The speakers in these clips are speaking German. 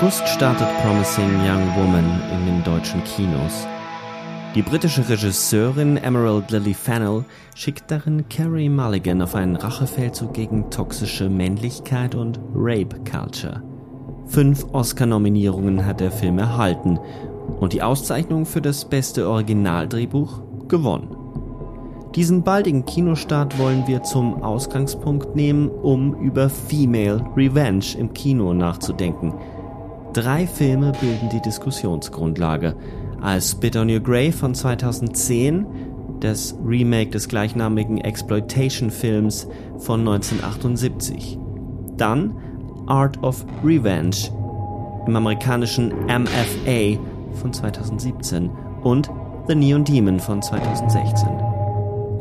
August startet Promising Young Woman in den deutschen Kinos. Die britische Regisseurin Emerald Lily Fennell schickt darin Carrie Mulligan auf einen Rachefeldzug gegen toxische Männlichkeit und Rape Culture. Fünf Oscar-Nominierungen hat der Film erhalten und die Auszeichnung für das beste Originaldrehbuch gewonnen. Diesen baldigen Kinostart wollen wir zum Ausgangspunkt nehmen, um über Female Revenge im Kino nachzudenken. Drei Filme bilden die Diskussionsgrundlage. Als Spit on Your Grave von 2010, das Remake des gleichnamigen Exploitation-Films von 1978. Dann Art of Revenge im amerikanischen MFA von 2017 und The Neon Demon von 2016.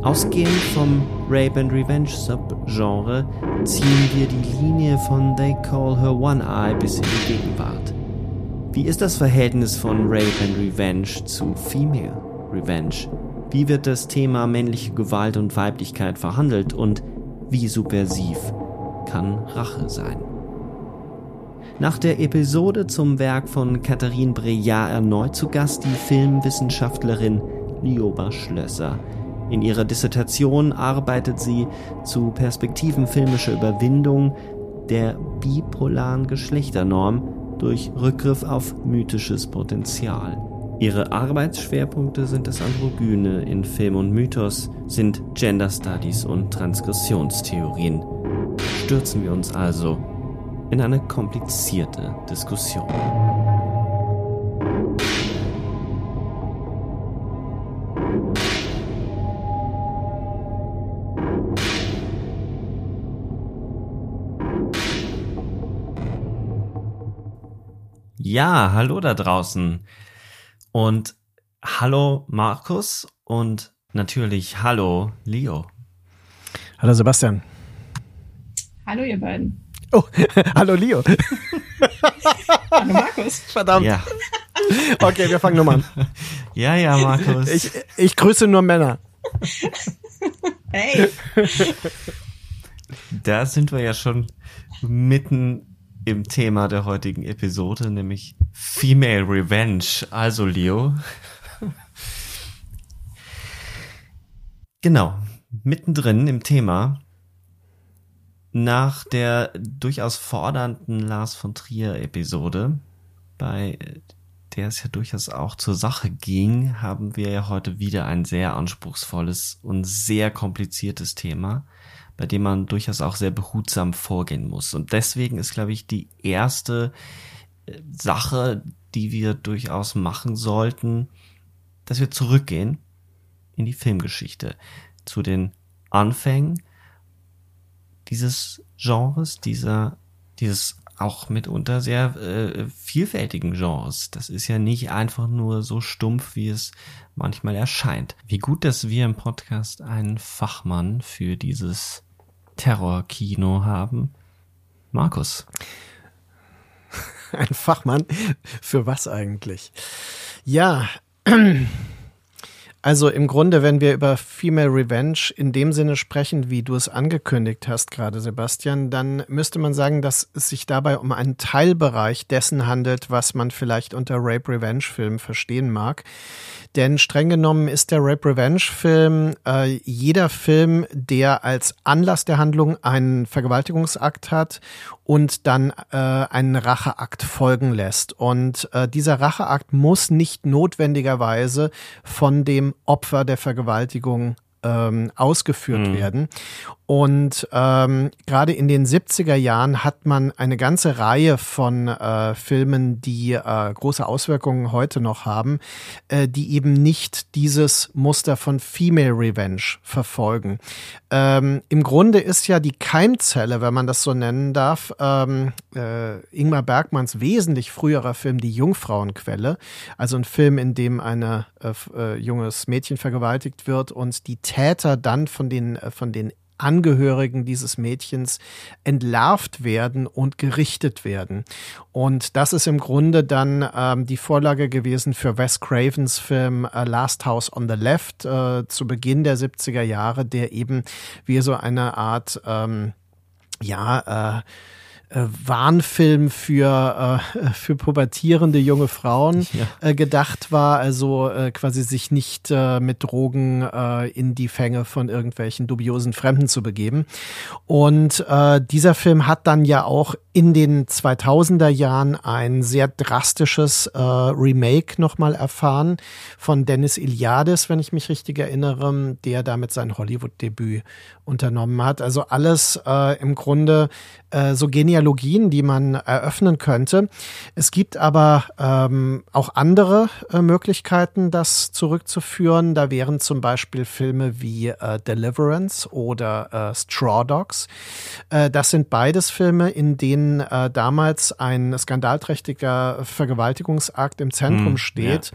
Ausgehend vom Rape and Revenge Subgenre ziehen wir die Linie von They Call Her One Eye bis in die Gegenwart. Wie ist das Verhältnis von Rape and Revenge zu Female Revenge? Wie wird das Thema männliche Gewalt und Weiblichkeit verhandelt und wie subversiv kann Rache sein? Nach der Episode zum Werk von Katharine Breillat erneut zu Gast die Filmwissenschaftlerin Lioba Schlösser. In ihrer Dissertation arbeitet sie zu Perspektiven filmischer Überwindung der bipolaren Geschlechternorm durch Rückgriff auf mythisches Potenzial. Ihre Arbeitsschwerpunkte sind das Androgyne in Film und Mythos, sind Gender Studies und Transgressionstheorien. Stürzen wir uns also in eine komplizierte Diskussion. Ja, hallo da draußen. Und hallo Markus und natürlich hallo Leo. Hallo Sebastian. Hallo ihr beiden. Oh, hallo Leo. Hallo Markus. Verdammt. Ja, Okay, wir fangen nochmal an. ja, ja, Markus. Ich, ich grüße nur Männer. Hey. Da sind wir ja schon mitten im Thema der heutigen Episode, nämlich Female Revenge. Also Leo. Genau, mittendrin im Thema. Nach der durchaus fordernden Lars von Trier Episode, bei der es ja durchaus auch zur Sache ging, haben wir ja heute wieder ein sehr anspruchsvolles und sehr kompliziertes Thema, bei dem man durchaus auch sehr behutsam vorgehen muss. Und deswegen ist, glaube ich, die erste äh, Sache, die wir durchaus machen sollten, dass wir zurückgehen in die Filmgeschichte, zu den Anfängen dieses Genres, dieser, dieses auch mitunter sehr äh, vielfältigen Genres. Das ist ja nicht einfach nur so stumpf, wie es manchmal erscheint. Wie gut, dass wir im Podcast einen Fachmann für dieses Terrorkino haben. Markus. Ein Fachmann. Für was eigentlich? Ja. Also im Grunde, wenn wir über Female Revenge in dem Sinne sprechen, wie du es angekündigt hast gerade, Sebastian, dann müsste man sagen, dass es sich dabei um einen Teilbereich dessen handelt, was man vielleicht unter Rape-Revenge-Film verstehen mag. Denn streng genommen ist der Rape Revenge Film äh, jeder Film, der als Anlass der Handlung einen Vergewaltigungsakt hat und dann äh, einen Racheakt folgen lässt. Und äh, dieser Racheakt muss nicht notwendigerweise von dem Opfer der Vergewaltigung ähm, ausgeführt mhm. werden. Und ähm, gerade in den 70er Jahren hat man eine ganze Reihe von äh, Filmen, die äh, große Auswirkungen heute noch haben, äh, die eben nicht dieses Muster von Female Revenge verfolgen. Ähm, Im Grunde ist ja die Keimzelle, wenn man das so nennen darf, ähm, äh, Ingmar Bergmanns wesentlich früherer Film Die Jungfrauenquelle, also ein Film, in dem ein äh, äh, junges Mädchen vergewaltigt wird und die Täter dann von den, äh, von den Angehörigen dieses Mädchens entlarvt werden und gerichtet werden. Und das ist im Grunde dann ähm, die Vorlage gewesen für Wes Cravens Film äh, Last House on the Left äh, zu Beginn der 70er Jahre, der eben wie so eine Art ähm, ja, äh, Warnfilm für, äh, für pubertierende junge Frauen ja. äh, gedacht war, also äh, quasi sich nicht äh, mit Drogen äh, in die Fänge von irgendwelchen dubiosen Fremden zu begeben. Und äh, dieser Film hat dann ja auch in den 2000er Jahren ein sehr drastisches äh, Remake nochmal erfahren von Dennis Iliades, wenn ich mich richtig erinnere, der damit sein Hollywood-Debüt unternommen hat. Also alles äh, im Grunde äh, so Genealogien, die man eröffnen könnte. Es gibt aber ähm, auch andere äh, Möglichkeiten, das zurückzuführen. Da wären zum Beispiel Filme wie äh, Deliverance oder äh, Straw Dogs. Äh, das sind beides Filme, in denen äh, damals ein skandalträchtiger Vergewaltigungsakt im Zentrum mm, steht.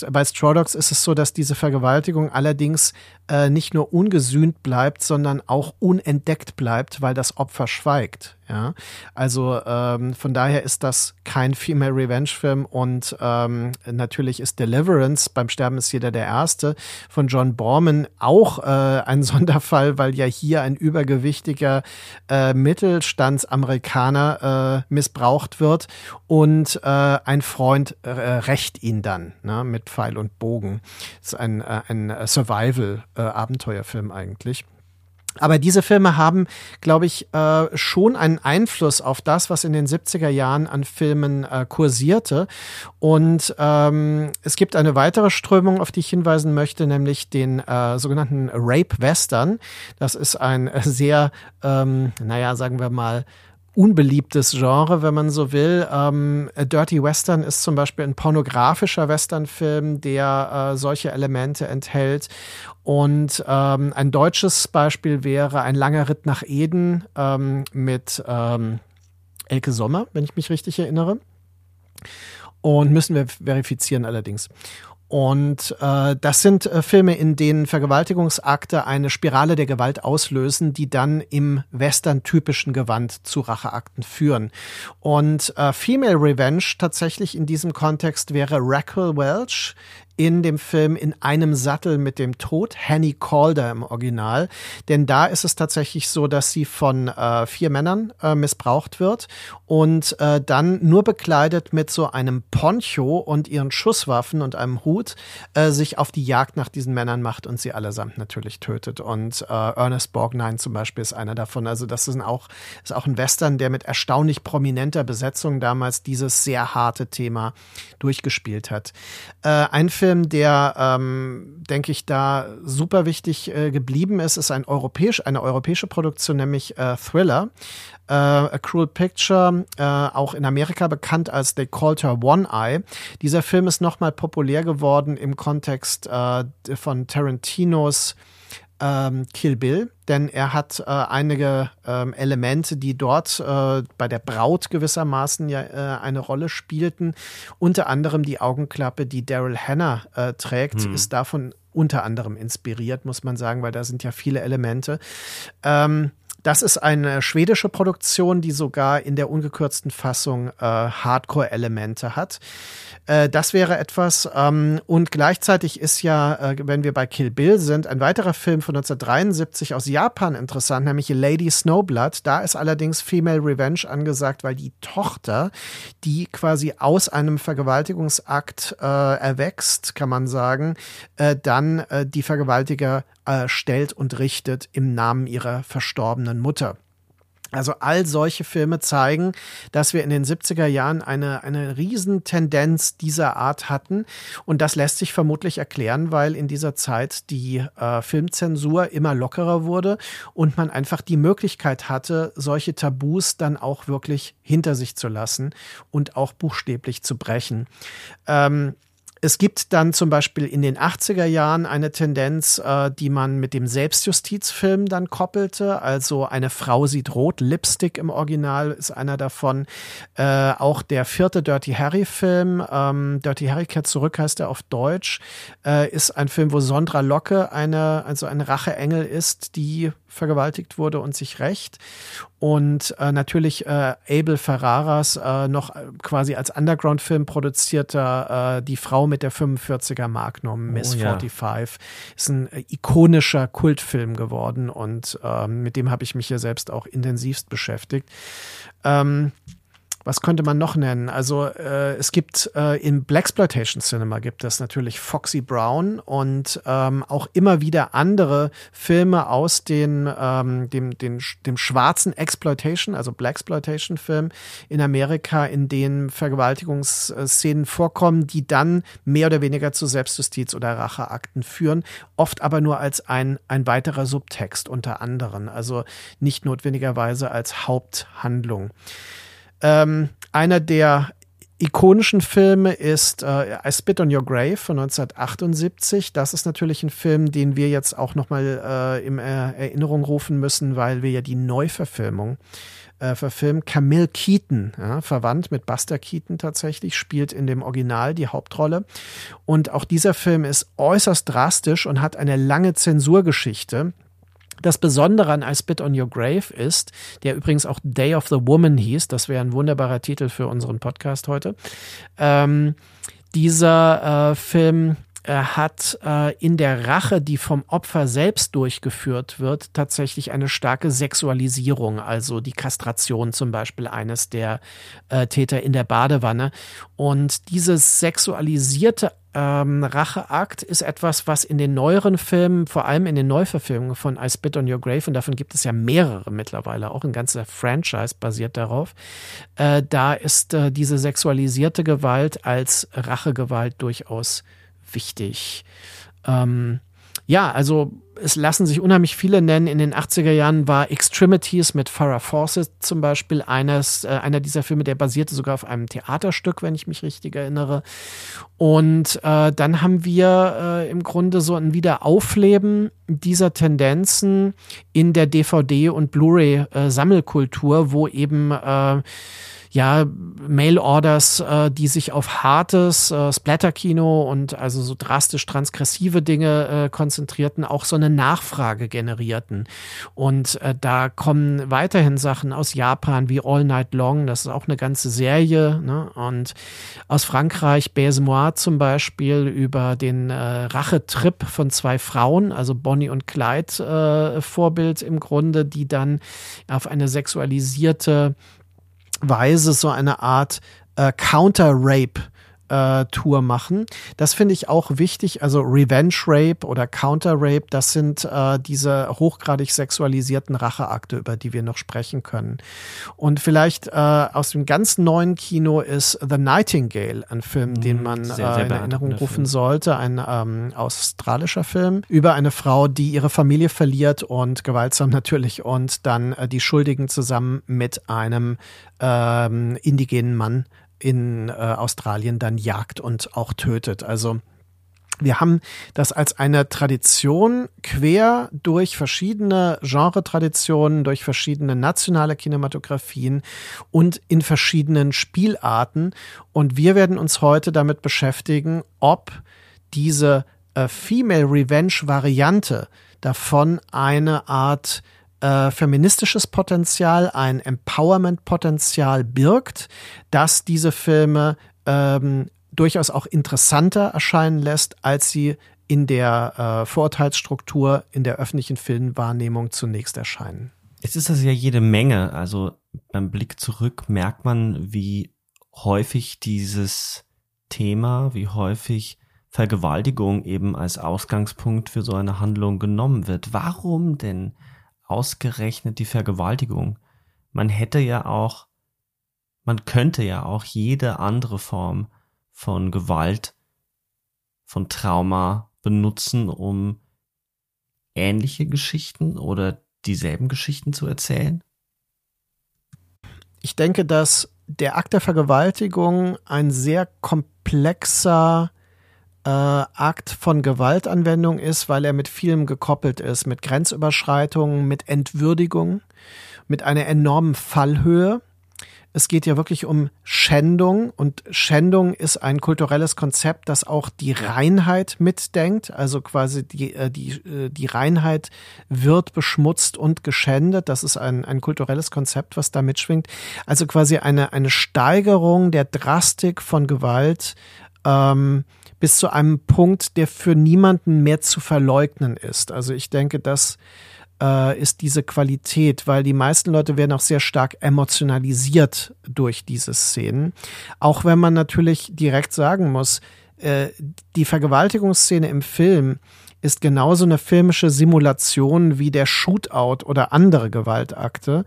Ja. Bei Straw Dogs ist es so, dass diese Vergewaltigung allerdings äh, nicht nur ungesühnt bleibt, sondern auch unentdeckt bleibt, weil das Opfer schweigt. Ja, also ähm, von daher ist das kein Female Revenge Film und ähm, natürlich ist Deliverance beim Sterben ist jeder der Erste von John Borman auch äh, ein Sonderfall, weil ja hier ein übergewichtiger äh, Mittelstandsamerikaner äh, missbraucht wird und äh, ein Freund äh, rächt ihn dann ne, mit Pfeil und Bogen. Das ist ein, äh, ein Survival-Abenteuerfilm äh, eigentlich. Aber diese Filme haben, glaube ich, äh, schon einen Einfluss auf das, was in den 70er Jahren an Filmen äh, kursierte. Und ähm, es gibt eine weitere Strömung, auf die ich hinweisen möchte, nämlich den äh, sogenannten Rape Western. Das ist ein sehr, ähm, naja, sagen wir mal, unbeliebtes Genre, wenn man so will. Ähm, Dirty Western ist zum Beispiel ein pornografischer Westernfilm, der äh, solche Elemente enthält. Und ähm, ein deutsches Beispiel wäre ein langer Ritt nach Eden ähm, mit ähm, Elke Sommer, wenn ich mich richtig erinnere. Und müssen wir verifizieren allerdings. Und äh, das sind äh, Filme, in denen Vergewaltigungsakte eine Spirale der Gewalt auslösen, die dann im Western-typischen Gewand zu Racheakten führen. Und äh, Female Revenge tatsächlich in diesem Kontext wäre Raquel Welch in dem Film In einem Sattel mit dem Tod, Henny Calder im Original. Denn da ist es tatsächlich so, dass sie von äh, vier Männern äh, missbraucht wird und äh, dann nur bekleidet mit so einem Poncho und ihren Schusswaffen und einem Hut äh, sich auf die Jagd nach diesen Männern macht und sie allesamt natürlich tötet. Und äh, Ernest Borgnine zum Beispiel ist einer davon. Also das ist auch, ist auch ein Western, der mit erstaunlich prominenter Besetzung damals dieses sehr harte Thema durchgespielt hat. Äh, ein Film, der, ähm, denke ich, da super wichtig äh, geblieben ist, ist ein europäisch, eine europäische Produktion, nämlich äh, Thriller. Äh, A Cruel Picture, äh, auch in Amerika bekannt als They Called Her One Eye. Dieser Film ist nochmal populär geworden im Kontext äh, von Tarantinos ähm, Kill Bill, denn er hat äh, einige ähm, Elemente, die dort äh, bei der Braut gewissermaßen ja äh, eine Rolle spielten. Unter anderem die Augenklappe, die Daryl Hannah äh, trägt, hm. ist davon unter anderem inspiriert, muss man sagen, weil da sind ja viele Elemente. Ähm, das ist eine schwedische Produktion, die sogar in der ungekürzten Fassung äh, Hardcore-Elemente hat. Äh, das wäre etwas. Ähm, und gleichzeitig ist ja, äh, wenn wir bei Kill Bill sind, ein weiterer Film von 1973 aus Japan interessant, nämlich Lady Snowblood. Da ist allerdings Female Revenge angesagt, weil die Tochter, die quasi aus einem Vergewaltigungsakt äh, erwächst, kann man sagen, äh, dann äh, die Vergewaltiger äh, stellt und richtet im Namen ihrer verstorbenen Mutter. Also all solche Filme zeigen, dass wir in den 70er Jahren eine, eine Riesentendenz dieser Art hatten. Und das lässt sich vermutlich erklären, weil in dieser Zeit die äh, Filmzensur immer lockerer wurde und man einfach die Möglichkeit hatte, solche Tabus dann auch wirklich hinter sich zu lassen und auch buchstäblich zu brechen. Ähm, es gibt dann zum Beispiel in den 80er Jahren eine Tendenz, äh, die man mit dem Selbstjustizfilm dann koppelte. Also eine Frau sieht rot, Lipstick im Original ist einer davon. Äh, auch der vierte Dirty Harry Film, ähm, Dirty Harry kehrt zurück heißt er auf Deutsch, äh, ist ein Film, wo Sondra Locke eine, also eine Racheengel ist, die vergewaltigt wurde und sich rächt. Und äh, natürlich äh, Abel Ferraras äh, noch äh, quasi als Underground-Film produzierter äh, Die Frau mit der 45er Magnum, Miss oh, ja. 45, ist ein äh, ikonischer Kultfilm geworden und mit dem habe ich mich ja selbst auch intensivst beschäftigt. Ähm, was könnte man noch nennen? Also äh, es gibt äh, im Blaxploitation Cinema gibt es natürlich Foxy Brown und ähm, auch immer wieder andere Filme aus den, ähm, dem, den, dem schwarzen Exploitation, also Blaxploitation Film in Amerika, in denen Vergewaltigungsszenen vorkommen, die dann mehr oder weniger zu Selbstjustiz oder Racheakten führen, oft aber nur als ein, ein weiterer Subtext unter anderem, also nicht notwendigerweise als Haupthandlung. Ähm, einer der ikonischen Filme ist äh, I Spit on Your Grave von 1978. Das ist natürlich ein Film, den wir jetzt auch nochmal äh, in äh, Erinnerung rufen müssen, weil wir ja die Neuverfilmung äh, verfilmen. Camille Keaton, ja, verwandt mit Buster Keaton tatsächlich, spielt in dem Original die Hauptrolle. Und auch dieser Film ist äußerst drastisch und hat eine lange Zensurgeschichte. Das Besondere an I Spit on Your Grave ist, der übrigens auch Day of the Woman hieß, das wäre ein wunderbarer Titel für unseren Podcast heute. Ähm, dieser äh, Film äh, hat äh, in der Rache, die vom Opfer selbst durchgeführt wird, tatsächlich eine starke Sexualisierung, also die Kastration zum Beispiel eines der äh, Täter in der Badewanne. Und dieses sexualisierte ähm, Racheakt ist etwas, was in den neueren Filmen, vor allem in den Neuverfilmungen von I Spit on Your Grave, und davon gibt es ja mehrere mittlerweile, auch ein ganzer Franchise basiert darauf, äh, da ist äh, diese sexualisierte Gewalt als Rachegewalt durchaus wichtig. Ähm, ja, also es lassen sich unheimlich viele nennen. In den 80er Jahren war Extremities mit Farrah Fawcett zum Beispiel eines, äh, einer dieser Filme, der basierte sogar auf einem Theaterstück, wenn ich mich richtig erinnere. Und äh, dann haben wir äh, im Grunde so ein Wiederaufleben dieser Tendenzen in der DVD- und Blu-ray-Sammelkultur, wo eben äh, ja, Mail-Orders, äh, die sich auf hartes äh, Splatter-Kino und also so drastisch transgressive Dinge äh, konzentrierten, auch so eine Nachfrage generierten. Und äh, da kommen weiterhin Sachen aus Japan wie All Night Long, das ist auch eine ganze Serie. Ne? Und aus Frankreich Baise-Moi zum Beispiel über den äh, Rachetrip von zwei Frauen, also Bonnie und Clyde äh, Vorbild im Grunde, die dann auf eine sexualisierte Weise so eine Art äh, Counter-Rape äh, Tour machen. Das finde ich auch wichtig. Also Revenge Rape oder Counter Rape, das sind äh, diese hochgradig sexualisierten Racheakte, über die wir noch sprechen können. Und vielleicht äh, aus dem ganz neuen Kino ist The Nightingale, ein Film, den mhm. man sehr, sehr äh, in Erinnerung rufen Film. sollte. Ein ähm, australischer Film über eine Frau, die ihre Familie verliert und gewaltsam natürlich und dann äh, die Schuldigen zusammen mit einem ähm, indigenen Mann in äh, Australien dann jagt und auch tötet. Also wir haben das als eine Tradition quer durch verschiedene Genre-Traditionen, durch verschiedene nationale Kinematografien und in verschiedenen Spielarten. Und wir werden uns heute damit beschäftigen, ob diese äh, Female Revenge-Variante davon eine Art äh, feministisches Potenzial, ein Empowerment-Potenzial birgt, dass diese Filme ähm, durchaus auch interessanter erscheinen lässt, als sie in der äh, Vorurteilsstruktur in der öffentlichen Filmwahrnehmung zunächst erscheinen. Es ist das ja jede Menge. Also beim Blick zurück merkt man, wie häufig dieses Thema, wie häufig Vergewaltigung eben als Ausgangspunkt für so eine Handlung genommen wird. Warum denn ausgerechnet die Vergewaltigung? Man hätte ja auch, man könnte ja auch jede andere Form von Gewalt, von Trauma benutzen, um ähnliche Geschichten oder dieselben Geschichten zu erzählen? Ich denke, dass der Akt der Vergewaltigung ein sehr komplexer äh, Akt von Gewaltanwendung ist, weil er mit vielem gekoppelt ist, mit Grenzüberschreitungen, mit Entwürdigung, mit einer enormen Fallhöhe. Es geht ja wirklich um Schändung und Schändung ist ein kulturelles Konzept, das auch die Reinheit mitdenkt. Also quasi die, äh, die, äh, die Reinheit wird beschmutzt und geschändet. Das ist ein, ein kulturelles Konzept, was da mitschwingt. Also quasi eine, eine Steigerung der Drastik von Gewalt ähm, bis zu einem Punkt, der für niemanden mehr zu verleugnen ist. Also ich denke, dass äh, ist diese Qualität, weil die meisten Leute werden auch sehr stark emotionalisiert durch diese Szenen. Auch wenn man natürlich direkt sagen muss, äh, die Vergewaltigungsszene im Film ist genauso eine filmische Simulation wie der Shootout oder andere Gewaltakte.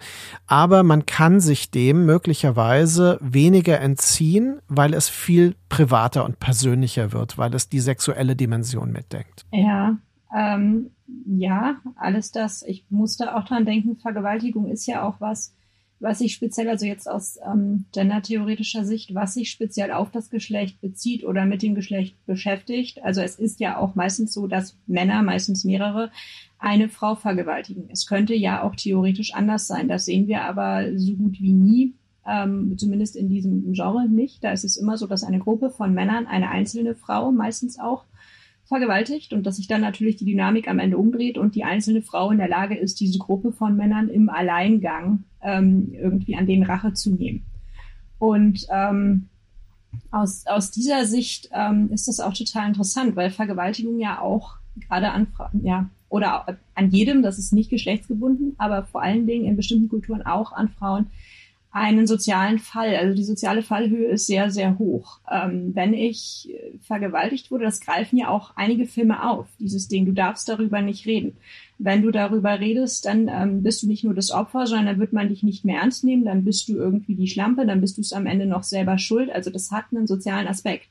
Aber man kann sich dem möglicherweise weniger entziehen, weil es viel privater und persönlicher wird, weil es die sexuelle Dimension mitdenkt. Ja, ähm, ja, alles das. Ich musste auch dran denken, Vergewaltigung ist ja auch was, was sich speziell, also jetzt aus ähm, gendertheoretischer Sicht, was sich speziell auf das Geschlecht bezieht oder mit dem Geschlecht beschäftigt. Also es ist ja auch meistens so, dass Männer, meistens mehrere, eine Frau vergewaltigen. Es könnte ja auch theoretisch anders sein. Das sehen wir aber so gut wie nie, ähm, zumindest in diesem Genre nicht. Da ist es immer so, dass eine Gruppe von Männern eine einzelne Frau meistens auch vergewaltigt und dass sich dann natürlich die Dynamik am Ende umdreht und die einzelne Frau in der Lage ist, diese Gruppe von Männern im Alleingang ähm, irgendwie an den Rache zu nehmen. Und ähm, aus, aus dieser Sicht ähm, ist das auch total interessant, weil Vergewaltigung ja auch gerade an Frauen, ja, oder an jedem, das ist nicht geschlechtsgebunden, aber vor allen Dingen in bestimmten Kulturen auch an Frauen einen sozialen Fall. Also die soziale Fallhöhe ist sehr, sehr hoch. Ähm, wenn ich äh, vergewaltigt wurde, das greifen ja auch einige Filme auf, dieses Ding, du darfst darüber nicht reden. Wenn du darüber redest, dann ähm, bist du nicht nur das Opfer, sondern dann wird man dich nicht mehr ernst nehmen, dann bist du irgendwie die Schlampe, dann bist du es am Ende noch selber schuld. Also das hat einen sozialen Aspekt.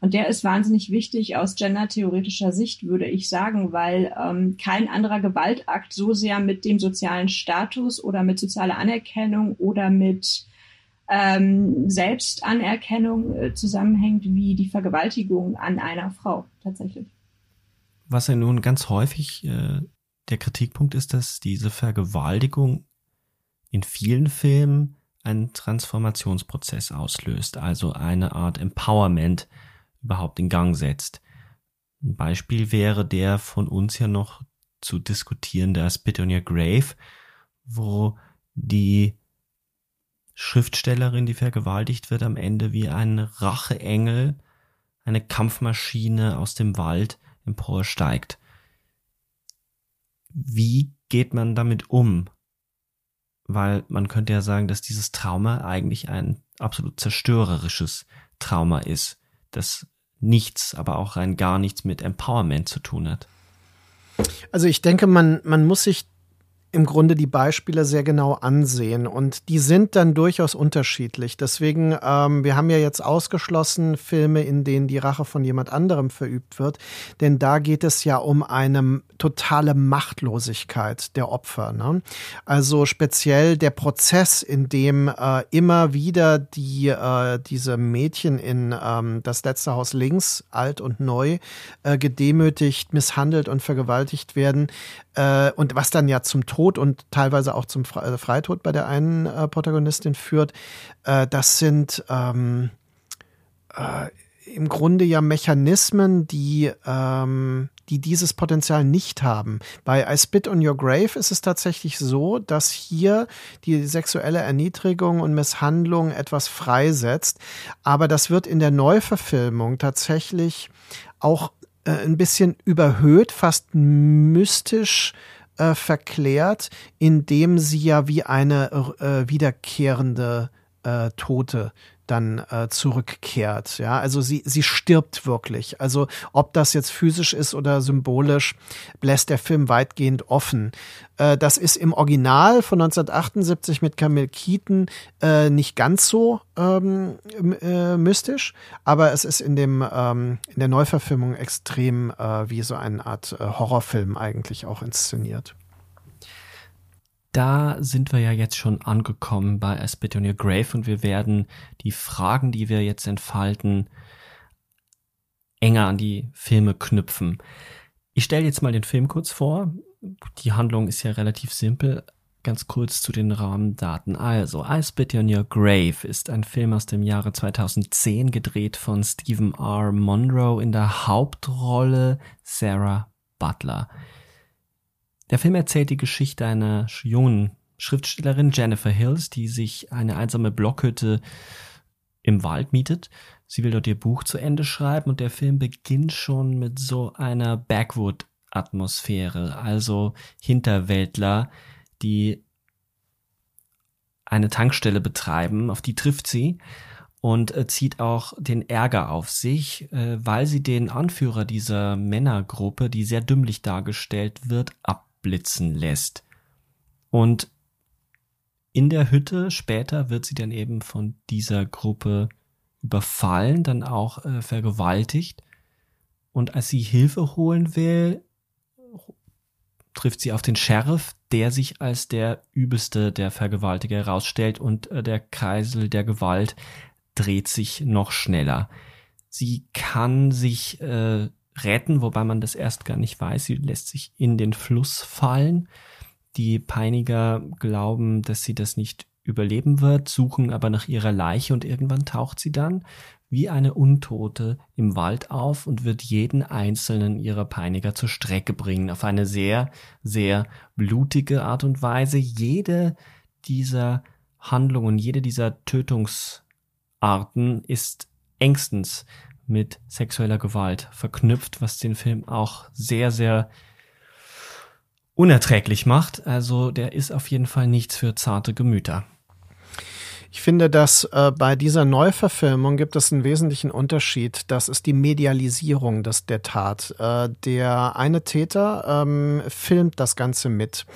Und der ist wahnsinnig wichtig aus gendertheoretischer Sicht, würde ich sagen, weil ähm, kein anderer Gewaltakt so sehr mit dem sozialen Status oder mit sozialer Anerkennung oder mit ähm, Selbstanerkennung äh, zusammenhängt wie die Vergewaltigung an einer Frau tatsächlich. Was ja nun ganz häufig äh, der Kritikpunkt ist, dass diese Vergewaltigung in vielen Filmen einen Transformationsprozess auslöst, also eine Art Empowerment überhaupt in Gang setzt. Ein Beispiel wäre der von uns ja noch zu diskutierende Spit on Your Grave, wo die Schriftstellerin, die vergewaltigt wird, am Ende wie ein Racheengel, eine Kampfmaschine aus dem Wald emporsteigt. Wie geht man damit um? Weil man könnte ja sagen, dass dieses Trauma eigentlich ein absolut zerstörerisches Trauma ist das nichts, aber auch rein gar nichts mit Empowerment zu tun hat. Also ich denke, man, man muss sich im Grunde die Beispiele sehr genau ansehen und die sind dann durchaus unterschiedlich. Deswegen, ähm, wir haben ja jetzt ausgeschlossen Filme, in denen die Rache von jemand anderem verübt wird, denn da geht es ja um eine totale Machtlosigkeit der Opfer. Ne? Also speziell der Prozess, in dem äh, immer wieder die äh, diese Mädchen in ähm, das letzte Haus links, alt und neu, äh, gedemütigt, misshandelt und vergewaltigt werden äh, und was dann ja zum Tod und teilweise auch zum Fre äh, Freitod bei der einen äh, Protagonistin führt, äh, das sind ähm, äh, im Grunde ja Mechanismen, die, ähm, die dieses Potenzial nicht haben. Bei I Spit on Your Grave ist es tatsächlich so, dass hier die sexuelle Erniedrigung und Misshandlung etwas freisetzt. Aber das wird in der Neuverfilmung tatsächlich auch äh, ein bisschen überhöht, fast mystisch äh, verklärt, indem sie ja wie eine äh, wiederkehrende äh, Tote dann äh, zurückkehrt. Ja, also sie, sie stirbt wirklich. Also ob das jetzt physisch ist oder symbolisch, lässt der Film weitgehend offen. Äh, das ist im Original von 1978 mit Camille Keaton äh, nicht ganz so ähm, äh, mystisch, aber es ist in dem ähm, in der Neuverfilmung extrem äh, wie so eine Art äh, Horrorfilm eigentlich auch inszeniert da sind wir ja jetzt schon angekommen bei A Spit on Your Grave und wir werden die Fragen, die wir jetzt entfalten, enger an die Filme knüpfen. Ich stelle jetzt mal den Film kurz vor. Die Handlung ist ja relativ simpel. Ganz kurz zu den Rahmendaten. Also, I Spit on Your Grave ist ein Film aus dem Jahre 2010, gedreht von Stephen R. Monroe in der Hauptrolle Sarah Butler. Der Film erzählt die Geschichte einer jungen Schriftstellerin Jennifer Hills, die sich eine einsame Blockhütte im Wald mietet. Sie will dort ihr Buch zu Ende schreiben und der Film beginnt schon mit so einer Backwood-Atmosphäre, also Hinterwäldler, die eine Tankstelle betreiben, auf die trifft sie und äh, zieht auch den Ärger auf sich, äh, weil sie den Anführer dieser Männergruppe, die sehr dümmlich dargestellt wird, ab blitzen lässt. Und in der Hütte später wird sie dann eben von dieser Gruppe überfallen, dann auch äh, vergewaltigt. Und als sie Hilfe holen will, trifft sie auf den Sheriff, der sich als der übelste der Vergewaltiger herausstellt und äh, der Kreisel der Gewalt dreht sich noch schneller. Sie kann sich äh, retten, wobei man das erst gar nicht weiß. Sie lässt sich in den Fluss fallen. Die Peiniger glauben, dass sie das nicht überleben wird, suchen aber nach ihrer Leiche und irgendwann taucht sie dann wie eine Untote im Wald auf und wird jeden einzelnen ihrer Peiniger zur Strecke bringen, auf eine sehr, sehr blutige Art und Weise. Jede dieser Handlungen, jede dieser Tötungsarten ist engstens mit sexueller Gewalt verknüpft, was den Film auch sehr, sehr unerträglich macht. Also der ist auf jeden Fall nichts für zarte Gemüter. Ich finde, dass äh, bei dieser Neuverfilmung gibt es einen wesentlichen Unterschied. Das ist die Medialisierung des, der Tat. Äh, der eine Täter ähm, filmt das Ganze mit.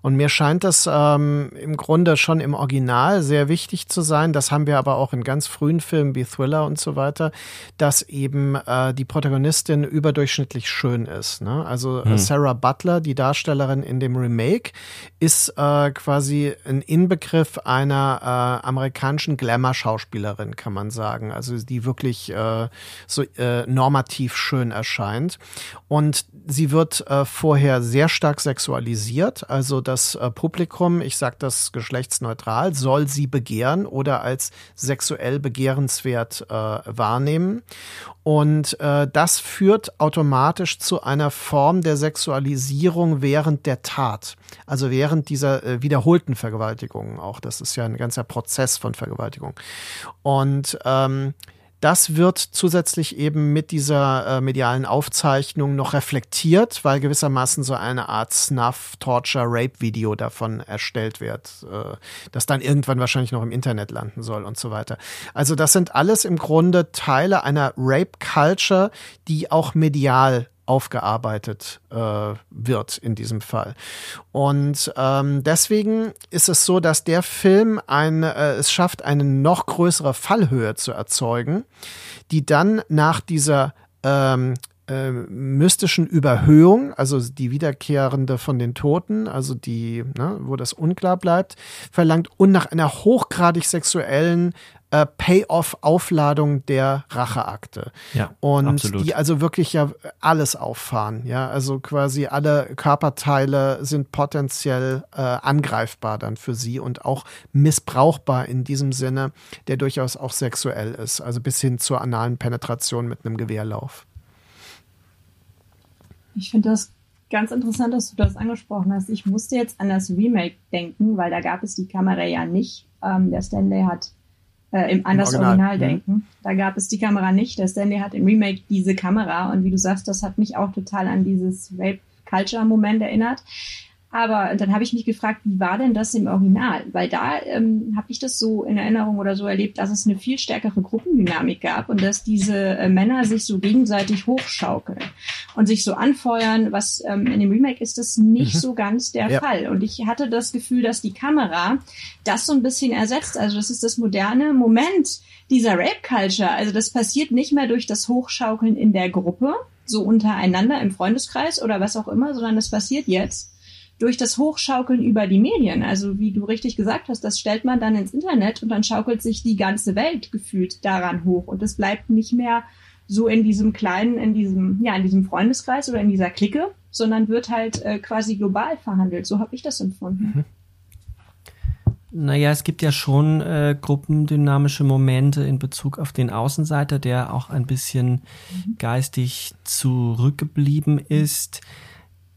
Und mir scheint das ähm, im Grunde schon im Original sehr wichtig zu sein. Das haben wir aber auch in ganz frühen Filmen wie Thriller und so weiter, dass eben äh, die Protagonistin überdurchschnittlich schön ist. Ne? Also hm. Sarah Butler, die Darstellerin in dem Remake, ist äh, quasi ein Inbegriff einer äh, amerikanischen Glamour-Schauspielerin, kann man sagen. Also die wirklich äh, so äh, normativ schön erscheint. Und sie wird äh, vorher sehr stark sexualisiert. Also das äh, Publikum, ich sage das geschlechtsneutral, soll sie begehren oder als sexuell begehrenswert äh, wahrnehmen. Und äh, das führt automatisch zu einer Form der Sexualisierung während der Tat. Also während dieser äh, wiederholten Vergewaltigungen auch. Das ist ja ein ganzer Prozess von Vergewaltigung. Und ähm, das wird zusätzlich eben mit dieser äh, medialen Aufzeichnung noch reflektiert, weil gewissermaßen so eine Art Snuff, Torture, Rape-Video davon erstellt wird, äh, das dann irgendwann wahrscheinlich noch im Internet landen soll und so weiter. Also das sind alles im Grunde Teile einer Rape-Culture, die auch medial aufgearbeitet äh, wird in diesem Fall. Und ähm, deswegen ist es so, dass der Film ein, äh, es schafft, eine noch größere Fallhöhe zu erzeugen, die dann nach dieser ähm, äh, mystischen Überhöhung, also die wiederkehrende von den Toten, also die, ne, wo das unklar bleibt, verlangt und nach einer hochgradig sexuellen äh, Payoff-Aufladung der Racheakte. Ja, und absolut. die also wirklich ja alles auffahren. Ja, also quasi alle Körperteile sind potenziell äh, angreifbar dann für sie und auch missbrauchbar in diesem Sinne, der durchaus auch sexuell ist. Also bis hin zur analen Penetration mit einem Gewehrlauf. Ich finde das ganz interessant, dass du das angesprochen hast. Ich musste jetzt an das Remake denken, weil da gab es die Kamera ja nicht. Ähm, der Stanley hat äh, im, an das Original, Original, mhm. denken. Da gab es die Kamera nicht. Der Stanley hat im Remake diese Kamera und wie du sagst, das hat mich auch total an dieses Rape Culture Moment erinnert. Aber dann habe ich mich gefragt, wie war denn das im Original? Weil da ähm, habe ich das so in Erinnerung oder so erlebt, dass es eine viel stärkere Gruppendynamik gab und dass diese äh, Männer sich so gegenseitig hochschaukeln und sich so anfeuern. Was ähm, in dem Remake ist das nicht Mhm. so ganz der Ja. Fall. Und ich hatte das Gefühl, dass die Kamera das so ein bisschen ersetzt. Also das ist das moderne Moment dieser Rape Culture. Also das passiert nicht mehr durch das Hochschaukeln in der Gruppe, so untereinander im Freundeskreis oder was auch immer, sondern das passiert jetzt durch das Hochschaukeln über die Medien. Also wie du richtig gesagt hast, das stellt man dann ins Internet und dann schaukelt sich die ganze Welt gefühlt daran hoch und es bleibt nicht mehr so in diesem kleinen, in diesem, ja, in diesem Freundeskreis oder in dieser Clique, sondern wird halt äh, quasi global verhandelt. So habe ich das empfunden. Naja, es gibt ja schon äh, gruppendynamische Momente in Bezug auf den Außenseiter, der auch ein bisschen geistig zurückgeblieben ist,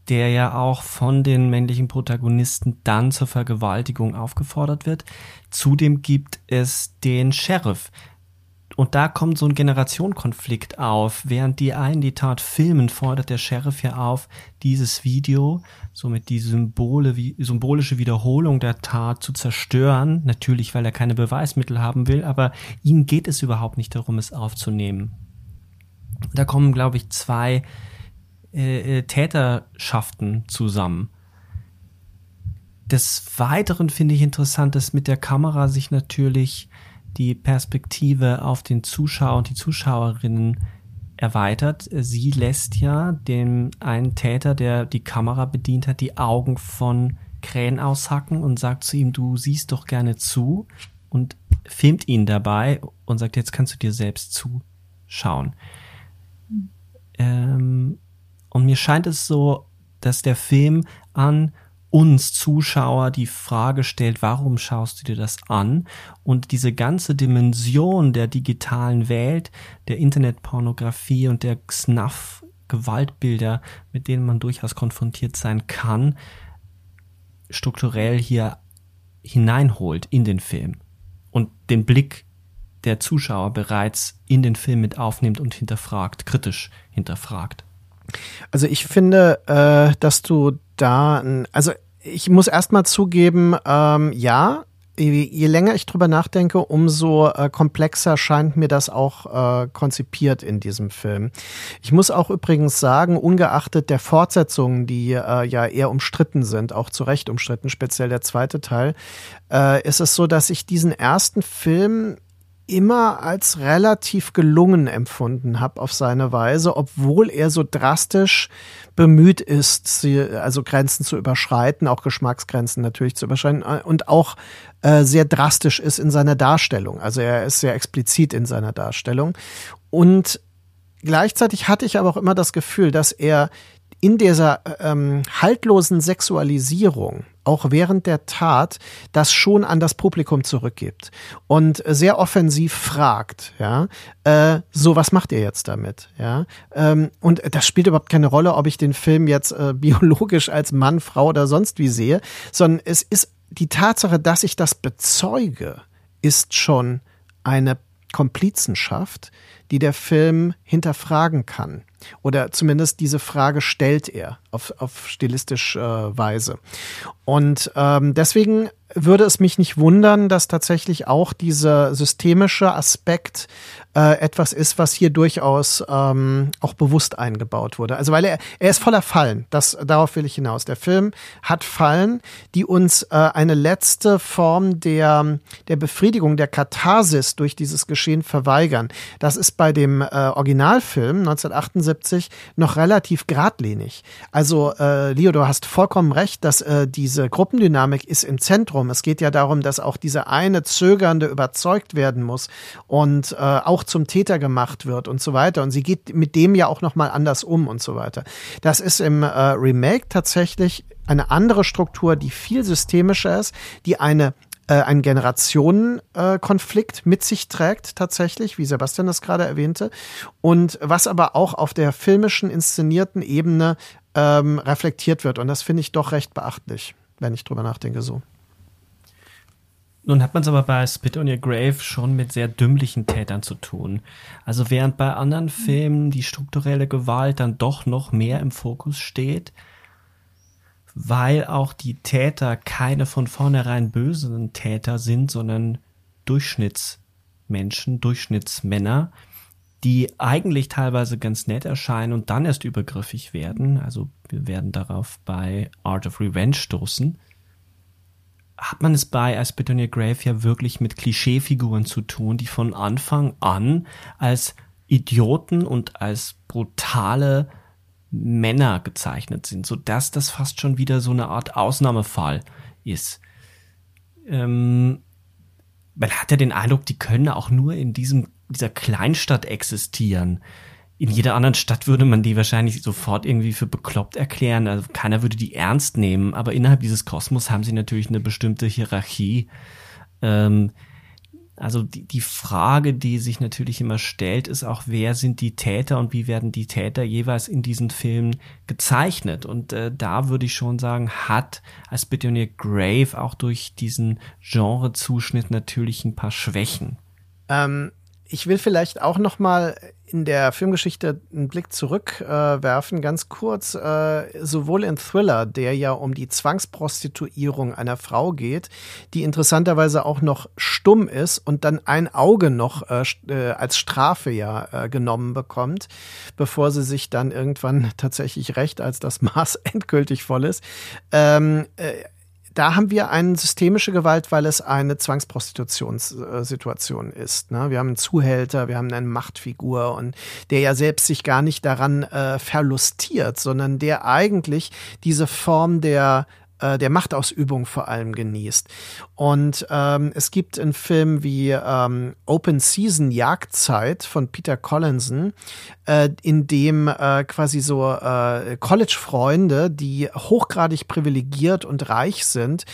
der ja auch von den männlichen Protagonisten dann zur Vergewaltigung aufgefordert wird. Zudem gibt es den Sheriff. Und da kommt so ein Generationenkonflikt auf. Während die einen die Tat filmen, fordert der Sheriff ja auf, dieses Video, somit die Symbole, symbolische Wiederholung der Tat zu zerstören. Natürlich, weil er keine Beweismittel haben will, aber ihm geht es überhaupt nicht darum, es aufzunehmen. Da kommen, glaube ich, zwei äh, äh, Täterschaften zusammen. Des Weiteren finde ich interessant, dass mit der Kamera sich natürlich die Perspektive auf den Zuschauer und die Zuschauerinnen erweitert. Sie lässt ja dem einen Täter, der die Kamera bedient hat, die Augen von Krähen aushacken und sagt zu ihm, du siehst doch gerne zu und filmt ihn dabei und sagt, jetzt kannst du dir selbst zuschauen. Ähm, und mir scheint es so, dass der Film an uns Zuschauer die Frage stellt, warum schaust du dir das an? Und diese ganze Dimension der digitalen Welt, der Internetpornografie und der Snuff-Gewaltbilder, mit denen man durchaus konfrontiert sein kann, strukturell hier hineinholt in den Film und den Blick der Zuschauer bereits in den Film mit aufnimmt und hinterfragt, kritisch hinterfragt. Also ich finde, äh, dass du da, also ich muss erstmal zugeben, ähm, ja, je, je länger ich drüber nachdenke, umso äh, komplexer scheint mir das auch äh, konzipiert in diesem Film. Ich muss auch übrigens sagen, ungeachtet der Fortsetzungen, die äh, ja eher umstritten sind, auch zu Recht umstritten, speziell der zweite Teil, äh, ist es so, dass ich diesen ersten Film immer als relativ gelungen empfunden habe auf seine Weise, obwohl er so drastisch bemüht ist, also Grenzen zu überschreiten, auch Geschmacksgrenzen natürlich zu überschreiten äh, und auch äh, sehr drastisch ist in seiner Darstellung. Also er ist sehr explizit in seiner Darstellung und gleichzeitig hatte ich aber auch immer das Gefühl, dass er in dieser ähm, haltlosen Sexualisierung auch während der Tat das schon an das Publikum zurückgibt und sehr offensiv fragt, ja, äh, so was macht ihr jetzt damit, ja, ähm, und das spielt überhaupt keine Rolle, ob ich den Film jetzt äh, biologisch als Mann, Frau oder sonst wie sehe, sondern es ist die Tatsache, dass ich das bezeuge, ist schon eine Komplizenschaft, die der Film hinterfragen kann. Oder zumindest diese Frage stellt er auf, auf stilistische äh, Weise. Und ähm, deswegen würde es mich nicht wundern, dass tatsächlich auch dieser systemische Aspekt äh, etwas ist, was hier durchaus ähm, auch bewusst eingebaut wurde. Also weil er, er ist voller Fallen. Das, darauf will ich hinaus. Der Film hat Fallen, die uns äh, eine letzte Form der, der Befriedigung, der Katharsis durch dieses Geschehen verweigern. Das ist bei dem äh, Originalfilm 1978 1978 noch relativ geradlinig. Also äh, Leo, du hast vollkommen recht, dass äh, diese Gruppendynamik ist im Zentrum. Es geht ja darum, dass auch diese eine Zögernde überzeugt werden muss und äh, auch zum Täter gemacht wird und so weiter. Und sie geht mit dem ja auch noch mal anders um und so weiter. Das ist im äh, Remake tatsächlich eine andere Struktur, die viel systemischer ist, die eine äh, einen Generationenkonflikt äh, mit sich trägt, tatsächlich, wie Sebastian das gerade erwähnte. Und was aber auch auf der filmischen, inszenierten Ebene ähm, reflektiert wird. Und das finde ich doch recht beachtlich, wenn ich drüber nachdenke so. Nun hat man es aber bei Spit on Your Grave schon mit sehr dümmlichen Tätern zu tun. Also während bei anderen Filmen die strukturelle Gewalt dann doch noch mehr im Fokus steht, weil auch die Täter keine von vornherein bösen Täter sind, sondern Durchschnittsmenschen, Durchschnittsmänner, die eigentlich teilweise ganz nett erscheinen und dann erst übergriffig werden. Also wir werden darauf bei Art of Revenge stoßen. Hat man es bei As Bit on Your Grave ja wirklich mit Klischeefiguren zu tun, die von Anfang an als Idioten und als brutale Männer gezeichnet sind, so dass das fast schon wieder so eine Art Ausnahmefall ist. Ähm, man hat ja den Eindruck, die können auch nur in diesem, dieser Kleinstadt existieren. In jeder anderen Stadt würde man die wahrscheinlich sofort irgendwie für bekloppt erklären. Also keiner würde die ernst nehmen. Aber innerhalb dieses Kosmos haben sie natürlich eine bestimmte Hierarchie. Ähm, also die, die Frage, die sich natürlich immer stellt, ist auch, wer sind die Täter und wie werden die Täter jeweils in diesen Filmen gezeichnet? Und äh, da würde ich schon sagen, hat als Billionaire Grave auch durch diesen Genrezuschnitt natürlich ein paar Schwächen. Ähm, ich will vielleicht auch noch mal in der Filmgeschichte einen Blick zurückwerfen, äh, ganz kurz. Äh, sowohl in Thriller, der ja um die Zwangsprostituierung einer Frau geht, die interessanterweise auch noch stumm ist und dann ein Auge noch äh, äh als Strafe ja äh, genommen bekommt, bevor sie sich dann irgendwann tatsächlich rächt, als das Maß endgültig voll ist. Ähm, äh, da haben wir eine systemische Gewalt, weil es eine Zwangsprostitutionssituation ist. Ne? Wir haben einen Zuhälter, wir haben eine Machtfigur und der ja selbst sich gar nicht daran äh, verlustiert, sondern der eigentlich diese Form der äh, der Machtausübung vor allem genießt. Und ähm, es gibt in Filmen wie ähm, Open Season Jagdzeit von Peter Collinson, äh, in dem äh, quasi so äh, College-Freunde, die hochgradig privilegiert und reich sind,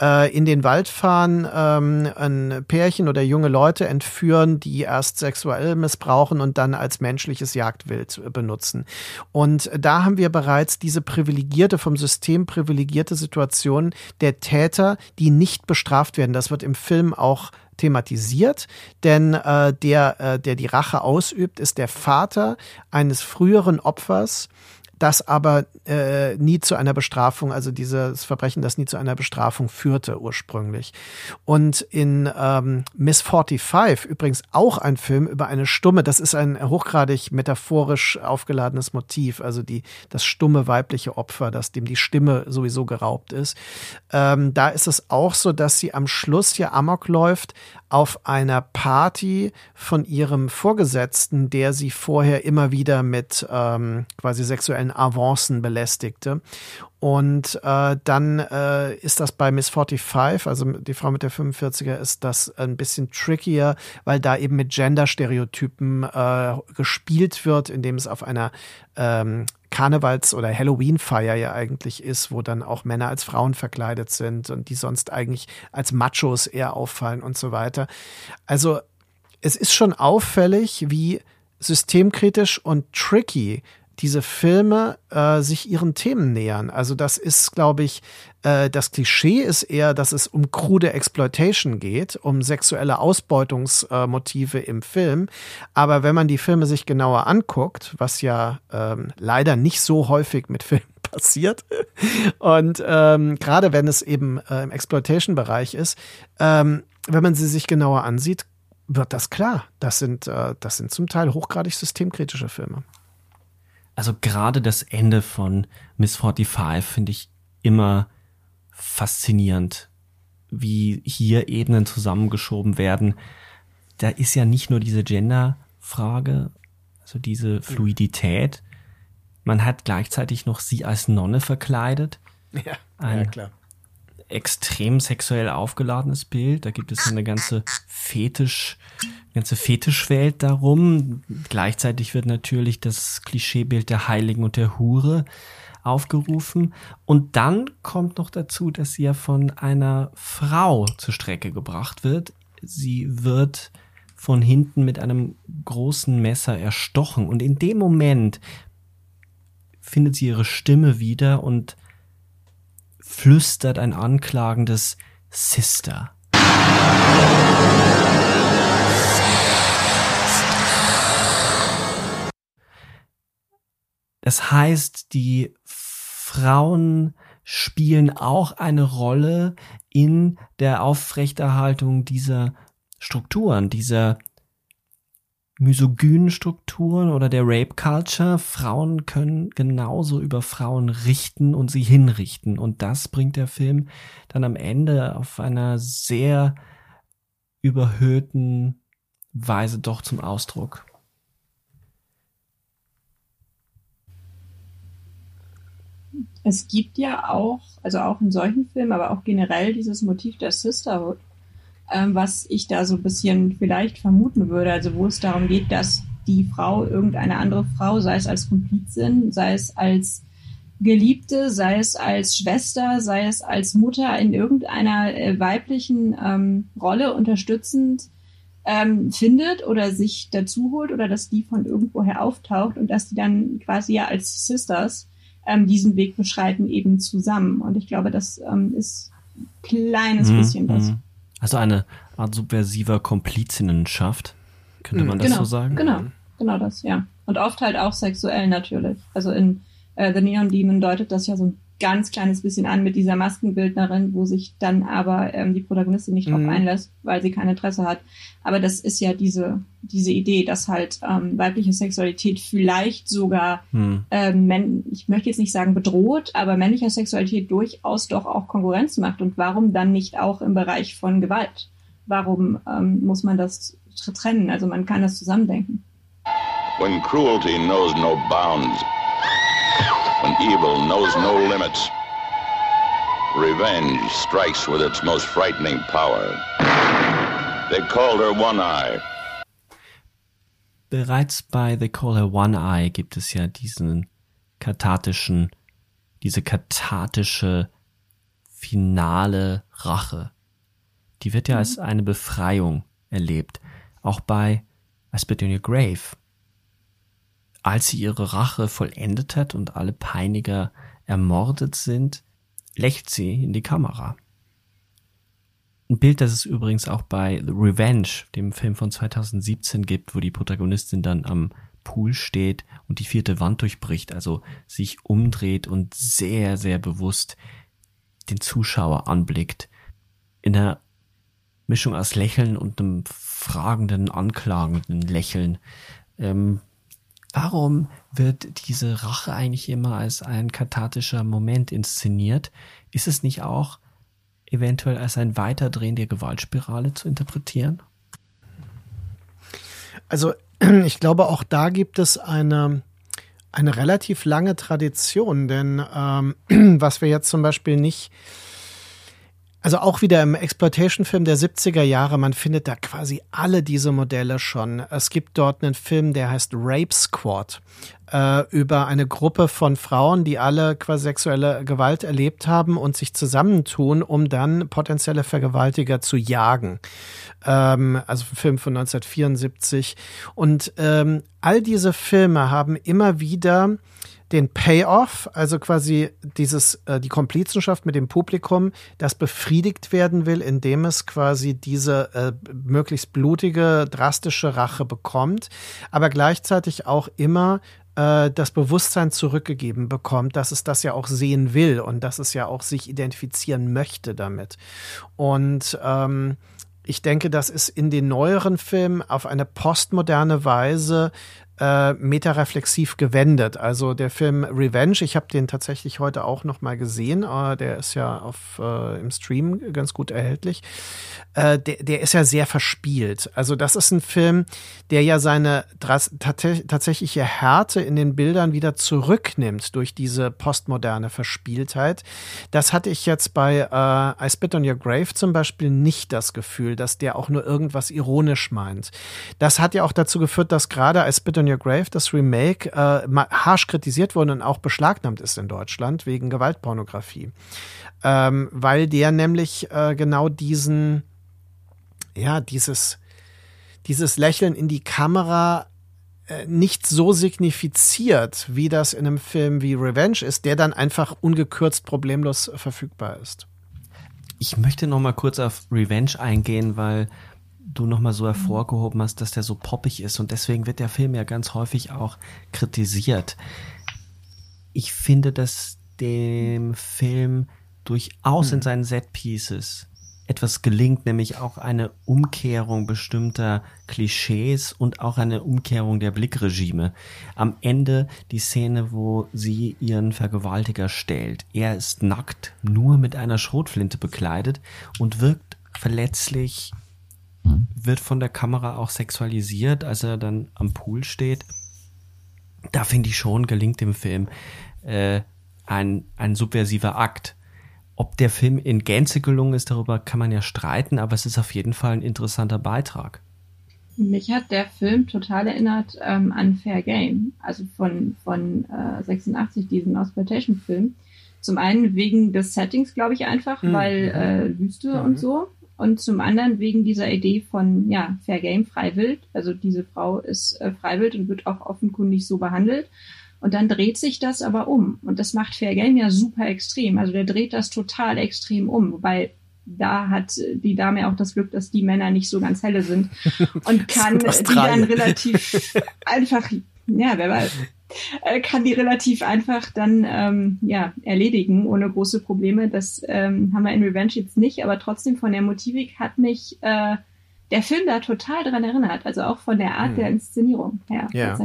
äh, in den Wald fahren, ähm, ein Pärchen oder junge Leute entführen, die erst sexuell missbrauchen und dann als menschliches Jagdwild benutzen. Und da haben wir bereits diese privilegierte, vom System privilegierte Situation, Situation der Täter, die nicht bestraft werden. Das wird im Film auch thematisiert, denn äh, der, äh, der die Rache ausübt, ist der Vater eines früheren Opfers, das aber äh, nie zu einer Bestrafung, also dieses Verbrechen, das nie zu einer Bestrafung führte ursprünglich. Und in ähm, Miss 45, übrigens auch ein Film über eine Stumme, das ist ein hochgradig metaphorisch aufgeladenes Motiv, also die, das stumme weibliche Opfer, das dem die Stimme sowieso geraubt ist. Ähm, da ist es auch so, dass sie am Schluss ja Amok läuft auf einer Party von ihrem Vorgesetzten, der sie vorher immer wieder mit ähm, quasi sexuellen Avancen belästigte. Und äh, dann äh, ist das bei Miss 45, also die Frau mit der 45er, ist das ein bisschen trickier, weil da eben mit Gender-Stereotypen äh, gespielt wird, indem es auf einer ähm, Karnevals- oder Halloween-Feier ja eigentlich ist, wo dann auch Männer als Frauen verkleidet sind und die sonst eigentlich als Machos eher auffallen und so weiter. Also es ist schon auffällig, wie systemkritisch und tricky diese Filme äh, sich ihren Themen nähern. Also das ist, glaube ich, äh, das Klischee ist eher, dass es um krude Exploitation geht, um sexuelle Ausbeutungsmotive im Film. Aber wenn man die Filme sich genauer anguckt, was ja ähm, leider nicht so häufig mit Filmen passiert. Und ähm, gerade wenn es eben äh, im Exploitation-Bereich ist, ähm, wenn man sie sich genauer ansieht, wird das klar. Das sind, äh, das sind zum Teil hochgradig systemkritische Filme. Also gerade das Ende von Miss 45 finde ich immer faszinierend, wie hier Ebenen zusammengeschoben werden. Da ist ja nicht nur diese Gender-Frage, also diese Fluidität, Man hat gleichzeitig noch sie als Nonne verkleidet. Ja, Ein ja klar. Extrem sexuell aufgeladenes Bild. Da gibt es eine ganze Fetisch, ganze Fetischwelt darum. Gleichzeitig wird natürlich das Klischeebild der Heiligen und der Hure aufgerufen. Und dann kommt noch dazu, dass sie ja von einer Frau zur Strecke gebracht wird. Sie wird von hinten mit einem großen Messer erstochen. Und in dem Moment findet sie ihre Stimme wieder und flüstert ein anklagendes Sister. Das heißt, die Frauen spielen auch eine Rolle in der Aufrechterhaltung dieser Strukturen, dieser misogynen Strukturen oder der Rape Culture. Frauen können genauso über Frauen richten und sie hinrichten. Und das bringt der Film dann am Ende auf einer sehr überhöhten Weise doch zum Ausdruck. Es gibt ja auch, also auch in solchen Filmen, aber auch generell dieses Motiv der Sisterhood, ähm, was ich da so ein bisschen vielleicht vermuten würde, also wo es darum geht, dass die Frau irgendeine andere Frau, sei es als Komplizin, sei es als Geliebte, sei es als Schwester, sei es als Mutter in irgendeiner äh, weiblichen ähm, Rolle unterstützend ähm, findet oder sich dazu holt oder dass die von irgendwoher auftaucht und dass die dann quasi ja als Sisters ähm, diesen Weg beschreiten eben zusammen. Und ich glaube, das ähm, ist ein kleines Mhm, bisschen das. mhm. Also eine Art subversiver Komplizinnenschaft, könnte Mhm. man das genau, so sagen? Genau, genau das, ja. Und oft halt auch sexuell natürlich. Also in äh, The Neon Demon deutet das ja so ein ganz kleines bisschen an mit dieser Maskenbildnerin, wo sich dann aber ähm, die Protagonistin nicht drauf Mhm. einlässt, weil sie kein Interesse hat. Aber das ist ja diese, diese Idee, dass halt ähm, weibliche Sexualität vielleicht sogar Hm. ähm, ich möchte jetzt nicht sagen bedroht, aber männlicher Sexualität durchaus doch auch Konkurrenz macht. Und warum dann nicht auch im Bereich von Gewalt? Warum ähm, muss man das tr- trennen? Also man kann das zusammendenken. When cruelty knows no bounds, when evil knows no limits, revenge strikes with its most frightening power. They called her One Eye. Bereits bei The Call Her One Eye gibt es ja diesen kathartischen, diese kathartische finale Rache. Die wird ja als eine Befreiung erlebt. Auch bei I Spit in Your Grave. Als sie ihre Rache vollendet hat und alle Peiniger ermordet sind, lächelt sie in die Kamera. Ein Bild, das es übrigens auch bei The Revenge, dem Film von 2017 gibt, wo die Protagonistin dann am Pool steht und die vierte Wand durchbricht, also sich umdreht und sehr, sehr bewusst den Zuschauer anblickt. In einer Mischung aus Lächeln und einem fragenden, anklagenden Lächeln. Ähm, warum wird diese Rache eigentlich immer als ein kathartischer Moment inszeniert? Ist es nicht auch eventuell als ein Weiterdrehen der Gewaltspirale zu interpretieren? Also ich glaube, auch da gibt es eine, eine relativ lange Tradition, denn ähm, was wir jetzt zum Beispiel nicht, also auch wieder im Exploitation-Film der 70er Jahre, man findet da quasi alle diese Modelle schon. Es gibt dort einen Film, der heißt Rape Squad, äh, über eine Gruppe von Frauen, die alle quasi sexuelle Gewalt erlebt haben und sich zusammentun, um dann potenzielle Vergewaltiger zu jagen ähm, also ein Film von 1974. Und ähm, all diese Filme haben immer wieder den Payoff, also quasi dieses, äh, die Komplizenschaft mit dem Publikum, das befriedigt werden will, indem es quasi diese äh, möglichst blutige, drastische Rache bekommt, aber gleichzeitig auch immer äh, das Bewusstsein zurückgegeben bekommt, dass es das ja auch sehen will und dass es ja auch sich identifizieren möchte damit. Und ähm, ich denke, das ist in den neueren Filmen auf eine postmoderne Weise äh, metareflexiv gewendet. Also der Film Revenge, ich habe den tatsächlich heute auch noch mal gesehen. Äh, der ist ja auf, äh, im Stream ganz gut erhältlich. Äh, der, der ist ja sehr verspielt. Also das ist ein Film, der ja seine tatsächliche Härte in den Bildern wieder zurücknimmt durch diese postmoderne Verspieltheit. Das hatte ich jetzt bei äh, I Spit on Your Grave zum Beispiel nicht das Gefühl, dass der auch nur irgendwas ironisch meint. Das hat ja auch dazu geführt, dass gerade I Spit on Your Grave, das Remake, äh, harsch kritisiert wurde und auch beschlagnahmt ist in Deutschland wegen Gewaltpornografie. Ähm, weil der nämlich äh, genau diesen, ja, dieses, dieses Lächeln in die Kamera äh, nicht so signifiziert, wie das in einem Film wie Revenge ist, der dann einfach ungekürzt problemlos verfügbar ist. Ich möchte noch mal kurz auf Revenge eingehen, weil du nochmal so hervorgehoben hast, dass der so poppig ist und deswegen wird der Film ja ganz häufig auch kritisiert. Ich finde, dass dem Film durchaus in hm. seinen Set Pieces etwas gelingt, nämlich auch eine Umkehrung bestimmter Klischees und auch eine Umkehrung der Blickregime. Am Ende die Szene, wo sie ihren Vergewaltiger stellt. Er ist nackt, nur mit einer Schrotflinte bekleidet und wirkt verletzlich wird von der Kamera auch sexualisiert, als er dann am Pool steht. Da finde ich schon, gelingt dem Film äh, ein, ein subversiver Akt. Ob der Film in Gänze gelungen ist, darüber kann man ja streiten, aber es ist auf jeden Fall ein interessanter Beitrag. Mich hat der Film total erinnert ähm, an Fair Game, also von, von äh, 86, diesen Exploitation-Film. Zum einen wegen des Settings, glaube ich einfach, mhm. weil äh, Wüste mhm. und so und zum anderen wegen dieser Idee von ja Fair Game Freiwild. Also diese Frau ist äh, Freiwild und wird auch offenkundig so behandelt. Und dann dreht sich das aber um. Und das macht Fair Game ja super extrem. Also der dreht das total extrem um. Wobei da hat die Dame auch das Glück, dass die Männer nicht so ganz helle sind und kann die dann relativ einfach, ja, wer weiß, äh, kann die relativ einfach dann ähm, ja, erledigen, ohne große Probleme. Das ähm, haben wir in Revenge jetzt nicht, aber trotzdem von der Motivik hat mich äh, der Film da total dran erinnert, also auch von der Art hm. der Inszenierung her. Ja.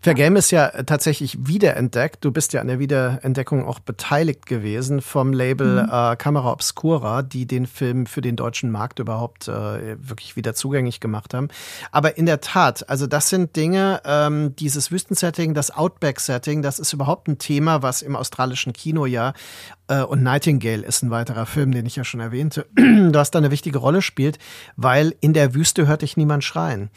Fair Game ist ja tatsächlich wiederentdeckt. Du bist ja an der Wiederentdeckung auch beteiligt gewesen vom Label mhm. äh, Camera Obscura, die den Film für den deutschen Markt überhaupt äh, wirklich wieder zugänglich gemacht haben. Aber in der Tat, also das sind Dinge, ähm, dieses Wüstensetting, das Outback-Setting, das ist überhaupt ein Thema, was im australischen Kino ja und Nightingale ist ein weiterer Film, den ich ja schon erwähnte, was da eine wichtige Rolle spielt, weil in der Wüste hört dich niemand schreien.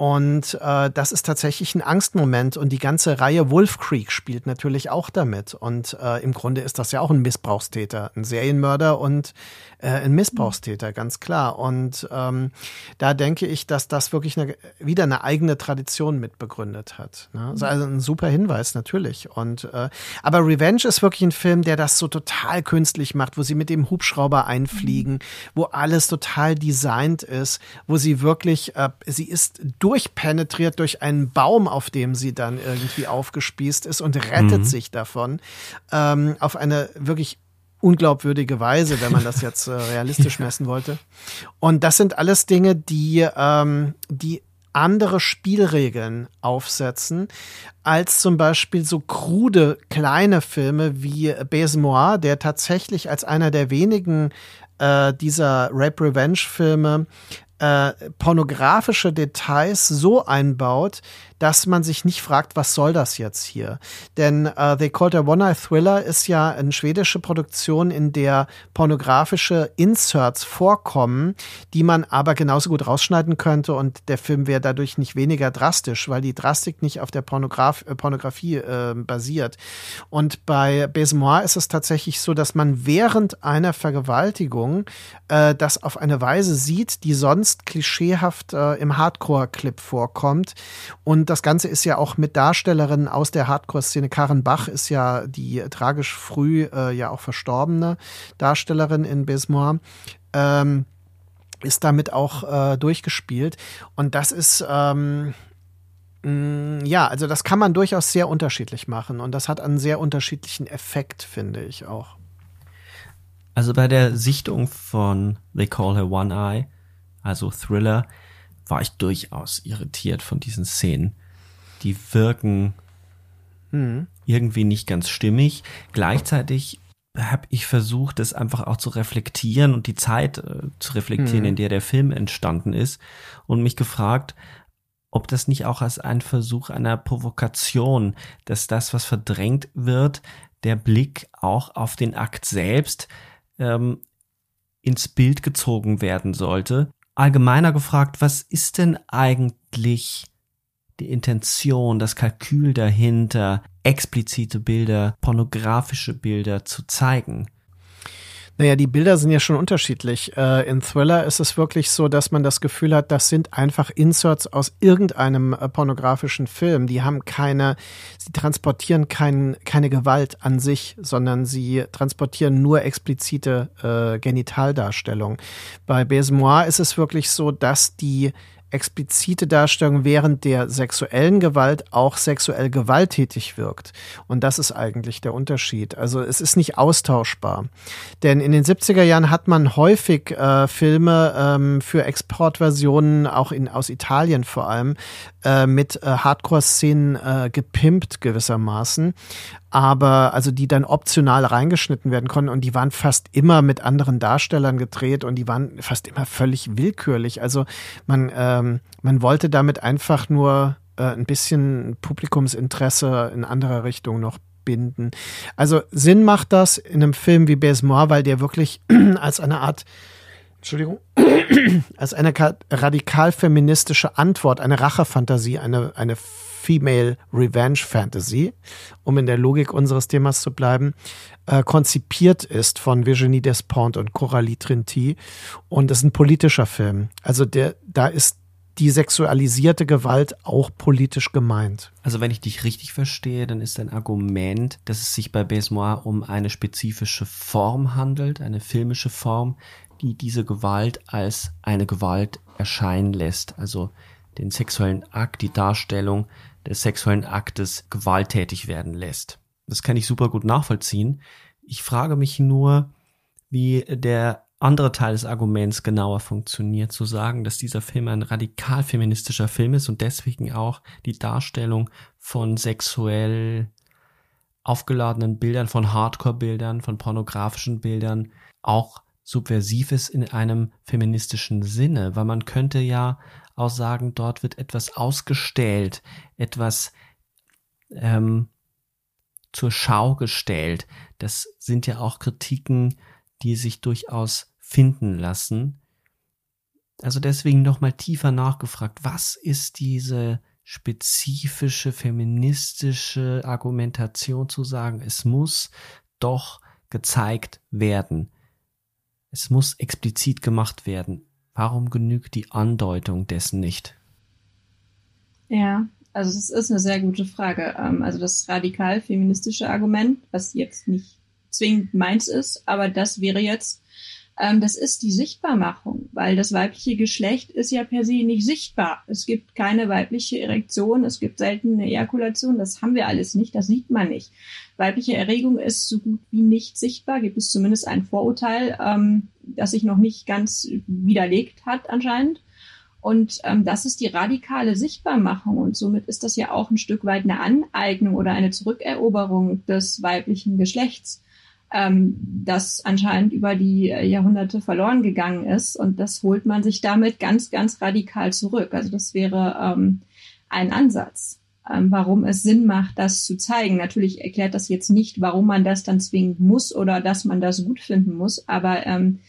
Und äh, das ist tatsächlich ein Angstmoment. Und die ganze Reihe Wolf Creek spielt natürlich auch damit. Und äh, im Grunde ist das ja auch ein Missbrauchstäter, ein Serienmörder und äh, ein Missbrauchstäter, ganz klar. Und ähm, da denke ich, dass das wirklich eine, wieder eine eigene Tradition mit begründet hat. Ne? Also ein super Hinweis, natürlich. Und äh, aber Revenge ist wirklich ein Film, der das so total künstlich macht, wo sie mit dem Hubschrauber einfliegen, wo alles total designt ist, wo sie wirklich, äh, sie ist durch durchpenetriert durch einen Baum, auf dem sie dann irgendwie aufgespießt ist und rettet mhm. sich davon ähm, auf eine wirklich unglaubwürdige Weise, wenn man das jetzt äh, realistisch messen wollte. Und das sind alles Dinge, die, ähm, die andere Spielregeln aufsetzen, als zum Beispiel so krude kleine Filme wie Baise der tatsächlich als einer der wenigen äh, dieser Rape Revenge Filme äh, pornografische Details so einbaut, dass man sich nicht fragt, was soll das jetzt hier? Denn äh, They Called a One-Eye Thriller ist ja eine schwedische Produktion, in der pornografische Inserts vorkommen, die man aber genauso gut rausschneiden könnte und der Film wäre dadurch nicht weniger drastisch, weil die Drastik nicht auf der Pornograf äh, Pornografie äh, basiert. Und bei Besemoir ist es tatsächlich so, dass man während einer Vergewaltigung äh, das auf eine Weise sieht, die sonst klischeehaft äh, im Hardcore-Clip vorkommt und das Ganze ist ja auch mit Darstellerinnen aus der Hardcore-Szene. Karen Bach ist ja die tragisch früh äh, ja auch verstorbene Darstellerin in Bismarck. Ähm, ist damit auch äh, durchgespielt. Und das ist, ähm, mm, ja, also das kann man durchaus sehr unterschiedlich machen. Und das hat einen sehr unterschiedlichen Effekt, finde ich auch. Also bei der Sichtung von They Call Her One Eye, also Thriller, war ich durchaus irritiert von diesen Szenen. Die wirken mhm. irgendwie nicht ganz stimmig. Gleichzeitig habe ich versucht, das einfach auch zu reflektieren und die Zeit äh, zu reflektieren, mhm. in der der Film entstanden ist und mich gefragt, ob das nicht auch als ein Versuch einer Provokation, dass das, was verdrängt wird, der Blick auch auf den Akt selbst ähm, ins Bild gezogen werden sollte. Allgemeiner gefragt, was ist denn eigentlich die Intention, das Kalkül dahinter, explizite Bilder, pornografische Bilder zu zeigen? Naja, die Bilder sind ja schon unterschiedlich. Äh, in Thriller ist es wirklich so, dass man das Gefühl hat, das sind einfach Inserts aus irgendeinem äh, pornografischen Film. Die haben keine, sie transportieren kein, keine Gewalt an sich, sondern sie transportieren nur explizite äh, Genitaldarstellung. Bei Besemoir ist es wirklich so, dass die explizite Darstellung während der sexuellen Gewalt auch sexuell gewalttätig wirkt. Und das ist eigentlich der Unterschied. Also es ist nicht austauschbar. Denn in den 70er Jahren hat man häufig äh, Filme ähm, für Exportversionen, auch in, aus Italien vor allem, äh, mit äh, Hardcore-Szenen äh, gepimpt gewissermaßen aber also die dann optional reingeschnitten werden konnten und die waren fast immer mit anderen Darstellern gedreht und die waren fast immer völlig willkürlich. Also man, ähm, man wollte damit einfach nur äh, ein bisschen Publikumsinteresse in anderer Richtung noch binden. Also Sinn macht das in einem Film wie Besmoir, weil der wirklich als eine Art Entschuldigung, als eine radikal feministische Antwort, eine Rachefantasie, eine, eine Female Revenge Fantasy, um in der Logik unseres Themas zu bleiben, äh, konzipiert ist von Virginie Despont und Coralie Trinty. Und es ist ein politischer Film. Also der, da ist die sexualisierte Gewalt auch politisch gemeint. Also wenn ich dich richtig verstehe, dann ist ein Argument, dass es sich bei Besmoir um eine spezifische Form handelt, eine filmische Form, die diese Gewalt als eine Gewalt erscheinen lässt. Also den sexuellen Akt, die Darstellung des sexuellen Aktes gewalttätig werden lässt. Das kann ich super gut nachvollziehen. Ich frage mich nur, wie der andere Teil des Arguments genauer funktioniert, zu sagen, dass dieser Film ein radikal feministischer Film ist und deswegen auch die Darstellung von sexuell aufgeladenen Bildern, von Hardcore-Bildern, von pornografischen Bildern auch subversiv ist in einem feministischen Sinne, weil man könnte ja auch sagen, dort wird etwas ausgestellt, etwas ähm, zur Schau gestellt. Das sind ja auch Kritiken, die sich durchaus finden lassen. Also deswegen nochmal tiefer nachgefragt, was ist diese spezifische feministische Argumentation zu sagen, es muss doch gezeigt werden. Es muss explizit gemacht werden. Warum genügt die Andeutung dessen nicht? Ja, also es ist eine sehr gute Frage. Ähm, also das radikal feministische Argument, was jetzt nicht zwingend meins ist, aber das wäre jetzt, ähm, das ist die Sichtbarmachung, weil das weibliche Geschlecht ist ja per se nicht sichtbar. Es gibt keine weibliche Erektion, es gibt selten eine Ejakulation, das haben wir alles nicht, das sieht man nicht. Weibliche Erregung ist so gut wie nicht sichtbar, gibt es zumindest ein Vorurteil, ähm, das sich noch nicht ganz widerlegt hat anscheinend. Und ähm, das ist die radikale Sichtbarmachung und somit ist das ja auch ein Stück weit eine Aneignung oder eine Zurückeroberung des weiblichen Geschlechts ähm, das anscheinend über die äh, Jahrhunderte verloren gegangen ist. Und das holt man sich damit ganz, ganz radikal zurück. Also das wäre ähm, ein Ansatz, ähm, warum es Sinn macht, das zu zeigen. Natürlich erklärt das jetzt nicht, warum man das dann zwingen muss oder dass man das gut finden muss, aber ähm,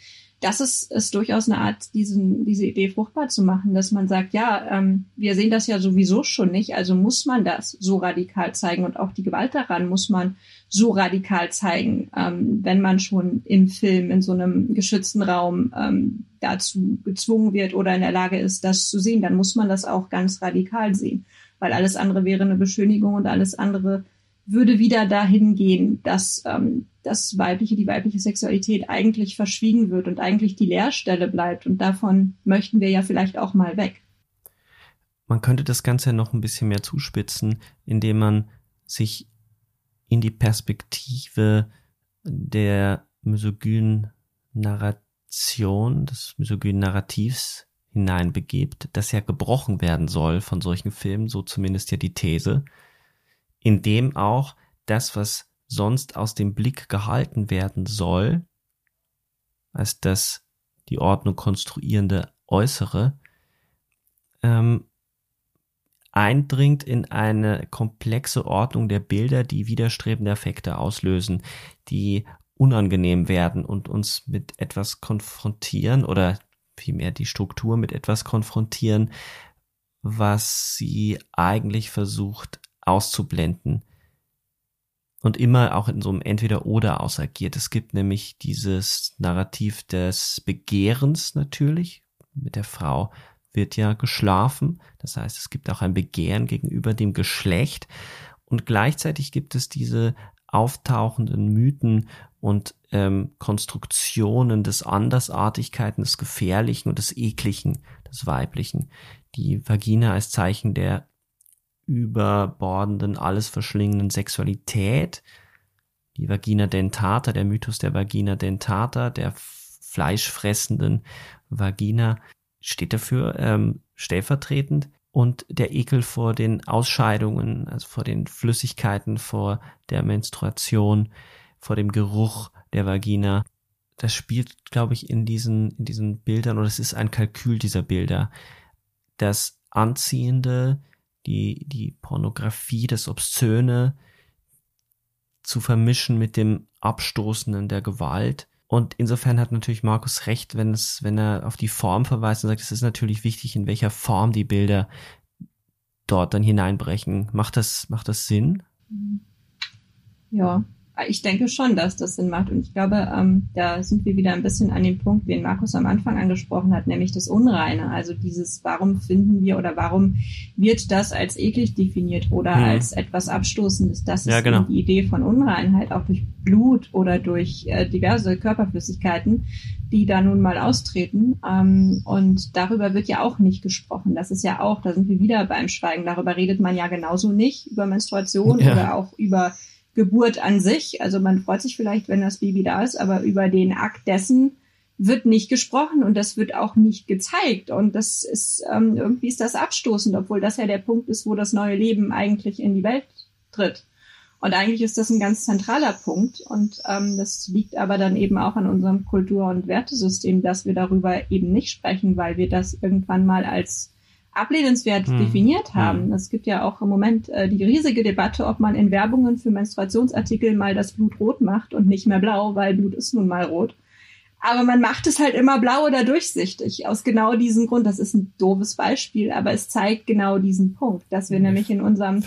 das ist, ist durchaus eine Art, diesen, diese Idee fruchtbar zu machen, dass man sagt, ja, ähm, wir sehen das ja sowieso schon nicht, also muss man das so radikal zeigen und auch die Gewalt daran muss man so radikal zeigen, ähm, wenn man schon im Film in so einem geschützten Raum ähm, dazu gezwungen wird oder in der Lage ist, das zu sehen, dann muss man das auch ganz radikal sehen, weil alles andere wäre eine Beschönigung und alles andere würde wieder dahin gehen, dass ähm, das weibliche, die weibliche Sexualität eigentlich verschwiegen wird und eigentlich die Leerstelle bleibt. Und davon möchten wir ja vielleicht auch mal weg. Man könnte das Ganze noch ein bisschen mehr zuspitzen, indem man sich in die Perspektive der misogynen Narration, des misogynen Narrativs hineinbegibt, das ja gebrochen werden soll von solchen Filmen, so zumindest ja die These, in dem auch das, was sonst aus dem Blick gehalten werden soll, als das die Ordnung konstruierende Äußere, ähm, eindringt in eine komplexe Ordnung der Bilder, die widerstrebende Effekte auslösen, die unangenehm werden und uns mit etwas konfrontieren oder vielmehr die Struktur mit etwas konfrontieren, was sie eigentlich versucht auszublenden und immer auch in so einem Entweder-Oder ausagiert. Es gibt nämlich dieses Narrativ des Begehrens natürlich. Mit der Frau wird ja geschlafen. Das heißt, es gibt auch ein Begehren gegenüber dem Geschlecht. Und gleichzeitig gibt es diese auftauchenden Mythen und ähm, Konstruktionen des Andersartigkeiten, des Gefährlichen und des Ekligen, des Weiblichen. Die Vagina als Zeichen der überbordenden, alles verschlingenden Sexualität. Die Vagina dentata, der Mythos der Vagina dentata, der fleischfressenden Vagina, steht dafür ähm, stellvertretend. Und der Ekel vor den Ausscheidungen, also vor den Flüssigkeiten, vor der Menstruation, vor dem Geruch der Vagina, das spielt, glaube ich, in diesen, in diesen Bildern, oder es ist ein Kalkül dieser Bilder. Das Anziehende, die, die Pornografie, das Obszöne zu vermischen mit dem Abstoßenden der Gewalt. Und insofern hat natürlich Markus recht, wenn es, wenn er auf die Form verweist und sagt, es ist natürlich wichtig, in welcher Form die Bilder dort dann hineinbrechen. Macht das, macht das Sinn? Ja, ich denke schon, dass das Sinn macht. Und ich glaube, ähm, da sind wir wieder ein bisschen an dem Punkt, den Markus am Anfang angesprochen hat, nämlich das Unreine. Also dieses, warum finden wir oder warum wird das als eklig definiert oder mhm. als etwas Abstoßendes? Das ist ja, genau. die Idee von Unreinheit, auch durch Blut oder durch äh, diverse Körperflüssigkeiten, die da nun mal austreten. Ähm, und darüber wird ja auch nicht gesprochen. Das ist ja auch, da sind wir wieder beim Schweigen. Darüber redet man ja genauso nicht über Menstruation ja. oder auch über Geburt an sich. Also man freut sich vielleicht, wenn das Baby da ist, aber über den Akt dessen wird nicht gesprochen und das wird auch nicht gezeigt. Und das ist, ähm, irgendwie ist das abstoßend, obwohl das ja der Punkt ist, wo das neue Leben eigentlich in die Welt tritt. Und eigentlich ist das ein ganz zentraler Punkt. Und ähm, das liegt aber dann eben auch an unserem Kultur- und Wertesystem, dass wir darüber eben nicht sprechen, weil wir das irgendwann mal als ablehnenswert hm. definiert haben. Hm. Es gibt ja auch im Moment äh, die riesige Debatte, ob man in Werbungen für Menstruationsartikel mal das Blut rot macht und nicht mehr blau, weil Blut ist nun mal rot. Aber man macht es halt immer blau oder durchsichtig. Aus genau diesem Grund. Das ist ein doofes Beispiel, aber es zeigt genau diesen Punkt, dass wir nämlich in unserem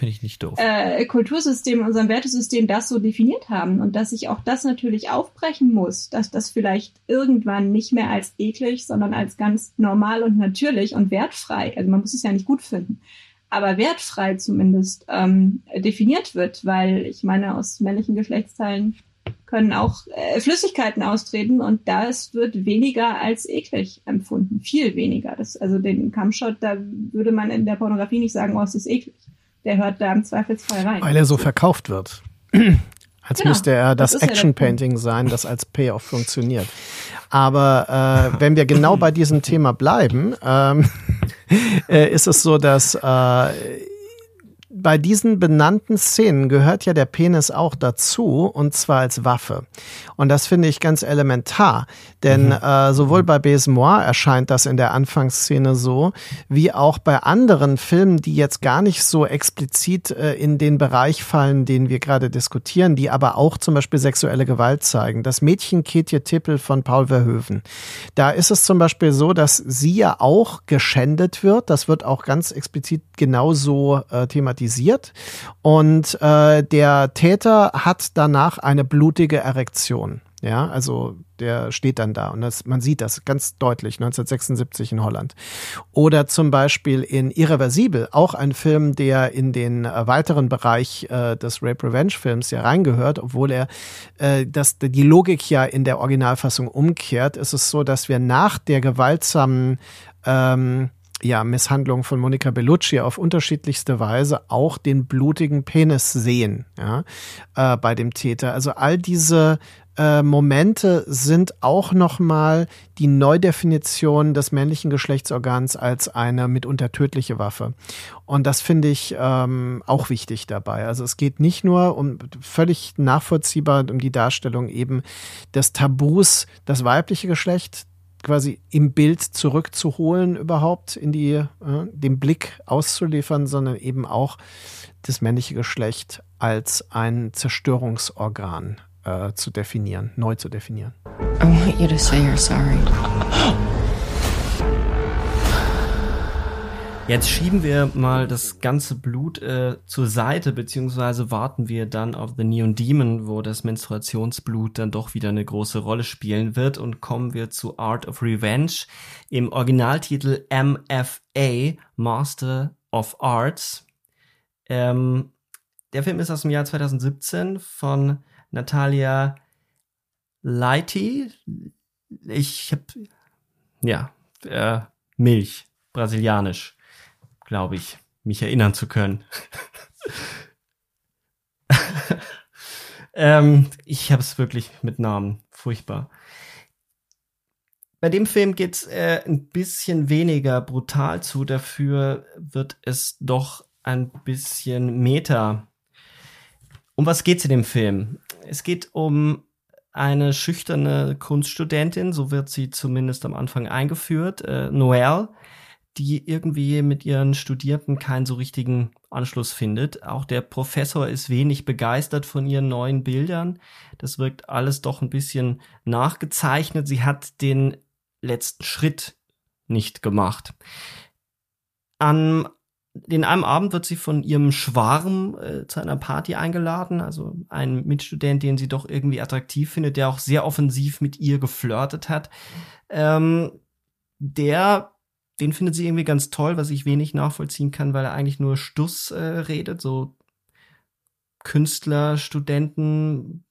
äh, Kultursystem, in unserem Wertesystem das so definiert haben und dass sich auch das natürlich aufbrechen muss, dass das vielleicht irgendwann nicht mehr als eklig, sondern als ganz normal und natürlich und wertfrei, also man muss es ja nicht gut finden, aber wertfrei zumindest ähm, definiert wird, weil ich meine, aus männlichen Geschlechtsteilen können auch äh, Flüssigkeiten austreten und das wird weniger als eklig empfunden. Viel weniger. Das, also den Cumshot, da würde man in der Pornografie nicht sagen, oh, es ist eklig. Der hört da im Zweifelsfall rein. Weil er so verkauft wird. Als genau, müsste er das, das Action-Painting sein, das als Payoff funktioniert. Aber äh, wenn wir genau bei diesem Thema bleiben, ähm, äh, ist es so, dass äh, bei diesen benannten Szenen gehört ja der Penis auch dazu und zwar als Waffe. Und das finde ich ganz elementar, denn mhm. äh, sowohl bei Besemoir erscheint das in der Anfangsszene so, wie auch bei anderen Filmen, die jetzt gar nicht so explizit äh, in den Bereich fallen, den wir gerade diskutieren, die aber auch zum Beispiel sexuelle Gewalt zeigen. Das Mädchen Ketje Tippel von Paul Verhoeven. Da ist es zum Beispiel so, dass sie ja auch geschändet wird. Das wird auch ganz explizit genauso äh, thematisiert thematisiert und äh, der Täter hat danach eine blutige Erektion. Ja, also der steht dann da und das, man sieht das ganz deutlich 1976 in Holland. Oder zum Beispiel in Irreversibel, auch ein Film, der in den äh, weiteren Bereich äh, des Rape Revenge Films ja reingehört, obwohl er äh, das, die Logik ja in der Originalfassung umkehrt, ist es so, dass wir nach der gewaltsamen ähm, ja, Misshandlung von Monica Bellucci auf unterschiedlichste Weise auch den blutigen Penis sehen, ja, äh, bei dem Täter. Also all diese äh, Momente sind auch nochmal die Neudefinition des männlichen Geschlechtsorgans als eine mitunter tödliche Waffe. Und das finde ich ähm, auch wichtig dabei. Also es geht nicht nur um völlig nachvollziehbar um die Darstellung eben des Tabus, das weibliche Geschlecht quasi im Bild zurückzuholen überhaupt in die äh, den Blick auszuliefern, sondern eben auch das männliche Geschlecht als ein Zerstörungsorgan äh, zu definieren, neu zu definieren. I want you to say you're sorry. Jetzt schieben wir mal das ganze Blut äh, zur Seite, beziehungsweise warten wir dann auf The Neon Demon, wo das Menstruationsblut dann doch wieder eine große Rolle spielen wird und kommen wir zu Art of Revenge im Originaltitel MFA, Master of Arts. Ähm, der Film ist aus dem Jahr 2017 von Natalia Leite. Ich hab, ja, äh, Milch, brasilianisch, glaube ich, mich erinnern zu können. ähm, ich habe es wirklich mit Namen, furchtbar. Bei dem Film geht's äh, ein bisschen weniger brutal zu, dafür wird es doch ein bisschen meta. Um was geht's in dem Film? Es geht um eine schüchterne Kunststudentin, so wird sie zumindest am Anfang eingeführt, äh, Noelle, die irgendwie mit ihren Studierenden keinen so richtigen Anschluss findet. Auch der Professor ist wenig begeistert von ihren neuen Bildern. Das wirkt alles doch ein bisschen nachgezeichnet. Sie hat den letzten Schritt nicht gemacht. An in einem Abend wird sie von ihrem Schwarm äh, zu einer Party eingeladen, also ein Mitstudent, den sie doch irgendwie attraktiv findet, der auch sehr offensiv mit ihr geflirtet hat. Ähm, der, den findet sie irgendwie ganz toll, was ich wenig nachvollziehen kann, weil er eigentlich nur Stuss äh, redet, so Künstler, Studenten,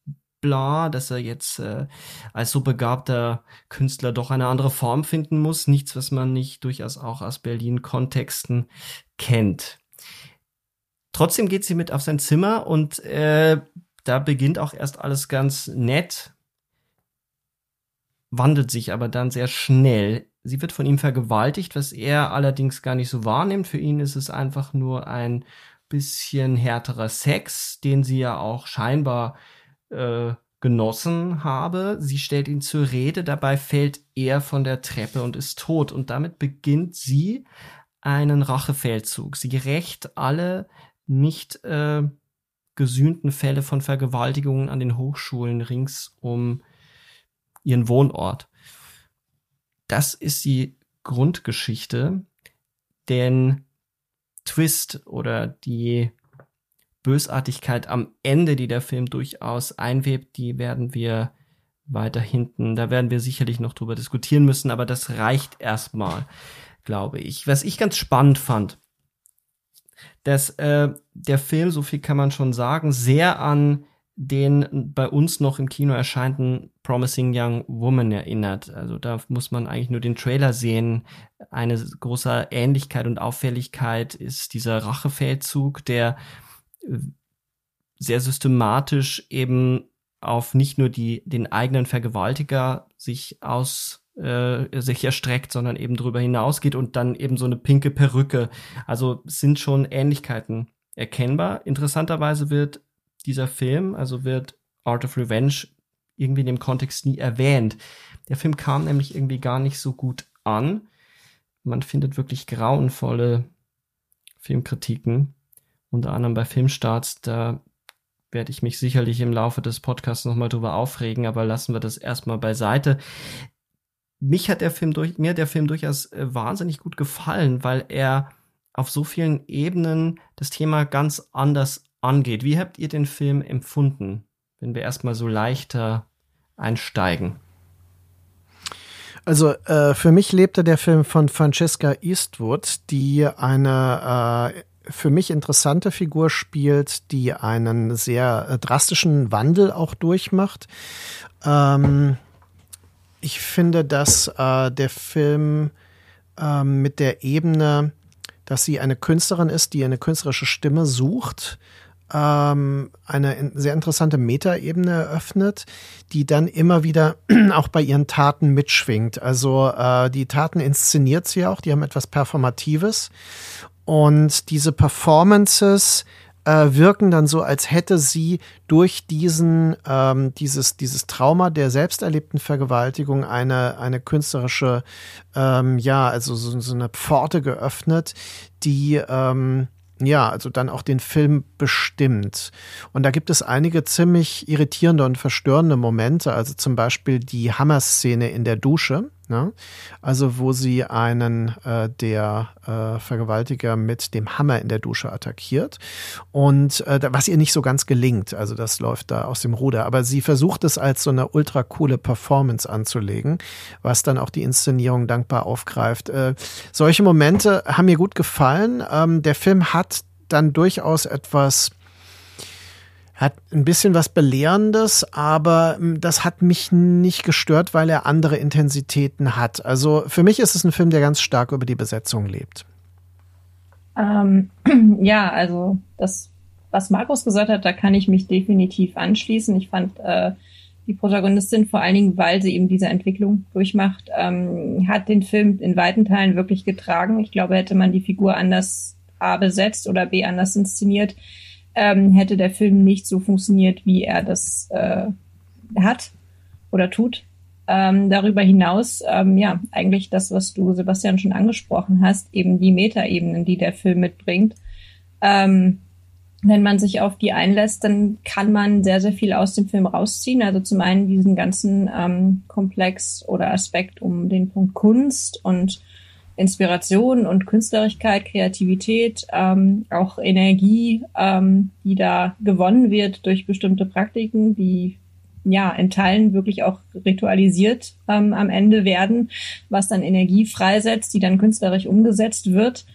bla, dass er jetzt äh, als so begabter Künstler doch eine andere Form finden muss. Nichts, was man nicht durchaus auch aus Berlin-Kontexten kennt. Trotzdem geht sie mit auf sein Zimmer und äh, da beginnt auch erst alles ganz nett, wandelt sich aber dann sehr schnell. Sie wird von ihm vergewaltigt, was er allerdings gar nicht so wahrnimmt. Für ihn ist es einfach nur ein bisschen härterer Sex, den sie ja auch scheinbar äh, genossen habe. Sie stellt ihn zur Rede, dabei fällt er von der Treppe und ist tot. Und damit beginnt sie einen Rachefeldzug. Sie rächt alle nicht äh, gesühnten Fälle von Vergewaltigungen an den Hochschulen rings um ihren Wohnort. Das ist die Grundgeschichte, denn Twist oder die Bösartigkeit am Ende, die der Film durchaus einwebt, die werden wir weiter hinten, da werden wir sicherlich noch drüber diskutieren müssen, aber das reicht erstmal glaube ich. Was ich ganz spannend fand, dass äh, der Film, so viel kann man schon sagen, sehr an den bei uns noch im Kino erscheinenden Promising Young Woman erinnert. Also da muss man eigentlich nur den Trailer sehen. Eine große Ähnlichkeit und Auffälligkeit ist dieser Rachefeldzug, der äh, sehr systematisch eben auf nicht nur die, den eigenen Vergewaltiger sich aus äh, sich erstreckt, sondern eben darüber hinausgeht und dann eben so eine pinke Perücke. Also sind schon Ähnlichkeiten erkennbar. Interessanterweise wird dieser Film, also wird Art of Revenge irgendwie in dem Kontext nie erwähnt. Der Film kam nämlich irgendwie gar nicht so gut an. Man findet wirklich grauenvolle Filmkritiken, unter anderem bei Filmstarts. Da werde ich mich sicherlich im Laufe des Podcasts nochmal drüber aufregen, aber lassen wir das erstmal beiseite mich hat der Film durch, mir hat der Film durchaus äh, wahnsinnig gut gefallen, weil er auf so vielen Ebenen das Thema ganz anders angeht. Wie habt ihr den Film empfunden, wenn wir erstmal so leichter einsteigen? Also äh, für mich lebte der Film von Francesca Eastwood, die eine äh, für mich interessante Figur spielt, die einen sehr äh, drastischen Wandel auch durchmacht. Ähm, ich finde, dass äh, der Film äh, mit der Ebene, dass sie eine Künstlerin ist, die eine künstlerische Stimme sucht, ähm, eine sehr interessante Metaebene eröffnet, die dann immer wieder auch bei ihren Taten mitschwingt. Also äh, die Taten inszeniert sie auch, die haben etwas Performatives. Und diese Performances äh, wirken dann so, als hätte sie durch diesen, ähm, dieses, dieses Trauma der selbst erlebten Vergewaltigung eine, eine künstlerische, ähm, ja, also so, so eine Pforte geöffnet, die, ähm, ja, also dann auch den Film bestimmt. Und da gibt es einige ziemlich irritierende und verstörende Momente, also zum Beispiel die Hammer-Szene in der Dusche. Ne? Also wo sie einen äh, der äh, Vergewaltiger mit dem Hammer in der Dusche attackiert und äh, was ihr nicht so ganz gelingt. Also das läuft da aus dem Ruder. Aber sie versucht es als so eine ultra coole Performance anzulegen, was dann auch die Inszenierung dankbar aufgreift. Äh, solche Momente haben mir gut gefallen. Ähm, der Film hat dann durchaus etwas hat ein bisschen was Belehrendes, aber hm, das hat mich nicht gestört, weil er andere Intensitäten hat. Also für mich ist es ein Film, der ganz stark über die Besetzung lebt. Ähm, ja, also das, was Markus gesagt hat, da kann ich mich definitiv anschließen. Ich fand äh, die Protagonistin vor allen Dingen, weil sie eben diese Entwicklung durchmacht, ähm, hat den Film in weiten Teilen wirklich getragen. Ich glaube, hätte man die Figur anders A besetzt oder B anders inszeniert, ähm, hätte der Film nicht so funktioniert, wie er das äh, hat oder tut. Ähm, darüber hinaus, ähm, ja, eigentlich das, was du, Sebastian, schon angesprochen hast, eben die Metaebenen, die der Film mitbringt. Ähm, wenn man sich auf die einlässt, dann kann man sehr, sehr viel aus dem Film rausziehen. Also zum einen diesen ganzen ähm, Komplex oder Aspekt um den Punkt Kunst und Inspiration und Künstlerigkeit, Kreativität, ähm, auch Energie, ähm, die da gewonnen wird durch bestimmte Praktiken, die ja in Teilen wirklich auch ritualisiert ähm, am Ende werden, was dann Energie freisetzt, die dann künstlerisch umgesetzt wird.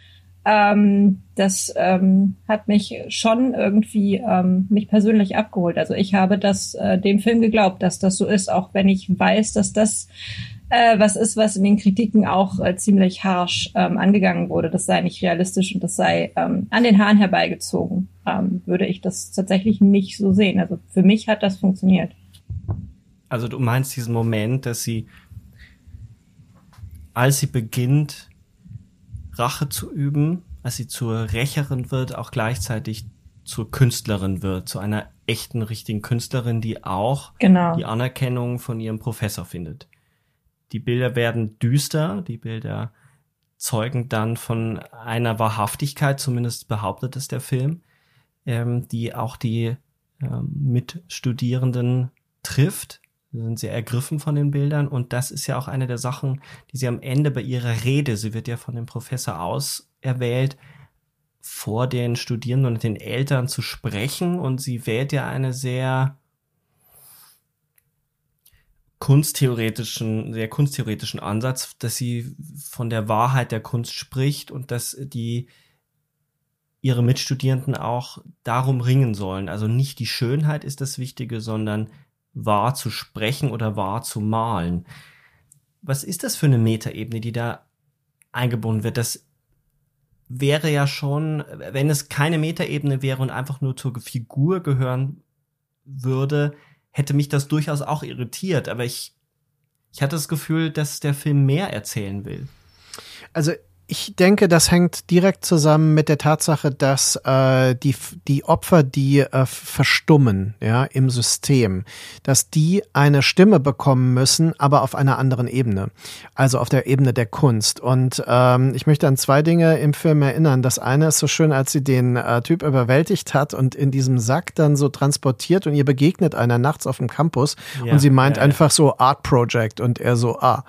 Ähm, das ähm, hat mich schon irgendwie ähm, mich persönlich abgeholt. Also ich habe das äh, dem Film geglaubt, dass das so ist, auch wenn ich weiß, dass das äh, was ist, was in den Kritiken auch äh, ziemlich harsch ähm, angegangen wurde. Das sei nicht realistisch und das sei ähm, an den Haaren herbeigezogen. Ähm, würde ich das tatsächlich nicht so sehen. Also für mich hat das funktioniert. Also du meinst diesen Moment, dass sie, als sie beginnt, Rache zu üben, als sie zur Rächerin wird, auch gleichzeitig zur Künstlerin wird, zu einer echten, richtigen Künstlerin, die auch genau. die Anerkennung von ihrem Professor findet. Die Bilder werden düster, die Bilder zeugen dann von einer Wahrhaftigkeit, zumindest behauptet es der Film, ähm, die auch die ähm, Mitstudierenden trifft. Sie sind sehr ergriffen von den Bildern und das ist ja auch eine der Sachen, die sie am Ende bei ihrer Rede, sie wird ja von dem Professor auserwählt, vor den Studierenden und den Eltern zu sprechen und sie wählt ja eine sehr kunsttheoretischen, sehr kunsttheoretischen Ansatz, dass sie von der Wahrheit der Kunst spricht und dass die ihre Mitstudierenden auch darum ringen sollen. Also nicht die Schönheit ist das Wichtige, sondern wahr zu sprechen oder wahr zu malen. Was ist das für eine Metaebene, die da eingebunden wird? Das wäre ja schon, wenn es keine Metaebene wäre und einfach nur zur Figur gehören würde, hätte mich das durchaus auch irritiert, aber ich, ich hatte das Gefühl, dass der Film mehr erzählen will. Also ich denke, das hängt direkt zusammen mit der Tatsache, dass äh, die, die Opfer, die äh, verstummen ja, im System, dass die eine Stimme bekommen müssen, aber auf einer anderen Ebene, also auf der Ebene der Kunst. Und ähm, ich möchte an zwei Dinge im Film erinnern. Das eine ist so schön, als sie den äh, Typ überwältigt hat und in diesem Sack dann so transportiert und ihr begegnet einer nachts auf dem Campus ja, und sie meint ja, ja. einfach so Art Project und er so, ah.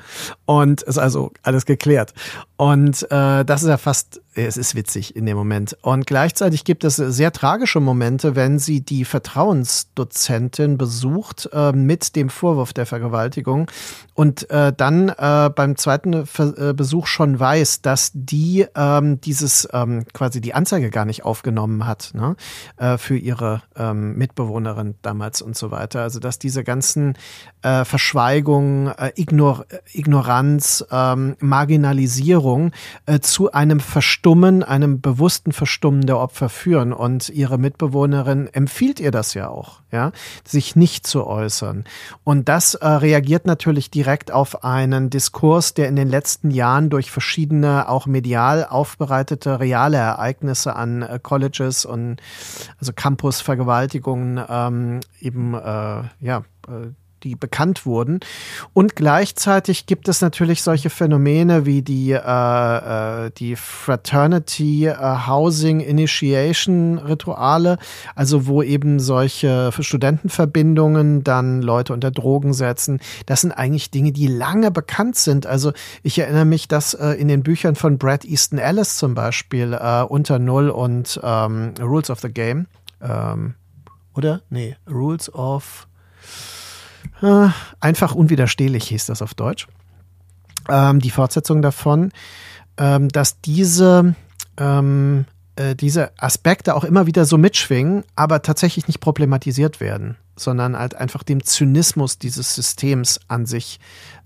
Und ist also alles geklärt. Und äh, das ist ja fast es ist witzig in dem Moment. Und gleichzeitig gibt es sehr tragische Momente, wenn sie die Vertrauensdozentin besucht äh, mit dem Vorwurf der Vergewaltigung und äh, dann äh, beim zweiten Ver äh, Besuch schon weiß, dass die ähm, dieses ähm, quasi die Anzeige gar nicht aufgenommen hat ne? äh, für ihre ähm, Mitbewohnerin damals und so weiter. Also dass diese ganzen äh, Verschweigungen, Ignor Ignoranz, ähm, Marginalisierung zu einem Verstummen Verstummen, einem bewussten Verstummen der Opfer führen. Und ihre Mitbewohnerin empfiehlt ihr das ja auch, ja, sich nicht zu äußern. Und das äh, reagiert natürlich direkt auf einen Diskurs, der in den letzten Jahren durch verschiedene auch medial aufbereitete reale Ereignisse an äh, Colleges und also Campusvergewaltigungen ähm, eben äh, ja äh, die bekannt wurden. Und gleichzeitig gibt es natürlich solche Phänomene wie die, äh, äh, die Fraternity äh, Housing Initiation Rituale, also wo eben solche Studentenverbindungen dann Leute unter Drogen setzen. Das sind eigentlich Dinge, die lange bekannt sind. Also ich erinnere mich, dass äh, in den Büchern von Brad Easton Ellis zum Beispiel äh, unter Null und ähm, Rules of the Game ähm, oder? Nee, Rules of einfach unwiderstehlich hieß das auf Deutsch. Ähm, die Fortsetzung davon, ähm, dass diese, ähm, äh, diese Aspekte auch immer wieder so mitschwingen, aber tatsächlich nicht problematisiert werden, sondern halt einfach dem Zynismus dieses Systems an sich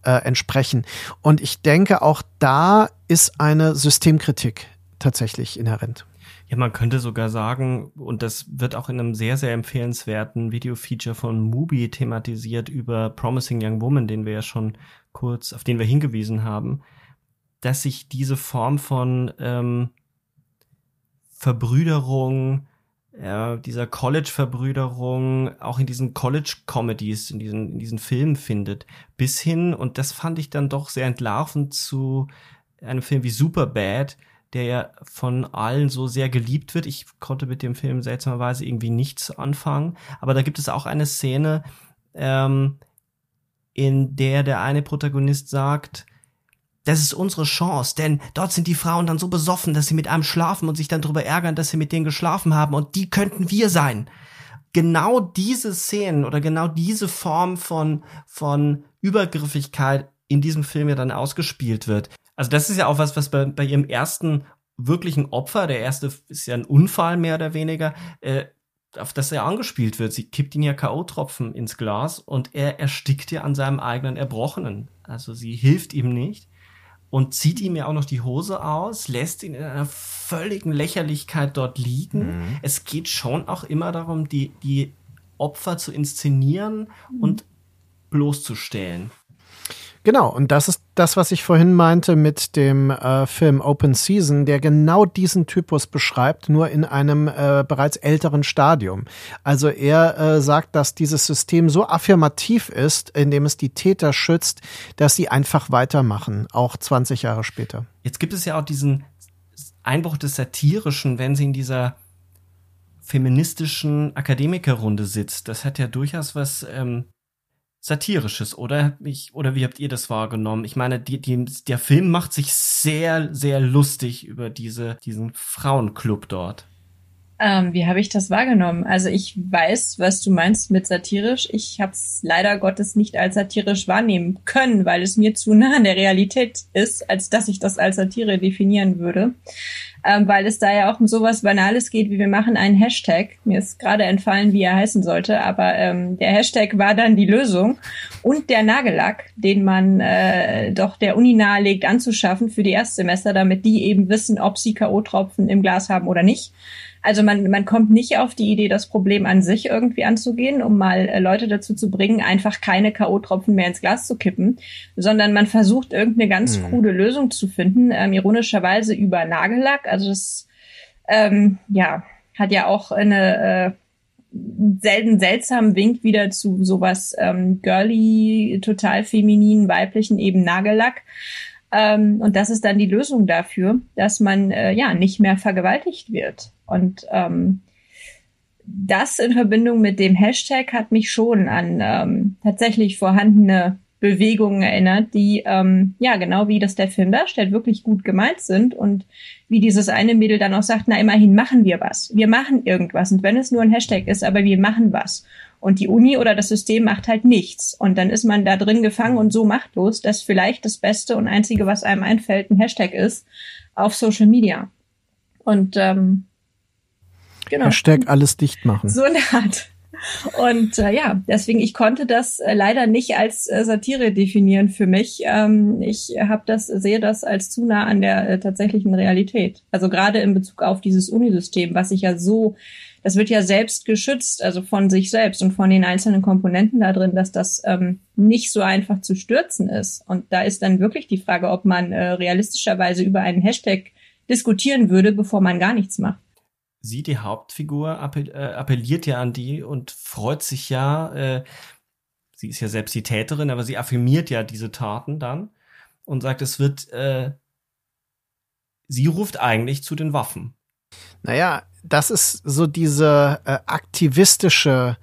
äh, entsprechen. Und ich denke, auch da ist eine Systemkritik tatsächlich inhärent. Ja, man könnte sogar sagen, und das wird auch in einem sehr, sehr empfehlenswerten Video-Feature von Mubi thematisiert über Promising Young Woman, den wir ja schon kurz, auf den wir hingewiesen haben, dass sich diese Form von ähm, Verbrüderung, äh, dieser College-Verbrüderung auch in diesen College-Comedies, in diesen, in diesen Filmen findet. Bis hin, und das fand ich dann doch sehr entlarvend zu einem Film wie Superbad, der ja von allen so sehr geliebt wird. Ich konnte mit dem Film seltsamerweise irgendwie nichts anfangen. Aber da gibt es auch eine Szene, ähm, in der der eine Protagonist sagt, das ist unsere Chance, denn dort sind die Frauen dann so besoffen, dass sie mit einem schlafen und sich dann darüber ärgern, dass sie mit denen geschlafen haben und die könnten wir sein. Genau diese Szenen oder genau diese Form von, von Übergriffigkeit in diesem Film ja dann ausgespielt wird. Also das ist ja auch was, was bei, bei ihrem ersten wirklichen Opfer, der erste ist ja ein Unfall mehr oder weniger, äh, auf das er angespielt wird. Sie kippt ihn ja K.O.-Tropfen ins Glas und er erstickt ja an seinem eigenen Erbrochenen. Also sie hilft ihm nicht und zieht ihm ja auch noch die Hose aus, lässt ihn in einer völligen Lächerlichkeit dort liegen. Mhm. Es geht schon auch immer darum, die, die Opfer zu inszenieren mhm. und bloßzustellen. Genau, und das ist das, was ich vorhin meinte mit dem äh, Film Open Season, der genau diesen Typus beschreibt, nur in einem äh, bereits älteren Stadium. Also er äh, sagt, dass dieses System so affirmativ ist, indem es die Täter schützt, dass sie einfach weitermachen, auch 20 Jahre später. Jetzt gibt es ja auch diesen Einbruch des Satirischen, wenn sie in dieser feministischen Akademikerrunde sitzt. Das hat ja durchaus was ähm, Satirisches, oder? Ich, oder wie habt ihr das wahrgenommen? Ich meine, die, die, der Film macht sich sehr, sehr lustig über diese, diesen Frauenclub dort. Ähm, wie habe ich das wahrgenommen? Also ich weiß, was du meinst mit satirisch. Ich habe es leider Gottes nicht als satirisch wahrnehmen können, weil es mir zu nah an der Realität ist, als dass ich das als Satire definieren würde ähm, weil es da ja auch um sowas Banales geht, wie wir machen einen Hashtag. Mir ist gerade entfallen, wie er heißen sollte, aber ähm, der Hashtag war dann die Lösung und der Nagellack, den man äh, doch der Uni nahelegt anzuschaffen für die Erstsemester, damit die eben wissen, ob sie K.O.-Tropfen im Glas haben oder nicht. Also man, man kommt nicht auf die Idee, das Problem an sich irgendwie anzugehen, um mal äh, Leute dazu zu bringen, einfach keine K.O.-Tropfen mehr ins Glas zu kippen, sondern man versucht irgendeine ganz mhm. krude Lösung zu finden, ähm, ironischerweise über Nagellack. Also das ähm, ja, hat ja auch eine äh, selten seltsamen Wink wieder zu sowas ähm, girly, total feminin, weiblichen, eben Nagellack. Ähm, und das ist dann die Lösung dafür, dass man äh, ja nicht mehr vergewaltigt wird. Und ähm, das in Verbindung mit dem Hashtag hat mich schon an ähm, tatsächlich vorhandene Bewegungen erinnert, die ähm, ja genau wie das der Film darstellt, wirklich gut gemeint sind und wie dieses eine Mädel dann auch sagt, na immerhin machen wir was, wir machen irgendwas. Und wenn es nur ein Hashtag ist, aber wir machen was. Und die Uni oder das System macht halt nichts. Und dann ist man da drin gefangen und so machtlos, dass vielleicht das Beste und einzige, was einem einfällt, ein Hashtag ist auf Social Media. Und ähm, Genau. Hashtag alles dicht machen. So eine Art. Und äh, ja, deswegen, ich konnte das äh, leider nicht als äh, Satire definieren für mich. Ähm, ich habe das, sehe das als zu nah an der äh, tatsächlichen Realität. Also gerade in Bezug auf dieses Unisystem, was sich ja so, das wird ja selbst geschützt, also von sich selbst und von den einzelnen Komponenten da drin, dass das ähm, nicht so einfach zu stürzen ist. Und da ist dann wirklich die Frage, ob man äh, realistischerweise über einen Hashtag diskutieren würde, bevor man gar nichts macht sie, die Hauptfigur, äh, appelliert ja an die und freut sich ja, äh, sie ist ja selbst die Täterin, aber sie affirmiert ja diese Taten dann und sagt, es wird, äh, sie ruft eigentlich zu den Waffen. Naja, das ist so diese äh, aktivistische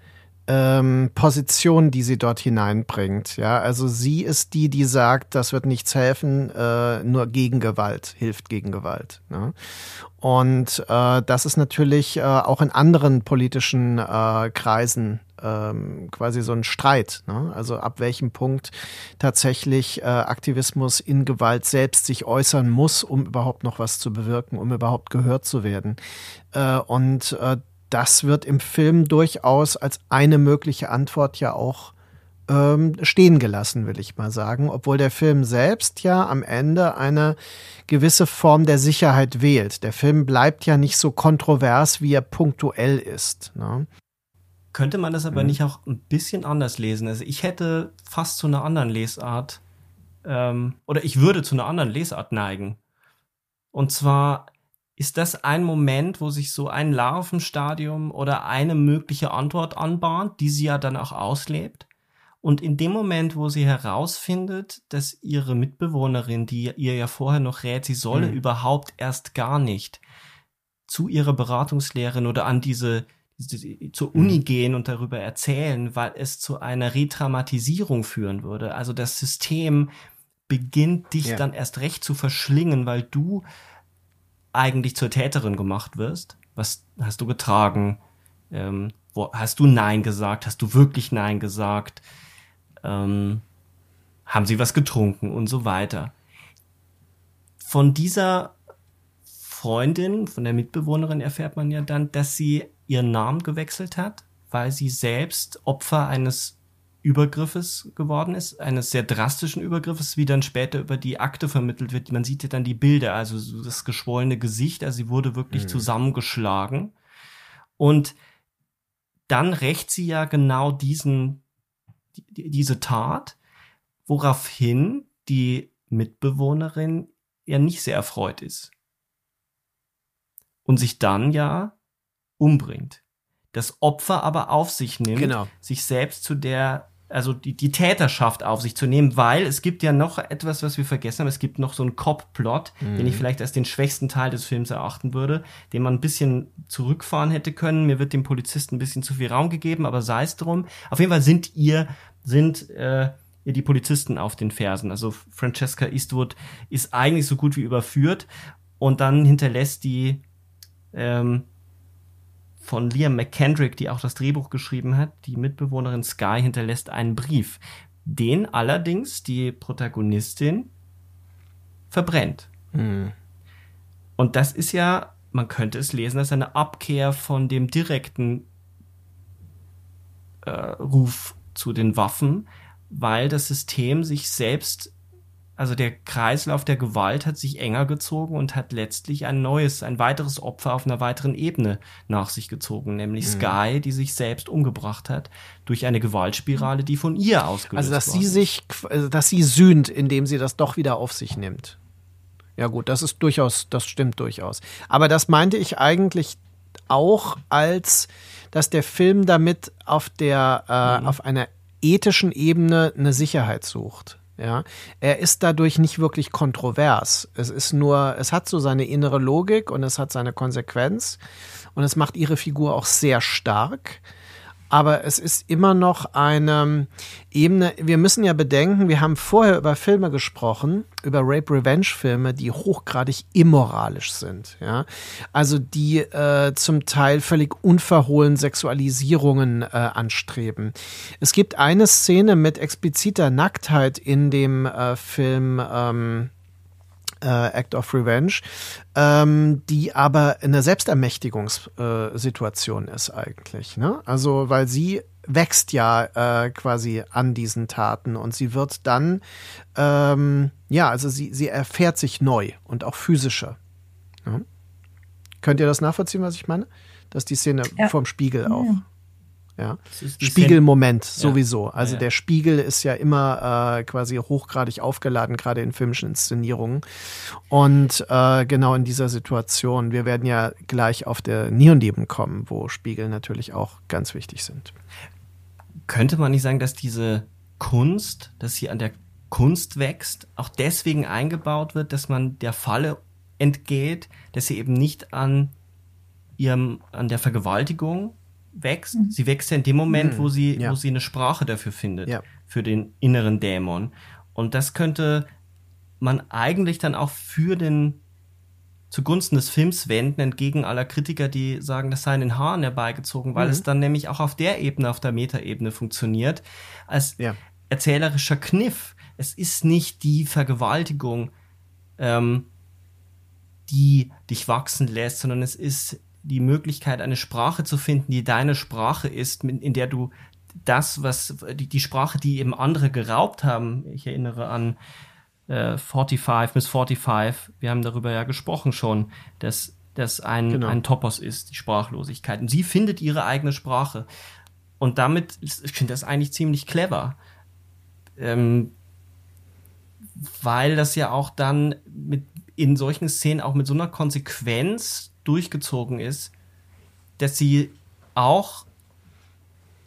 ähm, Position, die sie dort hineinbringt. Ja, also sie ist die, die sagt, das wird nichts helfen, äh, nur Gegengewalt hilft gegen Gewalt. Ne? Und äh, das ist natürlich äh, auch in anderen politischen äh, Kreisen ähm, quasi so ein Streit. Ne? Also ab welchem Punkt tatsächlich äh, Aktivismus in Gewalt selbst sich äußern muss, um überhaupt noch was zu bewirken, um überhaupt gehört zu werden. Äh, und äh, das wird im Film durchaus als eine mögliche Antwort ja auch ähm, stehen gelassen, will ich mal sagen, obwohl der Film selbst ja am Ende eine gewisse Form der Sicherheit wählt. Der Film bleibt ja nicht so kontrovers, wie er punktuell ist. Ne? Könnte man das aber mhm. nicht auch ein bisschen anders lesen? Also ich hätte fast zu einer anderen Lesart ähm, oder ich würde zu einer anderen Lesart neigen. Und zwar ist das ein Moment, wo sich so ein Larvenstadium oder eine mögliche Antwort anbahnt, die sie ja dann auch auslebt? Und in dem Moment, wo sie herausfindet, dass ihre Mitbewohnerin, die ihr ja vorher noch rät, sie solle mhm. überhaupt erst gar nicht zu ihrer Beratungslehrerin oder an diese, zur Uni mhm. gehen und darüber erzählen, weil es zu einer Retraumatisierung führen würde. Also das System beginnt dich ja. dann erst recht zu verschlingen, weil du eigentlich zur Täterin gemacht wirst. Was hast du getragen? Ähm, wo, hast du Nein gesagt? Hast du wirklich Nein gesagt? ähm, haben sie was getrunken und so weiter. Von dieser Freundin, von der Mitbewohnerin erfährt man ja dann, dass sie ihren Namen gewechselt hat, weil sie selbst Opfer eines Übergriffes geworden ist, eines sehr drastischen Übergriffes, wie dann später über die Akte vermittelt wird. Man sieht ja dann die Bilder, also das geschwollene Gesicht, also sie wurde wirklich mhm. zusammengeschlagen. Und dann rächt sie ja genau diesen die, diese Tat, woraufhin die Mitbewohnerin ja nicht sehr erfreut ist. Und sich dann ja umbringt. Das Opfer aber auf sich nimmt, genau. sich selbst zu der also die, die Täterschaft auf sich zu nehmen, weil es gibt ja noch etwas, was wir vergessen haben. Es gibt noch so einen Cop-Plot, mhm. den ich mhm. vielleicht als den schwächsten Teil des Films erachten würde, den man ein bisschen zurückfahren hätte können. Mir wird dem Polizisten ein bisschen zu viel Raum gegeben, aber sei es drum. Auf jeden Fall sind ihr, sind äh, ihr die Polizisten auf den Fersen. Also Francesca Eastwood ist eigentlich so gut wie überführt und dann hinterlässt die ähm, von Liam McKendrick, die auch das Drehbuch geschrieben hat, die Mitbewohnerin Sky hinterlässt einen Brief, den allerdings die Protagonistin verbrennt. Mhm. Und das ist ja, man könnte es lesen, als eine Abkehr von dem direkten äh, Ruf zu den Waffen, weil das System sich selbst also der Kreislauf der Gewalt hat sich enger gezogen und hat letztlich ein neues, ein weiteres Opfer auf einer weiteren Ebene nach sich gezogen, nämlich mhm. Sky, die sich selbst umgebracht hat durch eine Gewaltspirale, die von ihr ausgelöst Also dass sie sich, also, dass sie sühnt, indem sie das doch wieder auf sich nimmt. Ja gut, das ist durchaus, das stimmt durchaus. Aber das meinte ich eigentlich auch als, dass der Film damit auf der, äh, mhm. auf einer ethischen Ebene eine Sicherheit sucht. Ja, er ist dadurch nicht wirklich kontrovers. Es ist nur, es hat so seine innere Logik und es hat seine Konsequenz. Und es macht ihre Figur auch sehr stark aber es ist immer noch eine Ebene. Wir müssen ja bedenken, wir haben vorher über Filme gesprochen, über Rape-Revenge-Filme, die hochgradig immoralisch sind. Ja? Also die äh, zum Teil völlig unverhohlen Sexualisierungen äh, anstreben. Es gibt eine Szene mit expliziter Nacktheit in dem äh, Film. Ähm, äh, Act of Revenge, ähm, die aber eine Selbstermächtigungssituation äh, ist eigentlich. Ne? Also weil sie wächst ja äh, quasi an diesen Taten und sie wird dann, ähm, ja, also sie, sie erfährt sich neu und auch physischer. Ja? Könnt ihr das nachvollziehen, was ich meine? Dass die Szene ja. vom Spiegel auch. Ja. Ja. Spiegelmoment sowieso. Ja. Also ja, der Spiegel ist ja immer äh, quasi hochgradig aufgeladen, gerade in filmischen Inszenierungen. Und äh, genau in dieser Situation, wir werden ja gleich auf der Neonleben kommen, wo Spiegel natürlich auch ganz wichtig sind. Könnte man nicht sagen, dass diese Kunst, dass sie an der Kunst wächst, auch deswegen eingebaut wird, dass man der Falle entgeht, dass sie eben nicht an ihrem, an der Vergewaltigung wächst. Mhm. Sie wächst ja in dem Moment, mhm. wo sie, ja. wo sie eine Sprache dafür findet, ja. für den inneren Dämon. Und das könnte man eigentlich dann auch für den zugunsten des Films wenden, entgegen aller Kritiker, die sagen, das sei in den Haaren herbeigezogen, weil mhm. es dann nämlich auch auf der Ebene, auf der Metaebene funktioniert, als ja. erzählerischer Kniff. Es ist nicht die Vergewaltigung, ähm, die dich wachsen lässt, sondern es ist die Möglichkeit, eine Sprache zu finden, die deine Sprache ist, in der du das, was die, die Sprache, die eben andere geraubt haben, ich erinnere an äh, 45 Miss 45, wir haben darüber ja gesprochen schon, dass das ein, genau. ein Topos ist, die Sprachlosigkeit. Und sie findet ihre eigene Sprache. Und damit, ich finde das eigentlich ziemlich clever. Ähm, weil das ja auch dann mit in solchen Szenen auch mit so einer Konsequenz durchgezogen ist, dass sie auch,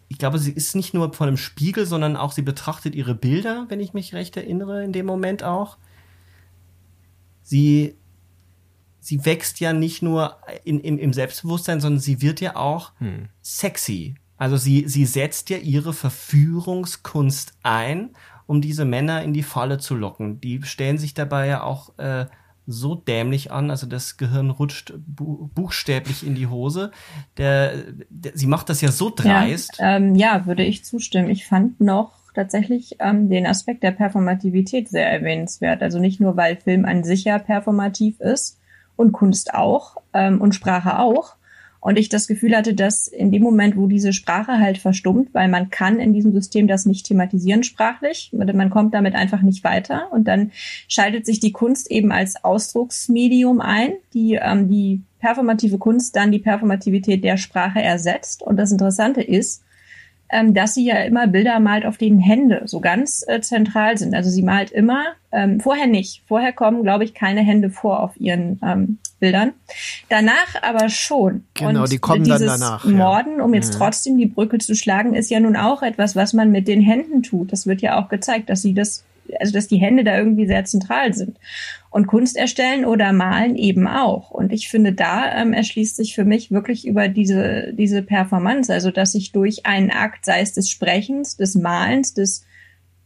ich glaube, sie ist nicht nur vor einem Spiegel, sondern auch sie betrachtet ihre Bilder, wenn ich mich recht erinnere, in dem Moment auch. Sie, sie wächst ja nicht nur in, in, im Selbstbewusstsein, sondern sie wird ja auch hm. sexy. Also sie, sie setzt ja ihre Verführungskunst ein, um diese Männer in die Falle zu locken. Die stellen sich dabei ja auch äh, so dämlich an, also das Gehirn rutscht bu buchstäblich in die Hose. Der, der, sie macht das ja so dreist. Ja, ähm, ja, würde ich zustimmen. Ich fand noch tatsächlich ähm, den Aspekt der Performativität sehr erwähnenswert. Also nicht nur, weil Film an sich ja performativ ist und Kunst auch ähm, und Sprache auch, und ich das Gefühl hatte, dass in dem Moment, wo diese Sprache halt verstummt, weil man kann in diesem System das nicht thematisieren sprachlich, man kommt damit einfach nicht weiter und dann schaltet sich die Kunst eben als Ausdrucksmedium ein, die ähm, die performative Kunst dann die Performativität der Sprache ersetzt. Und das Interessante ist, ähm, dass sie ja immer Bilder malt, auf denen Hände so ganz äh, zentral sind. Also sie malt immer, ähm, vorher nicht. Vorher kommen, glaube ich, keine Hände vor auf ihren ähm, Bildern. Danach aber schon. Genau, Und die kommen dann danach. Morden, um jetzt mhm. trotzdem die Brücke zu schlagen, ist ja nun auch etwas, was man mit den Händen tut. Das wird ja auch gezeigt, dass sie das also dass die Hände da irgendwie sehr zentral sind. Und Kunst erstellen oder malen eben auch. Und ich finde, da ähm, erschließt sich für mich wirklich über diese, diese Performance, also dass ich durch einen Akt, sei es des Sprechens, des Malens, des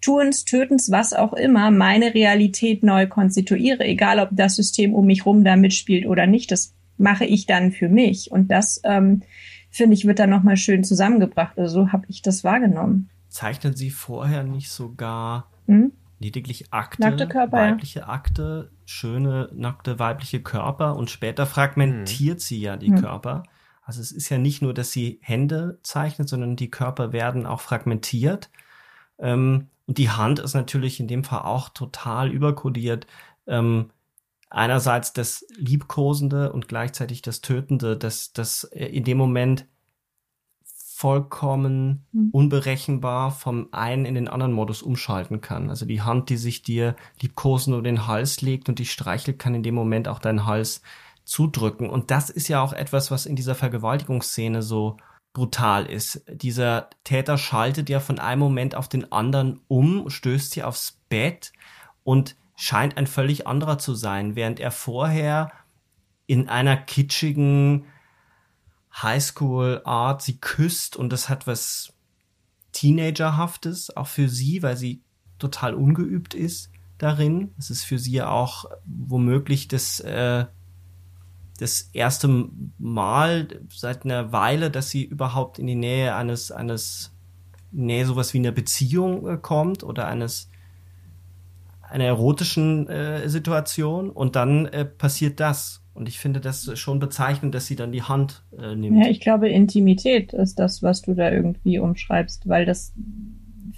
Tuens, Tötens, was auch immer, meine Realität neu konstituiere, egal ob das System um mich rum da mitspielt oder nicht, das mache ich dann für mich. Und das, ähm, finde ich, wird dann nochmal schön zusammengebracht. Also so habe ich das wahrgenommen. Zeichnen Sie vorher nicht sogar hm? Lediglich Akte, nackte Körper, weibliche ja. Akte, schöne nackte weibliche Körper und später fragmentiert hm. sie ja die hm. Körper. Also es ist ja nicht nur, dass sie Hände zeichnet, sondern die Körper werden auch fragmentiert. Ähm, und die Hand ist natürlich in dem Fall auch total überkodiert. Ähm, einerseits das Liebkosende und gleichzeitig das Tötende, das, das in dem Moment vollkommen mhm. unberechenbar vom einen in den anderen Modus umschalten kann. Also die Hand, die sich dir liebkosen über den Hals legt und dich streichelt, kann in dem Moment auch deinen Hals zudrücken. Und das ist ja auch etwas, was in dieser Vergewaltigungsszene so brutal ist. Dieser Täter schaltet ja von einem Moment auf den anderen um, stößt sie aufs Bett und scheint ein völlig anderer zu sein, während er vorher in einer kitschigen Highschool-Art sie küsst und das hat was Teenagerhaftes, auch für sie, weil sie total ungeübt ist darin. Es ist für sie auch womöglich das, äh, das erste Mal seit einer Weile, dass sie überhaupt in die Nähe eines, eines, Nähe sowas wie einer Beziehung äh, kommt oder eines, einer erotischen äh, Situation und dann äh, passiert das. Und ich finde das schon bezeichnend, dass sie dann die Hand äh, nimmt. Ja, ich glaube, Intimität ist das, was du da irgendwie umschreibst, weil das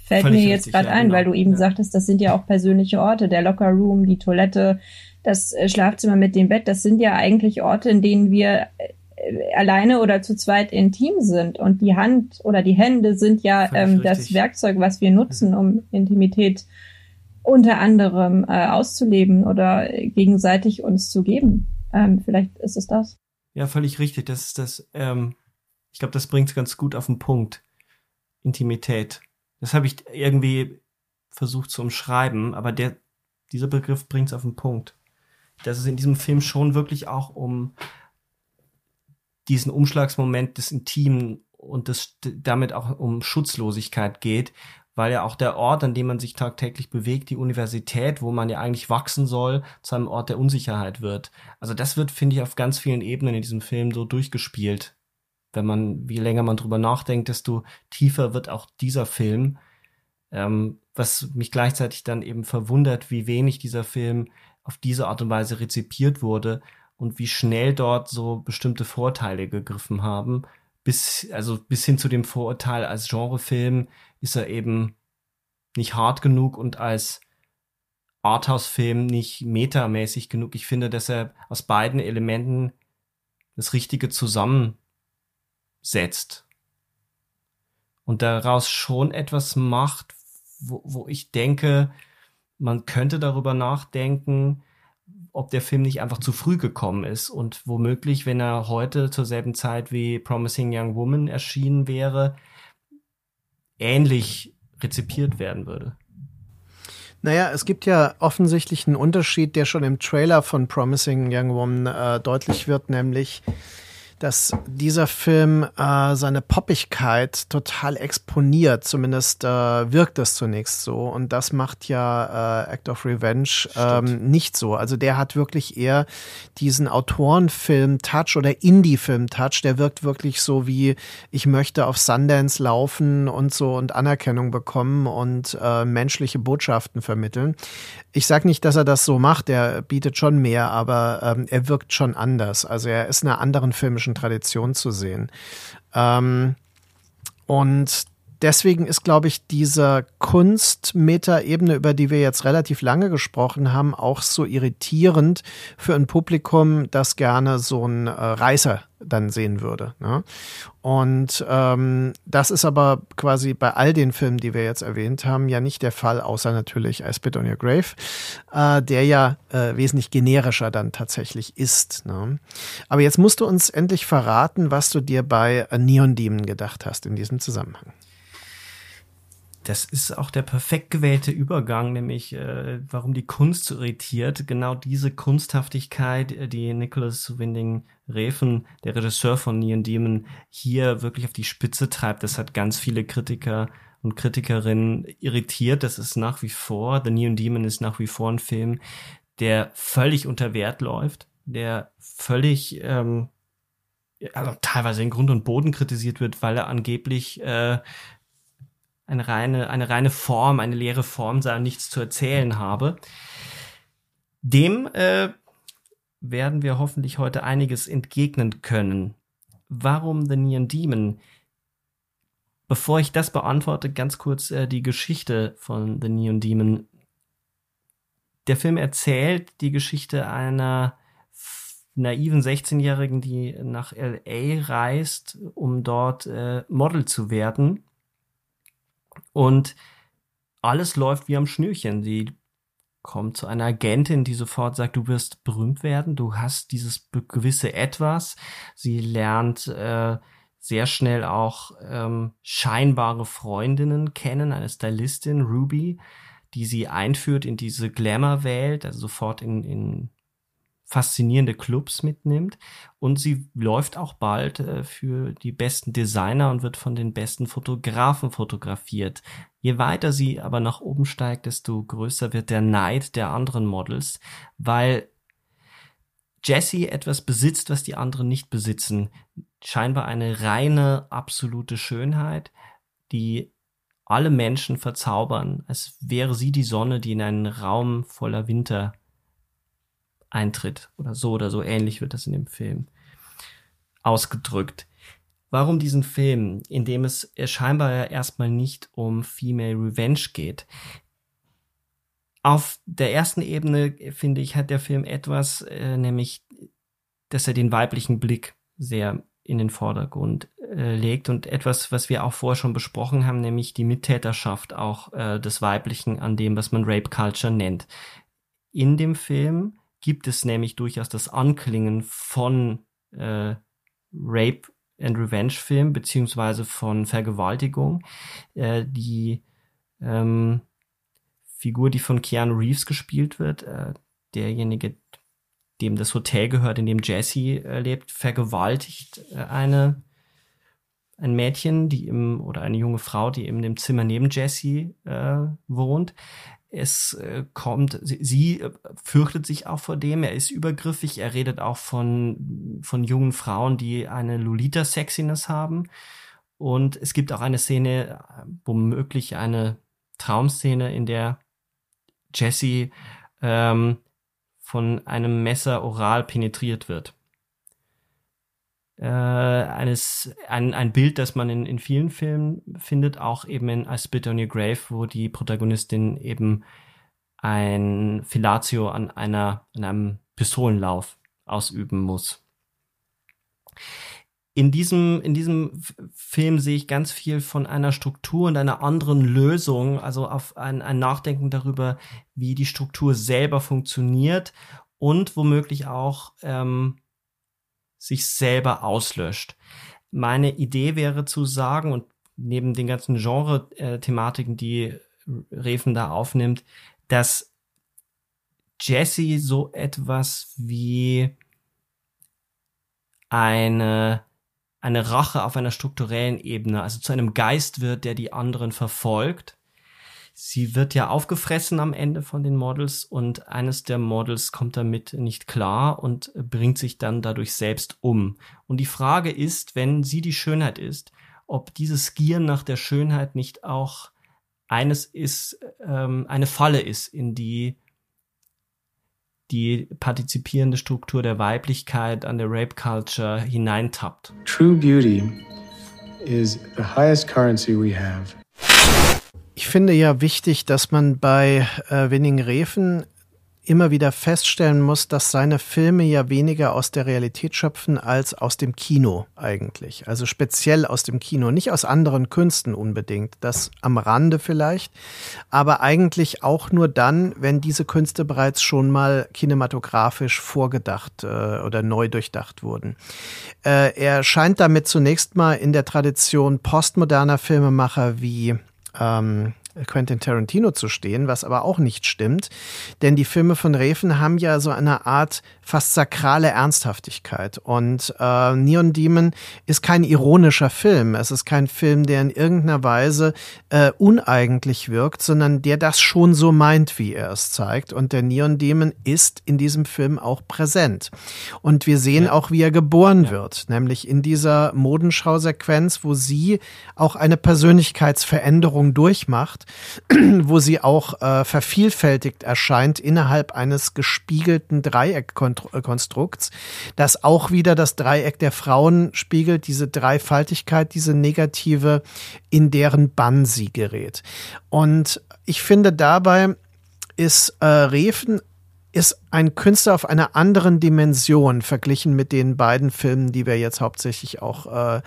fällt Völlig mir jetzt gerade ja, ein, genau. weil du eben Ja. sagtest, das sind ja auch persönliche Orte, der Lockerroom, die Toilette, das äh, Schlafzimmer mit dem Bett, das sind ja eigentlich Orte, in denen wir äh, alleine oder zu zweit intim sind. Und die Hand oder die Hände sind ja ähm, das. Werkzeug, was wir nutzen, um Intimität unter anderem äh, auszuleben oder äh, gegenseitig uns zu geben. Ähm, vielleicht ist es das. Ja, völlig richtig. Das ist das, ähm, ich glaube, das bringt es ganz gut auf den Punkt. Intimität. Das habe ich irgendwie versucht zu umschreiben, aber der, dieser Begriff bringt es auf den Punkt. Dass es in diesem Film schon wirklich auch um diesen Umschlagsmoment des Intimen und des, damit auch um Schutzlosigkeit geht, weil ja auch der Ort, an dem man sich tagtäglich bewegt, die Universität, wo man ja eigentlich wachsen soll, zu einem Ort der Unsicherheit wird. Also das wird, finde ich, auf ganz vielen Ebenen in diesem Film so durchgespielt. Wenn man, wie länger man drüber nachdenkt, desto tiefer wird auch dieser Film. Ähm, was mich gleichzeitig dann eben verwundert, wie wenig dieser Film auf diese Art und Weise rezipiert wurde und wie schnell dort so bestimmte Vorteile gegriffen haben. Bis, also bis hin zu dem Vorurteil, als Genrefilm ist er eben nicht hart genug und als Arthouse-Film nicht metamäßig genug. Ich finde, dass er aus beiden Elementen das Richtige zusammensetzt und daraus schon etwas macht, wo, wo ich denke, man könnte darüber nachdenken, ob der Film nicht einfach zu früh gekommen ist und womöglich, wenn er heute zur selben Zeit wie Promising Young Woman erschienen wäre, ähnlich rezipiert werden würde. Naja, es gibt ja offensichtlich einen Unterschied, der schon im Trailer von Promising Young Woman äh, deutlich wird, nämlich dass dieser Film äh, seine Poppigkeit total exponiert. Zumindest äh, wirkt das zunächst so. Und das macht ja äh, Act of Revenge ähm, nicht so. Also der hat wirklich eher diesen Autorenfilm-Touch oder Indie-Film-Touch. Der wirkt wirklich so wie, ich möchte auf Sundance laufen und so und Anerkennung bekommen und äh, menschliche Botschaften vermitteln. Ich sage nicht, dass er das so macht, er bietet schon mehr, aber ähm, er wirkt schon anders. Also er ist einer anderen filmischen Tradition zu sehen. Ähm, und deswegen ist, glaube ich, diese Kunst-Meta-Ebene, über die wir jetzt relativ lange gesprochen haben, auch so irritierend für ein Publikum, das gerne so einen äh, Reißer dann sehen würde. Ne? Und ähm, das ist aber quasi bei all den Filmen, die wir jetzt erwähnt haben, ja nicht der Fall, außer natürlich I Spit on Your Grave, äh, der ja äh, wesentlich generischer dann tatsächlich ist. Ne? Aber jetzt musst du uns endlich verraten, was du dir bei äh, Neon Demon gedacht hast in diesem Zusammenhang. Das ist auch der perfekt gewählte Übergang, nämlich äh, warum die Kunst so irritiert. Genau diese Kunsthaftigkeit, äh, die Nicholas Winding Refn, der Regisseur von Neon Demon, hier wirklich auf die Spitze treibt. Das hat ganz viele Kritiker und Kritikerinnen irritiert. Das ist nach wie vor, The Neon Demon ist nach wie vor ein Film, der völlig unter Wert läuft, der völlig ähm, also teilweise in Grund und Boden kritisiert wird, weil er angeblich äh, eine reine, eine reine Form, eine leere Form sei und nichts zu erzählen habe. Dem äh, werden wir hoffentlich heute einiges entgegnen können. Warum The Neon Demon? Bevor ich das beantworte, ganz kurz äh, die Geschichte von The Neon Demon. Der Film erzählt die Geschichte einer naiven 16-Jährigen, die nach LA reist, um dort äh, Model zu werden. Und alles läuft wie am Schnürchen. Sie kommt zu einer Agentin, die sofort sagt, du wirst berühmt werden, du hast dieses gewisse Etwas. Sie lernt äh, sehr schnell auch ähm, scheinbare Freundinnen kennen, eine Stylistin, Ruby, die sie einführt in diese Glamour-Welt, also sofort in, in faszinierende Clubs mitnimmt und sie läuft auch bald äh, für die besten Designer und wird von den besten Fotografen fotografiert. Je weiter sie aber nach oben steigt, desto größer wird der Neid der anderen Models, weil Jessie etwas besitzt, was die anderen nicht besitzen. Scheinbar eine reine, absolute Schönheit, die alle Menschen verzaubern, als wäre sie die Sonne, die in einen Raum voller Winter eintritt. Oder so oder so ähnlich wird das in dem Film ausgedrückt. Warum diesen Film, in dem es scheinbar ja erstmal nicht um Female Revenge geht? Auf der ersten Ebene, finde ich, hat der Film etwas, äh, nämlich, dass er den weiblichen Blick sehr in den Vordergrund äh, legt und etwas, was wir auch vorher schon besprochen haben, nämlich die Mittäterschaft auch äh, des Weiblichen an dem, was man Rape Culture nennt. In dem Film gibt es nämlich durchaus das Anklingen von äh, Rape and Revenge Film beziehungsweise von Vergewaltigung. Äh, die ähm, Figur, die von Keanu Reeves gespielt wird, äh, derjenige, dem das Hotel gehört, in dem Jesse äh, lebt, vergewaltigt äh, eine ein Mädchen, die im oder eine junge Frau, die in dem Zimmer neben Jesse äh, wohnt. Es äh, kommt, sie, äh, fürchtet sich auch vor dem. Er ist übergriffig. Er redet auch von von jungen Frauen, die eine Lolita-Sexiness haben. Und es gibt auch eine Szene, äh, womöglich eine Traumszene, in der Jesse ähm, von einem Messer oral penetriert wird. Äh, eines, ein, ein Bild, das man in, in vielen Filmen findet, auch eben in I Spit on Your Grave, wo die Protagonistin eben ein Filatio an einer, an einem Pistolenlauf ausüben muss. In diesem, in diesem Film sehe ich ganz viel von einer Struktur und einer anderen Lösung, also auf ein, ein Nachdenken darüber, wie die Struktur selber funktioniert und womöglich auch ähm, sich selber auslöscht. Meine Idee wäre zu sagen, und neben den ganzen Genre-Thematiken, die Reven da aufnimmt, dass Jesse so etwas wie eine eine Rache auf einer strukturellen Ebene, also zu einem Geist wird, der die anderen verfolgt. Sie wird ja aufgefressen am Ende von den Models und eines der Models kommt damit nicht klar und bringt sich dann dadurch selbst um. Und die Frage ist, wenn sie die Schönheit ist, ob dieses Gier nach der Schönheit nicht auch eines ist, ähm, eine Falle ist, in die die partizipierende Struktur der Weiblichkeit an der Rape Culture hineintappt. True beauty is the highest currency we have. Ich finde ja wichtig, dass man bei äh, Winning Refen immer wieder feststellen muss, dass seine Filme ja weniger aus der Realität schöpfen als aus dem Kino eigentlich. Also speziell aus dem Kino, nicht aus anderen Künsten unbedingt. Das am Rande vielleicht, aber eigentlich auch nur dann, wenn diese Künste bereits schon mal kinematografisch vorgedacht äh, oder neu durchdacht wurden. Äh, er scheint damit zunächst mal in der Tradition postmoderner Filmemacher wie ähm, Quentin Tarantino zu stehen, was aber auch nicht stimmt, denn die Filme von Reven haben ja so eine Art fast sakrale Ernsthaftigkeit. Und äh, Neon Demon ist kein ironischer Film, es ist kein Film, der in irgendeiner Weise äh, uneigentlich wirkt, sondern der das schon so meint, wie er es zeigt. Und der Neon Demon ist in diesem Film auch präsent. Und wir sehen ja. auch, wie er geboren ja. wird, nämlich in dieser Modenschau-Sequenz, wo sie auch eine Persönlichkeitsveränderung durchmacht wo sie auch äh, vervielfältigt erscheint innerhalb eines gespiegelten Dreieckkonstrukts, das auch wieder das Dreieck der Frauen spiegelt, diese Dreifaltigkeit, diese negative, in deren Bann sie gerät. Und ich finde dabei ist äh, Reven ist ein Künstler auf einer anderen Dimension verglichen mit den beiden Filmen, die wir jetzt hauptsächlich auch äh,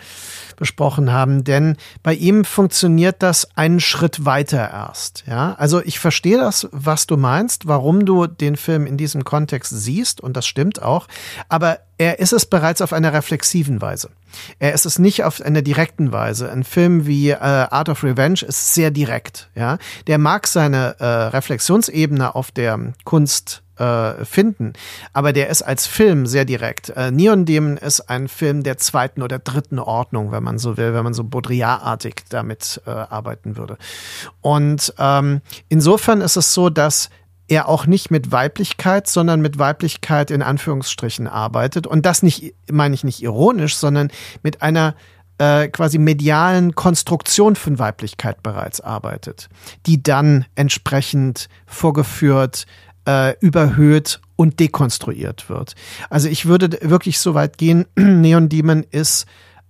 besprochen haben. Denn bei ihm funktioniert das einen Schritt weiter erst. Ja, also ich verstehe das, was du meinst, warum du den Film in diesem Kontext siehst, und das stimmt auch. Aber er ist es bereits auf einer reflexiven Weise. Er ist es nicht auf einer direkten Weise. Ein Film wie äh, Art of Revenge ist sehr direkt. Ja, der mag seine äh, Reflexionsebene auf der Kunst äh, finden. Aber der ist als Film sehr direkt. Äh, Neon Demon ist ein Film der zweiten oder dritten Ordnung, wenn man so will, wenn man so Baudrillard-artig damit äh, arbeiten würde. Und ähm, insofern ist es so, dass er auch nicht mit Weiblichkeit, sondern mit Weiblichkeit in Anführungsstrichen arbeitet. Und das nicht, meine ich nicht ironisch, sondern mit einer äh, quasi medialen Konstruktion von Weiblichkeit bereits arbeitet, die dann entsprechend vorgeführt, äh, überhöht und dekonstruiert wird. Also ich würde wirklich so weit gehen, Neon Demon ist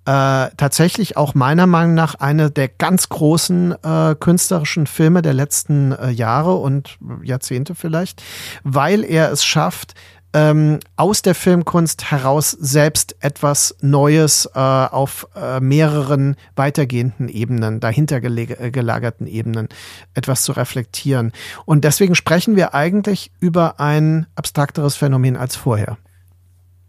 äh, tatsächlich auch meiner Meinung nach eine der ganz großen äh, künstlerischen Filme der letzten äh, Jahre und Jahrzehnte vielleicht, weil er es schafft, ähm, aus der Filmkunst heraus selbst etwas Neues äh, auf äh, mehreren weitergehenden Ebenen, dahinter äh, gelagerten Ebenen, etwas zu reflektieren. Und deswegen sprechen wir eigentlich über ein abstrakteres Phänomen als vorher.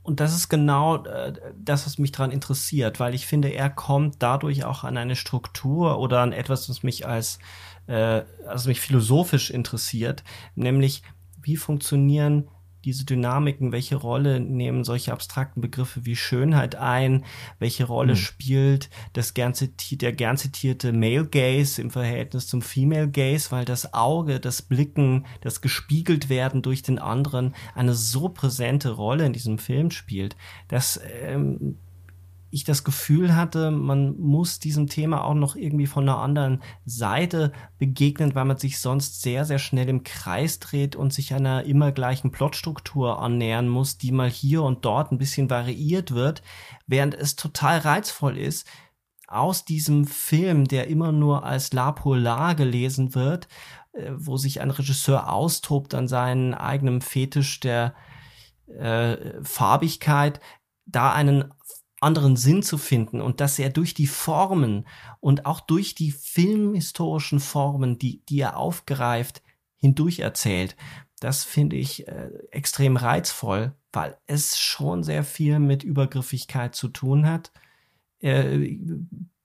Und das ist genau äh, das, was mich daran interessiert, weil ich finde, er kommt dadurch auch an eine Struktur oder an etwas, was mich als, äh, also mich philosophisch interessiert, nämlich wie funktionieren diese Dynamiken, welche Rolle nehmen solche abstrakten Begriffe wie Schönheit ein, welche Rolle mhm. spielt das gern der gern zitierte Male Gaze im Verhältnis zum Female Gaze, weil das Auge, das Blicken, das gespiegelt werden durch den anderen eine so präsente Rolle in diesem Film spielt, dass ähm, ich das Gefühl hatte, man muss diesem Thema auch noch irgendwie von einer anderen Seite begegnen, weil man sich sonst sehr, sehr schnell im Kreis dreht und sich einer immer gleichen Plotstruktur annähern muss, die mal hier und dort ein bisschen variiert wird, während es total reizvoll ist, aus diesem Film, der immer nur als La Polar gelesen wird, äh, wo sich ein Regisseur austobt an seinen eigenen Fetisch der äh, Farbigkeit, da einen anderen Sinn zu finden und dass er durch die Formen und auch durch die filmhistorischen Formen, die, die er aufgreift, hindurch erzählt. Das finde ich äh, extrem reizvoll, weil es schon sehr viel mit Übergriffigkeit zu tun hat. Äh,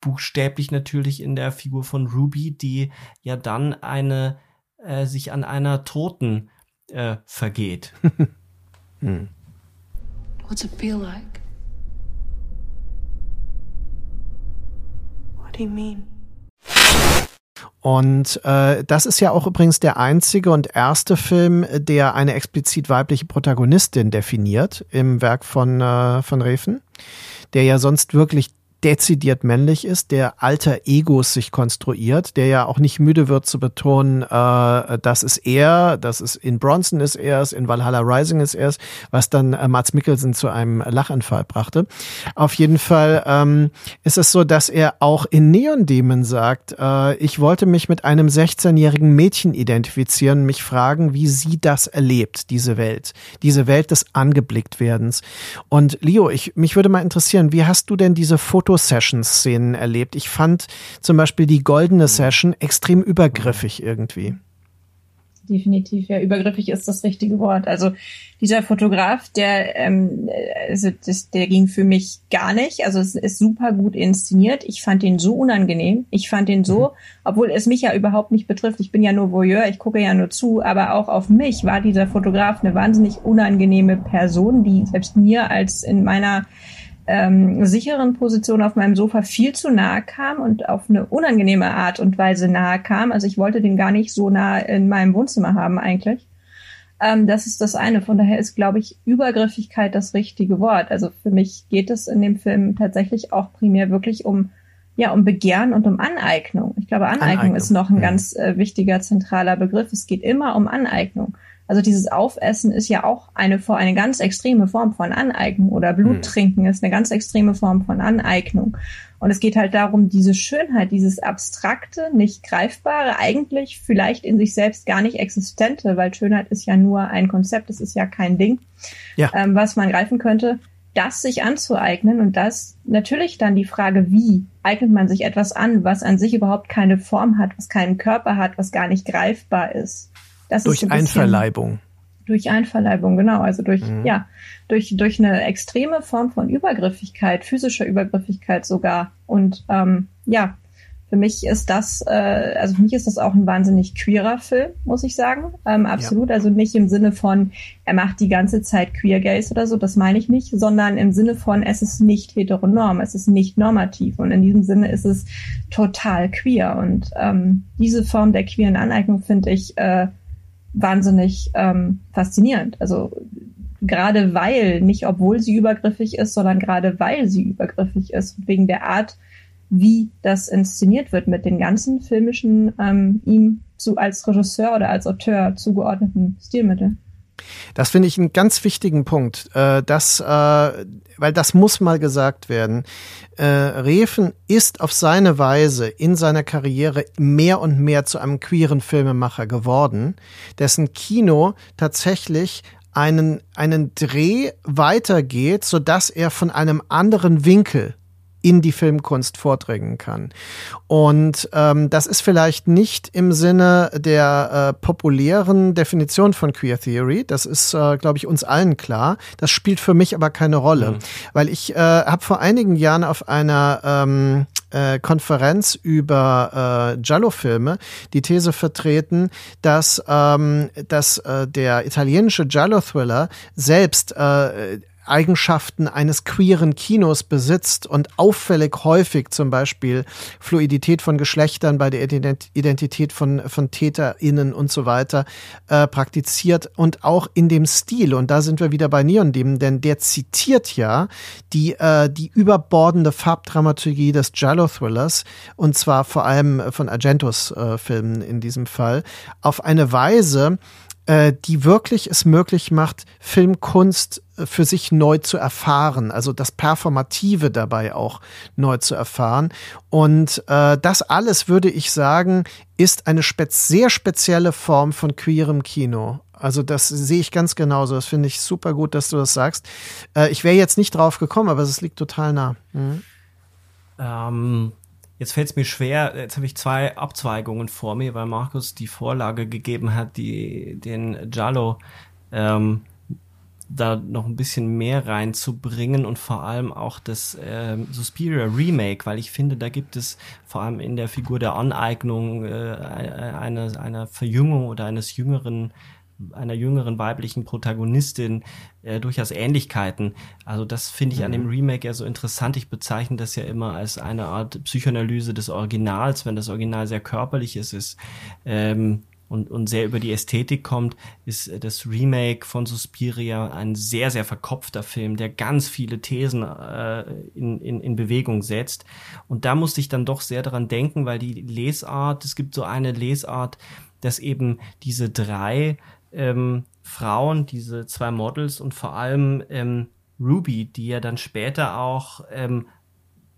buchstäblich natürlich in der Figur von Ruby, die ja dann eine äh, sich an einer Toten äh, vergeht. hm. What's it feel like? do you mean? Und äh, das ist ja auch übrigens der einzige und erste Film, der eine explizit weibliche Protagonistin definiert im Werk von, äh, von Refen, der ja sonst wirklich dezidiert männlich ist, der alter Egos sich konstruiert, der ja auch nicht müde wird zu betonen, äh, das ist er, das ist in Bronson ist er es, in Valhalla Rising ist er es, was dann äh, Mats Mikkelsen zu einem Lachanfall brachte. Auf jeden Fall ähm, ist es so, dass er auch in Neon Demon sagt, äh, ich wollte mich mit einem 16-jährigen Mädchen identifizieren, mich fragen, wie sie das erlebt, diese Welt, diese Welt des Angeblicktwerdens. Und Leo, ich, mich würde mal interessieren, wie hast du denn diese Fotos Foto-Session-Szenen erlebt. Ich fand zum Beispiel die goldene Session extrem übergriffig irgendwie definitiv. Ja, übergriffig ist das richtige Wort. Also dieser Fotograf, der, ähm, also das, der ging für mich gar nicht. Also es ist super gut inszeniert. Ich fand den so unangenehm. Ich fand den so, mhm. obwohl es mich ja überhaupt nicht betrifft. Ich bin ja nur Voyeur, ich gucke ja nur zu. Aber auch auf mich war dieser Fotograf eine wahnsinnig unangenehme Person, die selbst mir als in meiner ähm, sicheren Position auf meinem Sofa viel zu nahe kam und auf eine unangenehme Art und Weise nahe kam. Also ich wollte den gar nicht so nah in meinem Wohnzimmer haben eigentlich. Ähm, das ist das eine. Von daher ist, glaube ich, Übergriffigkeit das richtige Wort. Also für mich geht es in dem Film tatsächlich auch primär wirklich um ja, um Begehren und um Aneignung. Ich glaube, Aneignung, Aneignung. ist noch ein ja. ganz äh, wichtiger zentraler Begriff. Es geht immer um Aneignung. Also dieses Aufessen ist ja auch eine, eine ganz extreme Form von Aneignung oder Bluttrinken ist eine ganz extreme Form von Aneignung. Und es geht halt darum, diese Schönheit, dieses abstrakte, nicht greifbare, eigentlich vielleicht in sich selbst gar nicht existente, weil Schönheit ist ja nur ein Konzept, es ist ja kein Ding, ja. ähm, was man greifen könnte, das sich anzueignen und das natürlich dann die Frage, wie eignet man sich etwas an, was an sich überhaupt keine Form hat, was keinen Körper hat, was gar nicht greifbar ist. Das durch ist ein Einverleibung. Durch Einverleibung, genau. Also durch, mhm. ja, durch, durch eine extreme Form von Übergriffigkeit, physischer Übergriffigkeit sogar. Und ähm, ja, für mich ist das, äh, also für mich ist das auch ein wahnsinnig queerer Film, muss ich sagen. Ähm, absolut. Ja. Also nicht im Sinne von, er macht die ganze Zeit Queer Gays oder so, das meine ich nicht, sondern im Sinne von, es ist nicht heteronorm, es ist nicht normativ. Und in diesem Sinne ist es total queer. Und ähm, diese Form der queeren Aneignung finde ich äh, wahnsinnig ähm, faszinierend. Also gerade weil, nicht obwohl sie übergriffig ist, sondern gerade weil sie übergriffig ist, wegen der Art, wie das inszeniert wird mit den ganzen filmischen ähm, ihm zu, als Regisseur oder als Auteur zugeordneten Stilmitteln. Das finde ich einen ganz wichtigen Punkt. Äh, das, äh, weil das muss mal gesagt werden. Äh, Refen ist auf seine Weise in seiner Karriere mehr und mehr zu einem queeren Filmemacher geworden, dessen Kino tatsächlich einen, einen Dreh weitergeht, so dass er von einem anderen Winkel in die Filmkunst vordringen kann. Und ähm, das ist vielleicht nicht im Sinne der äh, populären Definition von Queer Theory. Das ist, äh, glaube ich, uns allen klar. Das spielt für mich aber keine Rolle, mhm. weil ich äh, habe vor einigen Jahren auf einer ähm, äh, Konferenz über äh, Giallo-Filme die These vertreten, dass, ähm, dass äh, der italienische Giallo-Thriller selbst äh, Eigenschaften eines queeren Kinos besitzt und auffällig häufig zum Beispiel Fluidität von Geschlechtern bei der Identität von, von TäterInnen und so weiter äh, praktiziert und auch in dem Stil. Und da sind wir wieder bei Neon Demon, denn der zitiert ja die, äh, die überbordende Farbdramaturgie des Giallo-Thrillers und zwar vor allem von Argentos äh, Filmen in diesem Fall auf eine Weise, äh, die wirklich es möglich macht, Filmkunst äh, für sich neu zu erfahren, also das Performative dabei auch neu zu erfahren. Und äh, das alles, würde ich sagen, ist eine spe sehr spezielle Form von queerem Kino. Also das sehe ich ganz genauso. Das finde ich super gut, dass du das sagst. Äh, ich wäre jetzt nicht drauf gekommen, aber es liegt total nah. Mhm. Ähm, Jetzt fällt es mir schwer, jetzt habe ich zwei Abzweigungen vor mir, weil Markus die Vorlage gegeben hat, die den Jallo ähm, da noch ein bisschen mehr reinzubringen und vor allem auch das ähm, Suspiria Remake, weil ich finde, da gibt es vor allem in der Figur der Aneignung äh, einer, einer Verjüngung oder eines jüngeren einer jüngeren weiblichen Protagonistin äh, durchaus Ähnlichkeiten. Also das finde ich mhm. an dem mhm. Remake ja so interessant. Ich bezeichne das ja immer als eine Art Psychoanalyse des Originals, wenn das Original sehr körperlich ist, ist ähm, und, und sehr über die Ästhetik kommt, ist das Remake von Suspiria ein sehr, sehr verkopfter Film, der ganz viele Thesen äh, in, in, in Bewegung setzt. Und da musste ich dann doch sehr daran denken, weil die Lesart, es gibt so eine Lesart, dass eben diese drei ähm, Frauen, diese zwei Models und vor allem ähm, Ruby, die ja dann später auch ähm,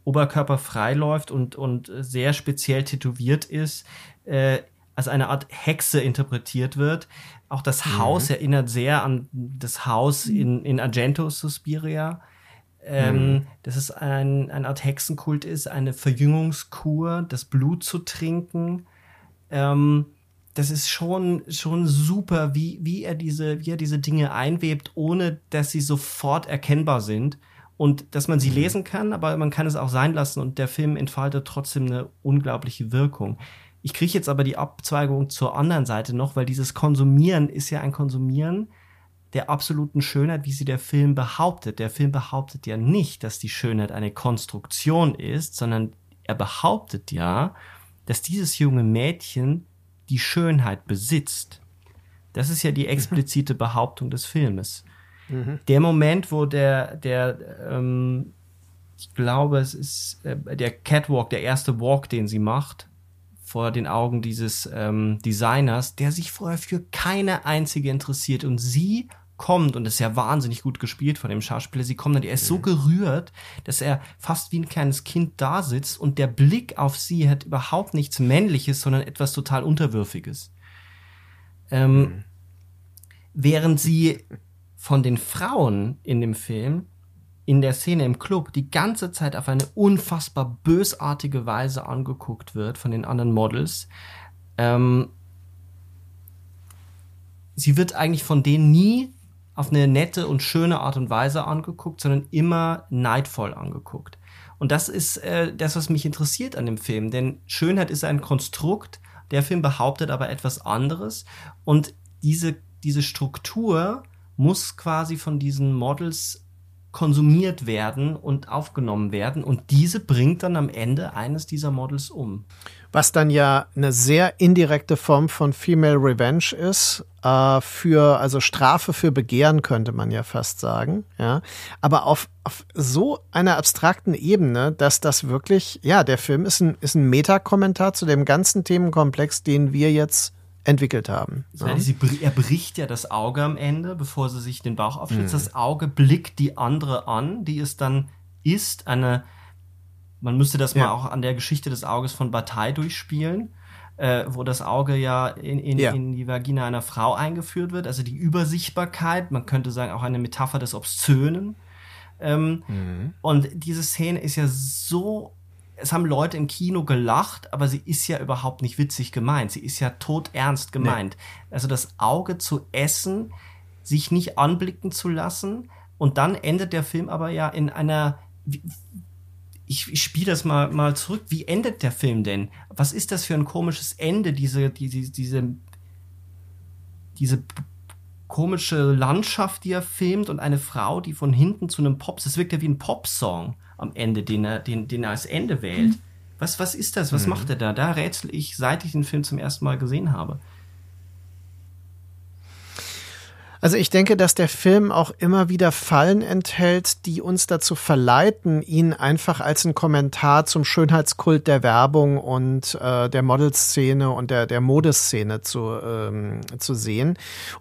oberkörperfrei läuft und, und sehr speziell tätowiert ist, äh, als eine Art Hexe interpretiert wird. Auch das mhm. Haus erinnert sehr an das Haus in, in Argento Suspiria. Ähm, mhm. dass es ein, eine Art Hexenkult ist, eine Verjüngungskur, das Blut zu trinken. Ähm, das ist schon, schon super, wie, wie er diese, wie er diese Dinge einwebt, ohne dass sie sofort erkennbar sind. Und dass man sie mhm. lesen kann, aber man kann es auch sein lassen und der Film entfaltet trotzdem eine unglaubliche Wirkung. Ich kriege jetzt aber die Abzweigung zur anderen Seite noch, weil dieses Konsumieren ist ja ein Konsumieren der absoluten Schönheit, wie sie der Film behauptet. Der Film behauptet ja nicht, dass die Schönheit eine Konstruktion ist, sondern er behauptet ja, dass dieses junge Mädchen die Schönheit besitzt. Das ist ja die explizite Behauptung des Filmes. Mhm. Der Moment, wo der, der, ähm, ich glaube, es ist äh, der Catwalk, der erste Walk, den sie macht, vor den Augen dieses ähm, Designers, der sich vorher für keine einzige interessiert und sie kommt, und das ist ja wahnsinnig gut gespielt von dem Schauspieler, sie kommt und er ist so mhm. gerührt, dass er fast wie ein kleines Kind da sitzt und der Blick auf sie hat überhaupt nichts Männliches, sondern etwas total Unterwürfiges. Ähm, mhm. Während sie von den Frauen in dem Film in der Szene im Club die ganze Zeit auf eine unfassbar bösartige Weise angeguckt wird von den anderen Models. Ähm, sie wird eigentlich von denen nie auf eine nette und schöne Art und Weise angeguckt, sondern immer neidvoll angeguckt. Und das ist äh, das, was mich interessiert an dem Film. Denn Schönheit ist ein Konstrukt, der Film behauptet aber etwas anderes. Und diese, diese Struktur muss quasi von diesen Models konsumiert werden und aufgenommen werden. Und diese bringt dann am Ende eines dieser Models um. Was dann ja eine sehr indirekte Form von Female Revenge ist, äh, für, also Strafe für Begehren könnte man ja fast sagen, ja. Aber auf, auf so einer abstrakten Ebene, dass das wirklich, ja, der Film ist ein, ist ein Metakommentar zu dem ganzen Themenkomplex, den wir jetzt entwickelt haben. Ja. Sie, er bricht ja das Auge am Ende, bevor sie sich den Bauch aufschlitzt. Mhm. Das Auge blickt die andere an, die es dann ist, eine man müsste das ja. mal auch an der Geschichte des Auges von Bataille durchspielen, äh, wo das Auge ja in, in, ja. in die Vagina einer Frau eingeführt wird. Also die Übersichtbarkeit, man könnte sagen auch eine Metapher des Obszönen. Ähm, mhm. Und diese Szene ist ja so es haben Leute im Kino gelacht, aber sie ist ja überhaupt nicht witzig gemeint. Sie ist ja todernst gemeint. Nee. Also das Auge zu essen, sich nicht anblicken zu lassen und dann endet der Film aber ja in einer ich, ich spiele das mal, mal zurück. Wie endet der Film denn? Was ist das für ein komisches Ende, diese, diese, diese, diese komische Landschaft, die er filmt und eine Frau, die von hinten zu einem Pop, das wirkt ja wie ein Popsong am Ende, den er, den, den er als Ende wählt. Mhm. Was, was ist das? Was mhm. macht er da? Da rätsel ich, seit ich den Film zum ersten Mal gesehen habe. Also ich denke, dass der Film auch immer wieder Fallen enthält, die uns dazu verleiten, ihn einfach als ein Kommentar zum Schönheitskult der Werbung und äh, der Modelszene und der, der Modeszene zu, ähm, zu sehen.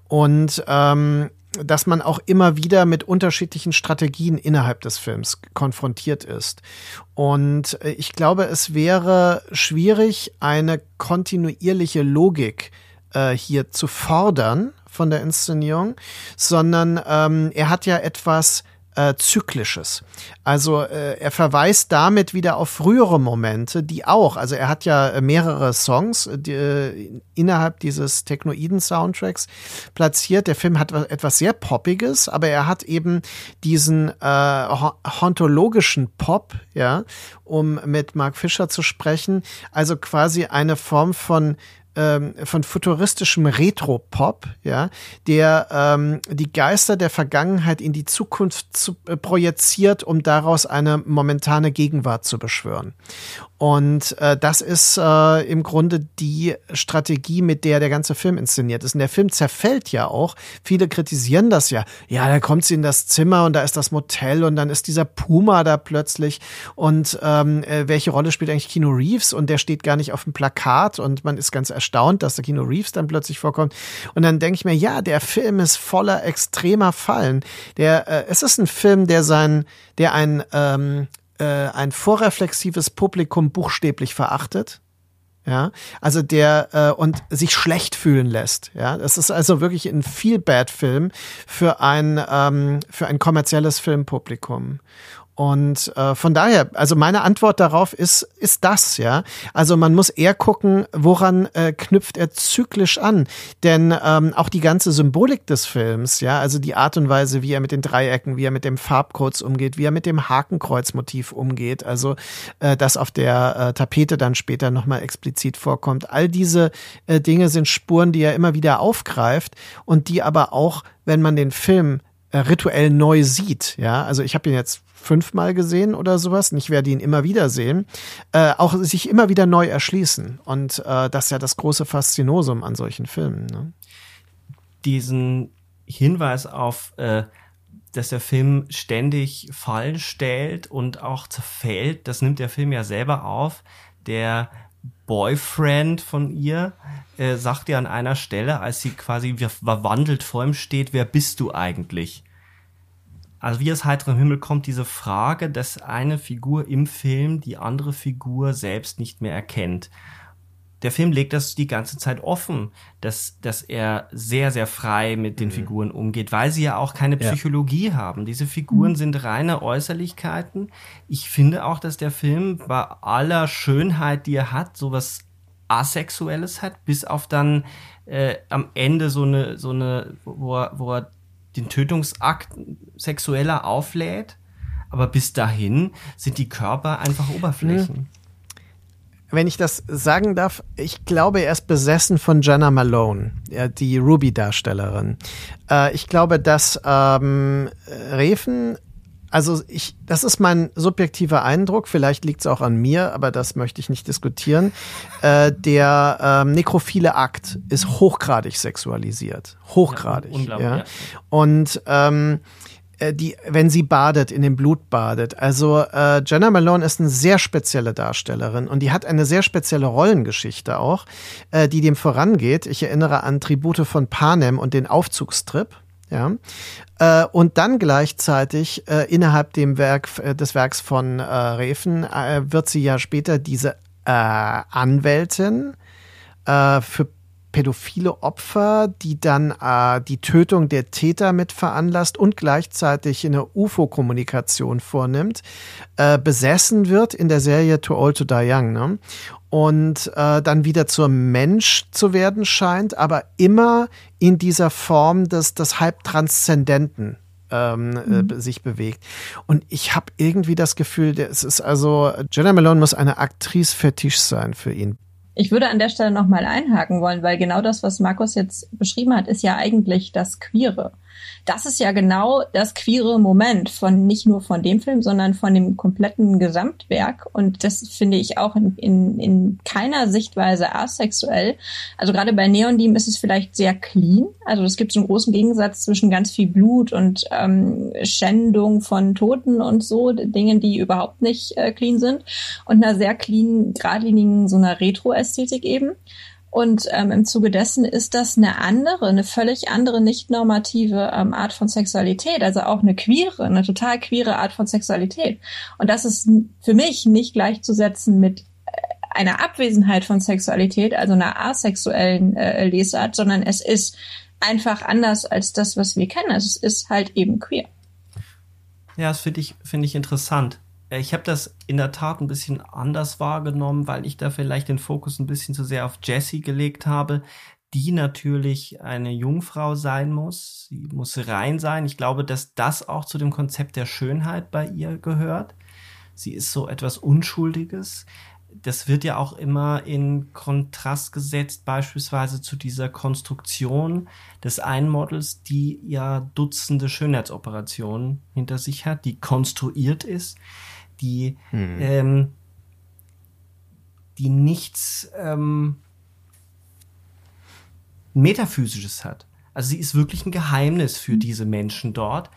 Und ähm, dass man auch immer wieder mit unterschiedlichen Strategien innerhalb des Films konfrontiert ist. Und äh, ich glaube, es wäre schwierig, eine kontinuierliche Logik äh, hier zu fordern, von der Inszenierung, sondern ähm, er hat ja etwas äh, Zyklisches. Also äh, er verweist damit wieder auf frühere Momente, die auch, also er hat ja äh, mehrere Songs die, äh, innerhalb dieses Technoiden-Soundtracks platziert. Der Film hat etwas sehr Poppiges, aber er hat eben diesen äh, hontologischen Pop, ja, um mit Mark Fischer zu sprechen, also quasi eine Form von ähm, von futuristischem Retro-Pop, ja, der ähm, die Geister der Vergangenheit in die Zukunft zu, äh, projiziert, um daraus eine momentane Gegenwart zu beschwören. Und äh, das ist äh, im Grunde die Strategie, mit der der ganze Film inszeniert ist. Und der Film zerfällt ja auch. Viele kritisieren das ja. Ja, da kommt sie in das Zimmer und da ist das Motel und dann ist dieser Puma da plötzlich. Und ähm, äh, welche Rolle spielt eigentlich Kino Reeves? Und der steht gar nicht auf dem Plakat und man ist ganz erstaunt, dass der Kino Reeves dann plötzlich vorkommt. Und dann denke ich mir, ja, der Film ist voller extremer Fallen. Der, äh, es ist ein Film, der sein, der ein ähm, äh, ein vorreflexives Publikum buchstäblich verachtet. Ja, also der äh, und sich schlecht fühlen lässt. Ja, das ist also wirklich ein Feel Bad Film für ein ähm, für ein kommerzielles Filmpublikum. Und äh, von daher, also meine Antwort darauf ist, ist das, ja. Also man muss eher gucken, woran äh, knüpft er zyklisch an. Denn ähm, auch die ganze Symbolik des Films, ja, also die Art und Weise, wie er mit den Dreiecken, wie er mit dem Farbcodes umgeht, wie er mit dem Hakenkreuzmotiv umgeht, also äh, das auf der äh, Tapete dann später nochmal explizit vorkommt. All diese äh, Dinge sind Spuren, die er immer wieder aufgreift und die aber auch, wenn man den Film äh, rituell neu sieht. Ja, also ich habe ihn jetzt fünfmal gesehen oder sowas. Und ich werde ihn immer wieder sehen. Äh, auch sich immer wieder neu erschließen. Und äh, das ist ja das große Faszinosum an solchen Filmen. Ne? Diesen Hinweis auf, äh, dass der Film ständig Fallen stellt und auch zerfällt, das nimmt der Film ja selber auf. Der Boyfriend von ihr äh, sagt ja an einer Stelle, als sie quasi verwandelt vor ihm steht, wer bist du eigentlich? Also wie aus heiterem Himmel kommt diese Frage, dass eine Figur im Film die andere Figur selbst nicht mehr erkennt. Der Film legt das die ganze Zeit offen, dass, dass er sehr, sehr frei mit den mhm. Figuren umgeht, weil sie ja auch keine Psychologie ja. haben. Diese Figuren mhm. sind reine Äußerlichkeiten. Ich finde auch, dass der Film bei aller Schönheit, die er hat, sowas Asexuelles hat, bis auf dann äh, am Ende so eine, so eine, wo er, wo er den Tötungsakt sexueller auflädt, aber bis dahin sind die Körper einfach Oberflächen. Hm. Wenn ich das sagen darf, ich glaube, er ist besessen von Jenna Malone, die Ruby-Darstellerin. Äh, ich glaube, dass ähm, Refen also ich, das ist mein subjektiver Eindruck, vielleicht liegt es auch an mir, aber das möchte ich nicht diskutieren. Äh, der ähm, nekrophile Akt ist hochgradig sexualisiert. Hochgradig. Ja, ja. ja. Und ähm, äh, die, wenn sie badet, in dem Blut badet. Also äh, Jenna Malone ist eine sehr spezielle Darstellerin und die hat eine sehr spezielle Rollengeschichte auch, äh, die dem vorangeht. Ich erinnere an Tribute von Panem und den Aufzugstrip. Ja, äh, und dann gleichzeitig äh, innerhalb dem Werk äh, des Werks von äh, Refen äh, wird sie ja später diese Anwältin für pädophile Opfer, die dann äh, die Tötung der Täter mit veranlasst und gleichzeitig eine UFO-Kommunikation vornimmt, äh, besessen wird in der Serie Too Old to Die Young. Ne? Und äh, dann wieder zur Mensch zu werden scheint, aber immer in dieser Form des, des Halbtranszendenten ähm, äh, mhm. sich bewegt. Und ich habe irgendwie das Gefühl, es ist also, Jenna Malone muss eine Aktrice-Fetisch sein für ihn. Ich würde an der Stelle nochmal einhaken wollen, weil genau das, was Markus jetzt beschrieben hat, ist ja eigentlich das Queere das ist ja genau das queere Moment von nicht nur von dem Film, sondern von dem kompletten Gesamtwerk. Und das finde ich auch in, in, in keiner Sichtweise asexuell. Also gerade bei Neon ist es vielleicht sehr clean. Also es gibt so einen großen Gegensatz zwischen ganz viel Blut und ähm, Schändung von Toten und so, Dingen, die überhaupt nicht äh, clean sind. Und einer sehr clean, geradlinigen, so einer Retro-Ästhetik eben. Und ähm, im Zuge dessen ist das eine andere, eine völlig andere, nicht normative ähm, Art von Sexualität, also auch eine queere, eine total queere Art von Sexualität. Und das ist für mich nicht gleichzusetzen mit äh, einer Abwesenheit von Sexualität, also einer asexuellen äh, Lesart, sondern es ist einfach anders als das, was wir kennen. Also es ist halt eben queer. Ja, das finde ich, finde ich interessant. Äh, ich habe das in der Tat ein bisschen anders wahrgenommen, weil ich da vielleicht den Fokus ein bisschen zu sehr auf Jessie gelegt habe, die natürlich eine Jungfrau sein muss. Sie muss rein sein. Ich glaube, dass das auch zu dem Konzept der Schönheit bei ihr gehört. Sie ist so etwas Unschuldiges. Das wird ja auch immer in Kontrast gesetzt, beispielsweise zu dieser Konstruktion des einen Models, die ja Dutzende Schönheitsoperationen hinter sich hat, die konstruiert ist die, hm. ähm, die nichts ähm, Metaphysisches hat. Also sie ist wirklich ein Geheimnis für hm. diese Menschen dort.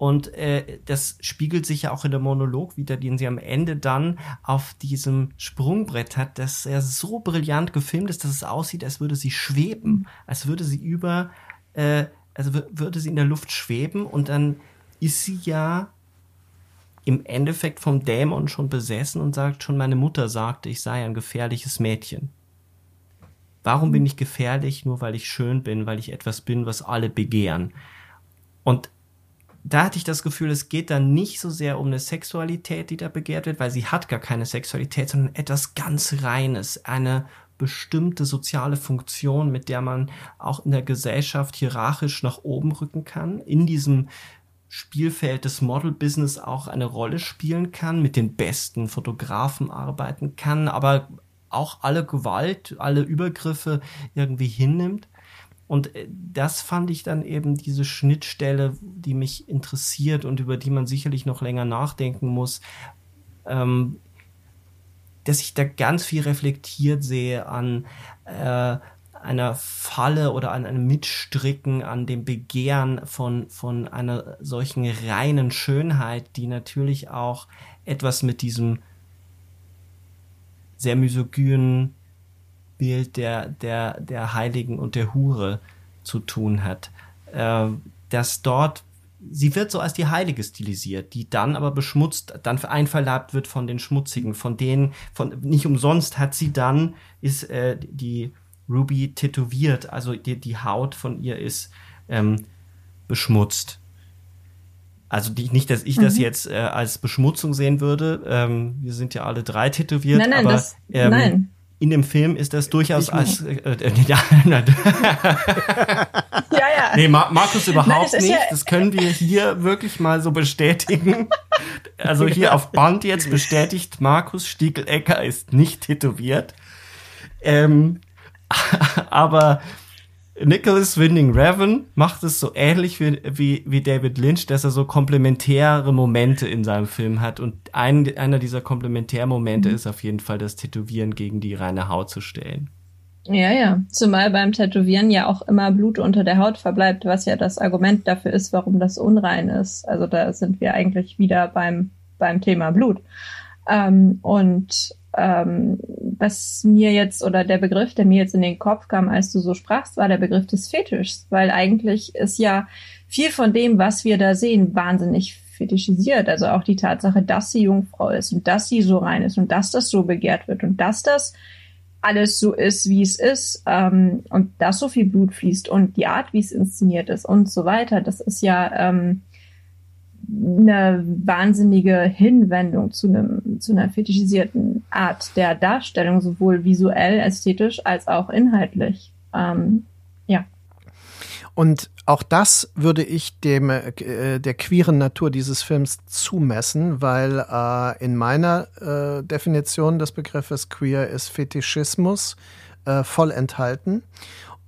Und äh, das spiegelt sich ja auch in der Monolog wieder, den sie am Ende dann auf diesem Sprungbrett hat, dass er so brillant gefilmt ist, dass es aussieht, als würde sie schweben, als würde sie über, äh, also würde sie in der Luft schweben und dann ist sie ja im Endeffekt vom Dämon schon besessen und sagt schon, meine Mutter sagte, ich sei ein gefährliches Mädchen. Warum bin ich gefährlich? Nur weil ich schön bin, weil ich etwas bin, was alle begehren. Und da hatte ich das Gefühl, es geht dann nicht so sehr um eine Sexualität, die da begehrt wird, weil sie hat gar keine Sexualität, sondern etwas ganz Reines, eine bestimmte soziale Funktion, mit der man auch in der Gesellschaft hierarchisch nach oben rücken kann, in diesem Spielfeld des Model-Business auch eine Rolle spielen kann, mit den besten Fotografen arbeiten kann, aber auch alle Gewalt, alle Übergriffe irgendwie hinnimmt. Und äh, das fand ich dann eben diese Schnittstelle, die mich interessiert und über die man sicherlich noch länger nachdenken muss, ähm, dass ich da ganz viel reflektiert sehe an äh, einer Falle oder an einem Mitstricken, an dem Begehren von, von einer solchen reinen Schönheit, die natürlich auch etwas mit diesem sehr misogynen Bild der, der, der Heiligen und der Hure zu tun hat. Äh, dass dort, sie wird so als die Heilige stilisiert, die dann aber beschmutzt, dann einverleibt wird von den Schmutzigen, von denen, von, nicht umsonst hat sie dann, ist äh, die Ruby tätowiert, also die, die Haut von ihr ist ähm, beschmutzt. Also die, nicht, dass ich mhm. das jetzt äh, als Beschmutzung sehen würde. Ähm, wir sind ja alle drei tätowiert, nein, nein, aber das, ähm, nein. in dem Film ist das durchaus als äh, äh, ja, ja, ja. Nee, Mar Markus überhaupt nein, nicht. Ja das können wir hier wirklich mal so bestätigen. also hier auf Band jetzt bestätigt, Markus Stiegelecker ist nicht tätowiert. Ähm, aber Nicholas Winding Revan macht es so ähnlich wie, wie, wie David Lynch, dass er so komplementäre Momente in seinem Film hat. Und ein, einer dieser Komplementärmomente mhm. ist auf jeden Fall das Tätowieren gegen die reine Haut zu stellen. Ja, ja. Zumal beim Tätowieren ja auch immer Blut unter der Haut verbleibt, was ja das Argument dafür ist, warum das unrein ist. Also da sind wir eigentlich wieder beim, beim Thema Blut. Ähm, und ähm, was mir jetzt oder der Begriff, der mir jetzt in den Kopf kam, als du so sprachst, war der Begriff des Fetischs, weil eigentlich ist ja viel von dem, was wir da sehen, wahnsinnig fetischisiert. Also auch die Tatsache, dass sie Jungfrau ist und dass sie so rein ist und dass das so begehrt wird und dass das alles so ist, wie es ist ähm, und dass so viel Blut fließt und die Art, wie es inszeniert ist und so weiter. Das ist ja ähm, eine wahnsinnige Hinwendung zu einem zu einer fetischisierten Art der Darstellung, sowohl visuell, ästhetisch als auch inhaltlich. Ähm, ja. Und auch das würde ich dem äh, der queeren Natur dieses Films zumessen, weil äh, in meiner äh, Definition des Begriffes queer ist Fetischismus äh, voll enthalten.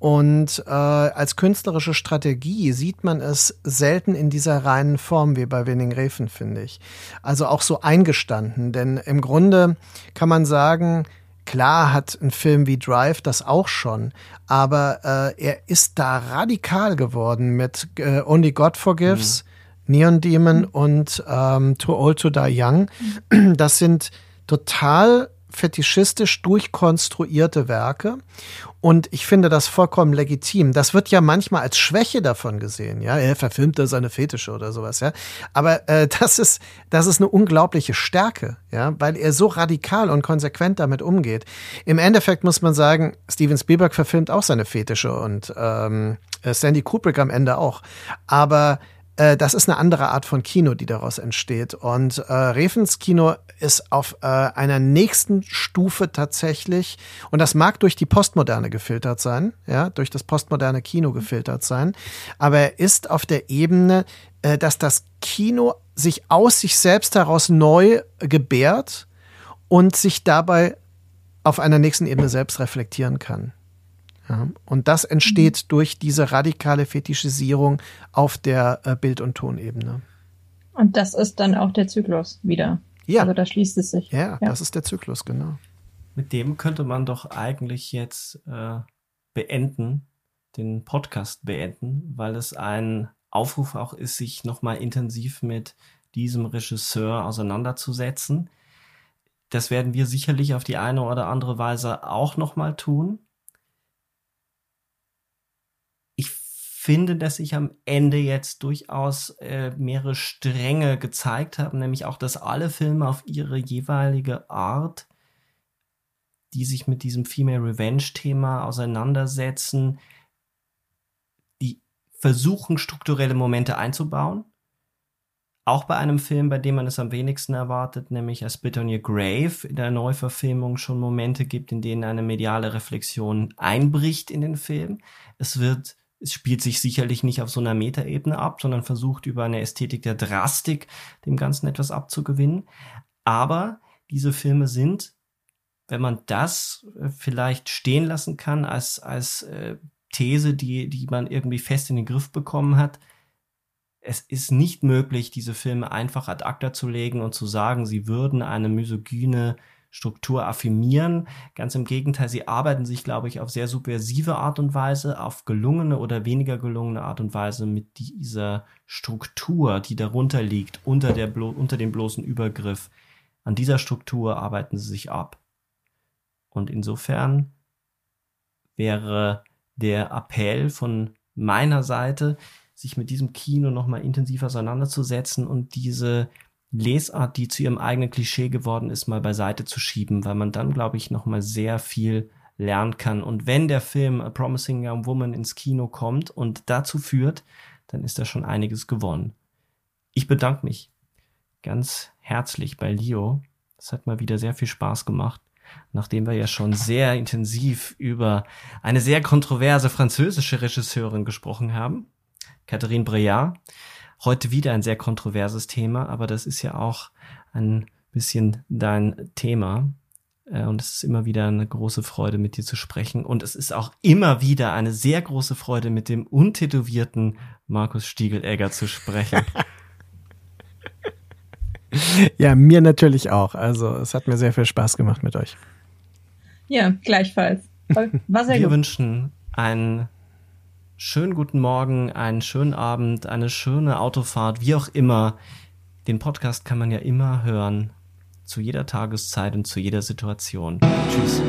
Und äh, als künstlerische Strategie sieht man es selten in dieser reinen Form wie bei Winning Refen, finde ich. Also auch so eingestanden, denn im Grunde kann man sagen, Klar hat ein Film wie Drive das auch schon, aber äh, er ist da radikal geworden mit äh, Only God Forgives, mhm. Neon Demon und ähm, Too Old to Die Young. Das sind total fetischistisch durchkonstruierte Werke. Und ich finde das vollkommen legitim. Das wird ja manchmal als Schwäche davon gesehen. Ja, er verfilmt da seine Fetische oder sowas. Ja, aber äh, das ist das ist eine unglaubliche Stärke. Ja, weil er so radikal und konsequent damit umgeht. Im Endeffekt muss man sagen, Steven Spielberg verfilmt auch seine Fetische und ähm, Sandy Kubrick am Ende auch. Aber äh, das ist eine andere Art von Kino, die daraus entsteht. Und äh, Refens Kino ist auf äh, einer nächsten Stufe tatsächlich, und das mag durch die Postmoderne gefiltert sein, ja, durch das postmoderne Kino gefiltert sein, aber er ist auf der Ebene, äh, dass das Kino sich aus sich selbst heraus neu gebärt und sich dabei auf einer nächsten Ebene selbst reflektieren kann. Ja, und das entsteht mhm. durch diese radikale Fetischisierung auf der äh, Bild- und Tonebene. Und das ist dann auch der Zyklus wieder. Ja. Also da schließt es sich. Ja, ja. das ist der Zyklus, genau. Mit dem könnte man doch eigentlich jetzt äh, beenden, den Podcast beenden, weil es ein Aufruf auch ist, sich nochmal intensiv mit diesem Regisseur auseinanderzusetzen. Das werden wir sicherlich auf die eine oder andere Weise auch nochmal tun. Finde, dass sich am Ende jetzt durchaus äh, mehrere Stränge gezeigt haben, nämlich auch, dass alle Filme auf ihre jeweilige Art, die sich mit diesem Female Revenge-Thema auseinandersetzen, die versuchen, strukturelle Momente einzubauen. Auch bei einem Film, bei dem man es am wenigsten erwartet, nämlich A Spit on Your Grave, in der Neuverfilmung schon Momente gibt, in denen eine mediale Reflexion einbricht in den Film. Es wird es spielt sich sicherlich nicht auf so einer Metaebene ab, sondern versucht über eine Ästhetik der Drastik dem Ganzen etwas abzugewinnen. Aber diese Filme sind, wenn man das äh, vielleicht stehen lassen kann als, als äh, These, die, die man irgendwie fest in den Griff bekommen hat, es ist nicht möglich, diese Filme einfach ad acta zu legen und zu sagen, sie würden eine misogyne Struktur affirmieren. Ganz im Gegenteil, sie arbeiten sich, glaube ich, auf sehr subversive Art und Weise, auf gelungene oder weniger gelungene Art und Weise mit dieser Struktur, die darunter liegt, unter, der unter dem bloßen Übergriff. An dieser Struktur arbeiten sie sich ab. Und insofern wäre der Appell von meiner Seite, sich mit diesem Kino nochmal intensiv auseinanderzusetzen und diese Lesart, die zu ihrem eigenen Klischee geworden ist, mal beiseite zu schieben, weil man dann, glaube ich, noch mal sehr viel lernen kann. Und wenn der Film A Promising Young Woman ins Kino kommt und dazu führt, dann ist da schon einiges gewonnen. Ich bedanke mich ganz herzlich bei Leo. Es hat mal wieder sehr viel Spaß gemacht, nachdem wir ja schon sehr intensiv über eine sehr kontroverse französische Regisseurin gesprochen haben, Catherine Breillat. Heute wieder ein sehr kontroverses Thema, aber das ist ja auch ein bisschen dein Thema. Äh, und es ist immer wieder eine große Freude, mit dir zu sprechen. Und es ist auch immer wieder eine sehr große Freude, mit dem untätowierten Markus Stiegelegger zu sprechen. ja, mir natürlich auch. Also es hat mir sehr viel Spaß gemacht mit euch. Ja, gleichfalls. War sehr Wir gut. wünschen einen schönen guten Morgen, einen schönen Abend, eine schöne Autofahrt, wie auch immer. Den Podcast kann man ja immer hören, zu jeder Tageszeit und zu jeder Situation. Tschüss.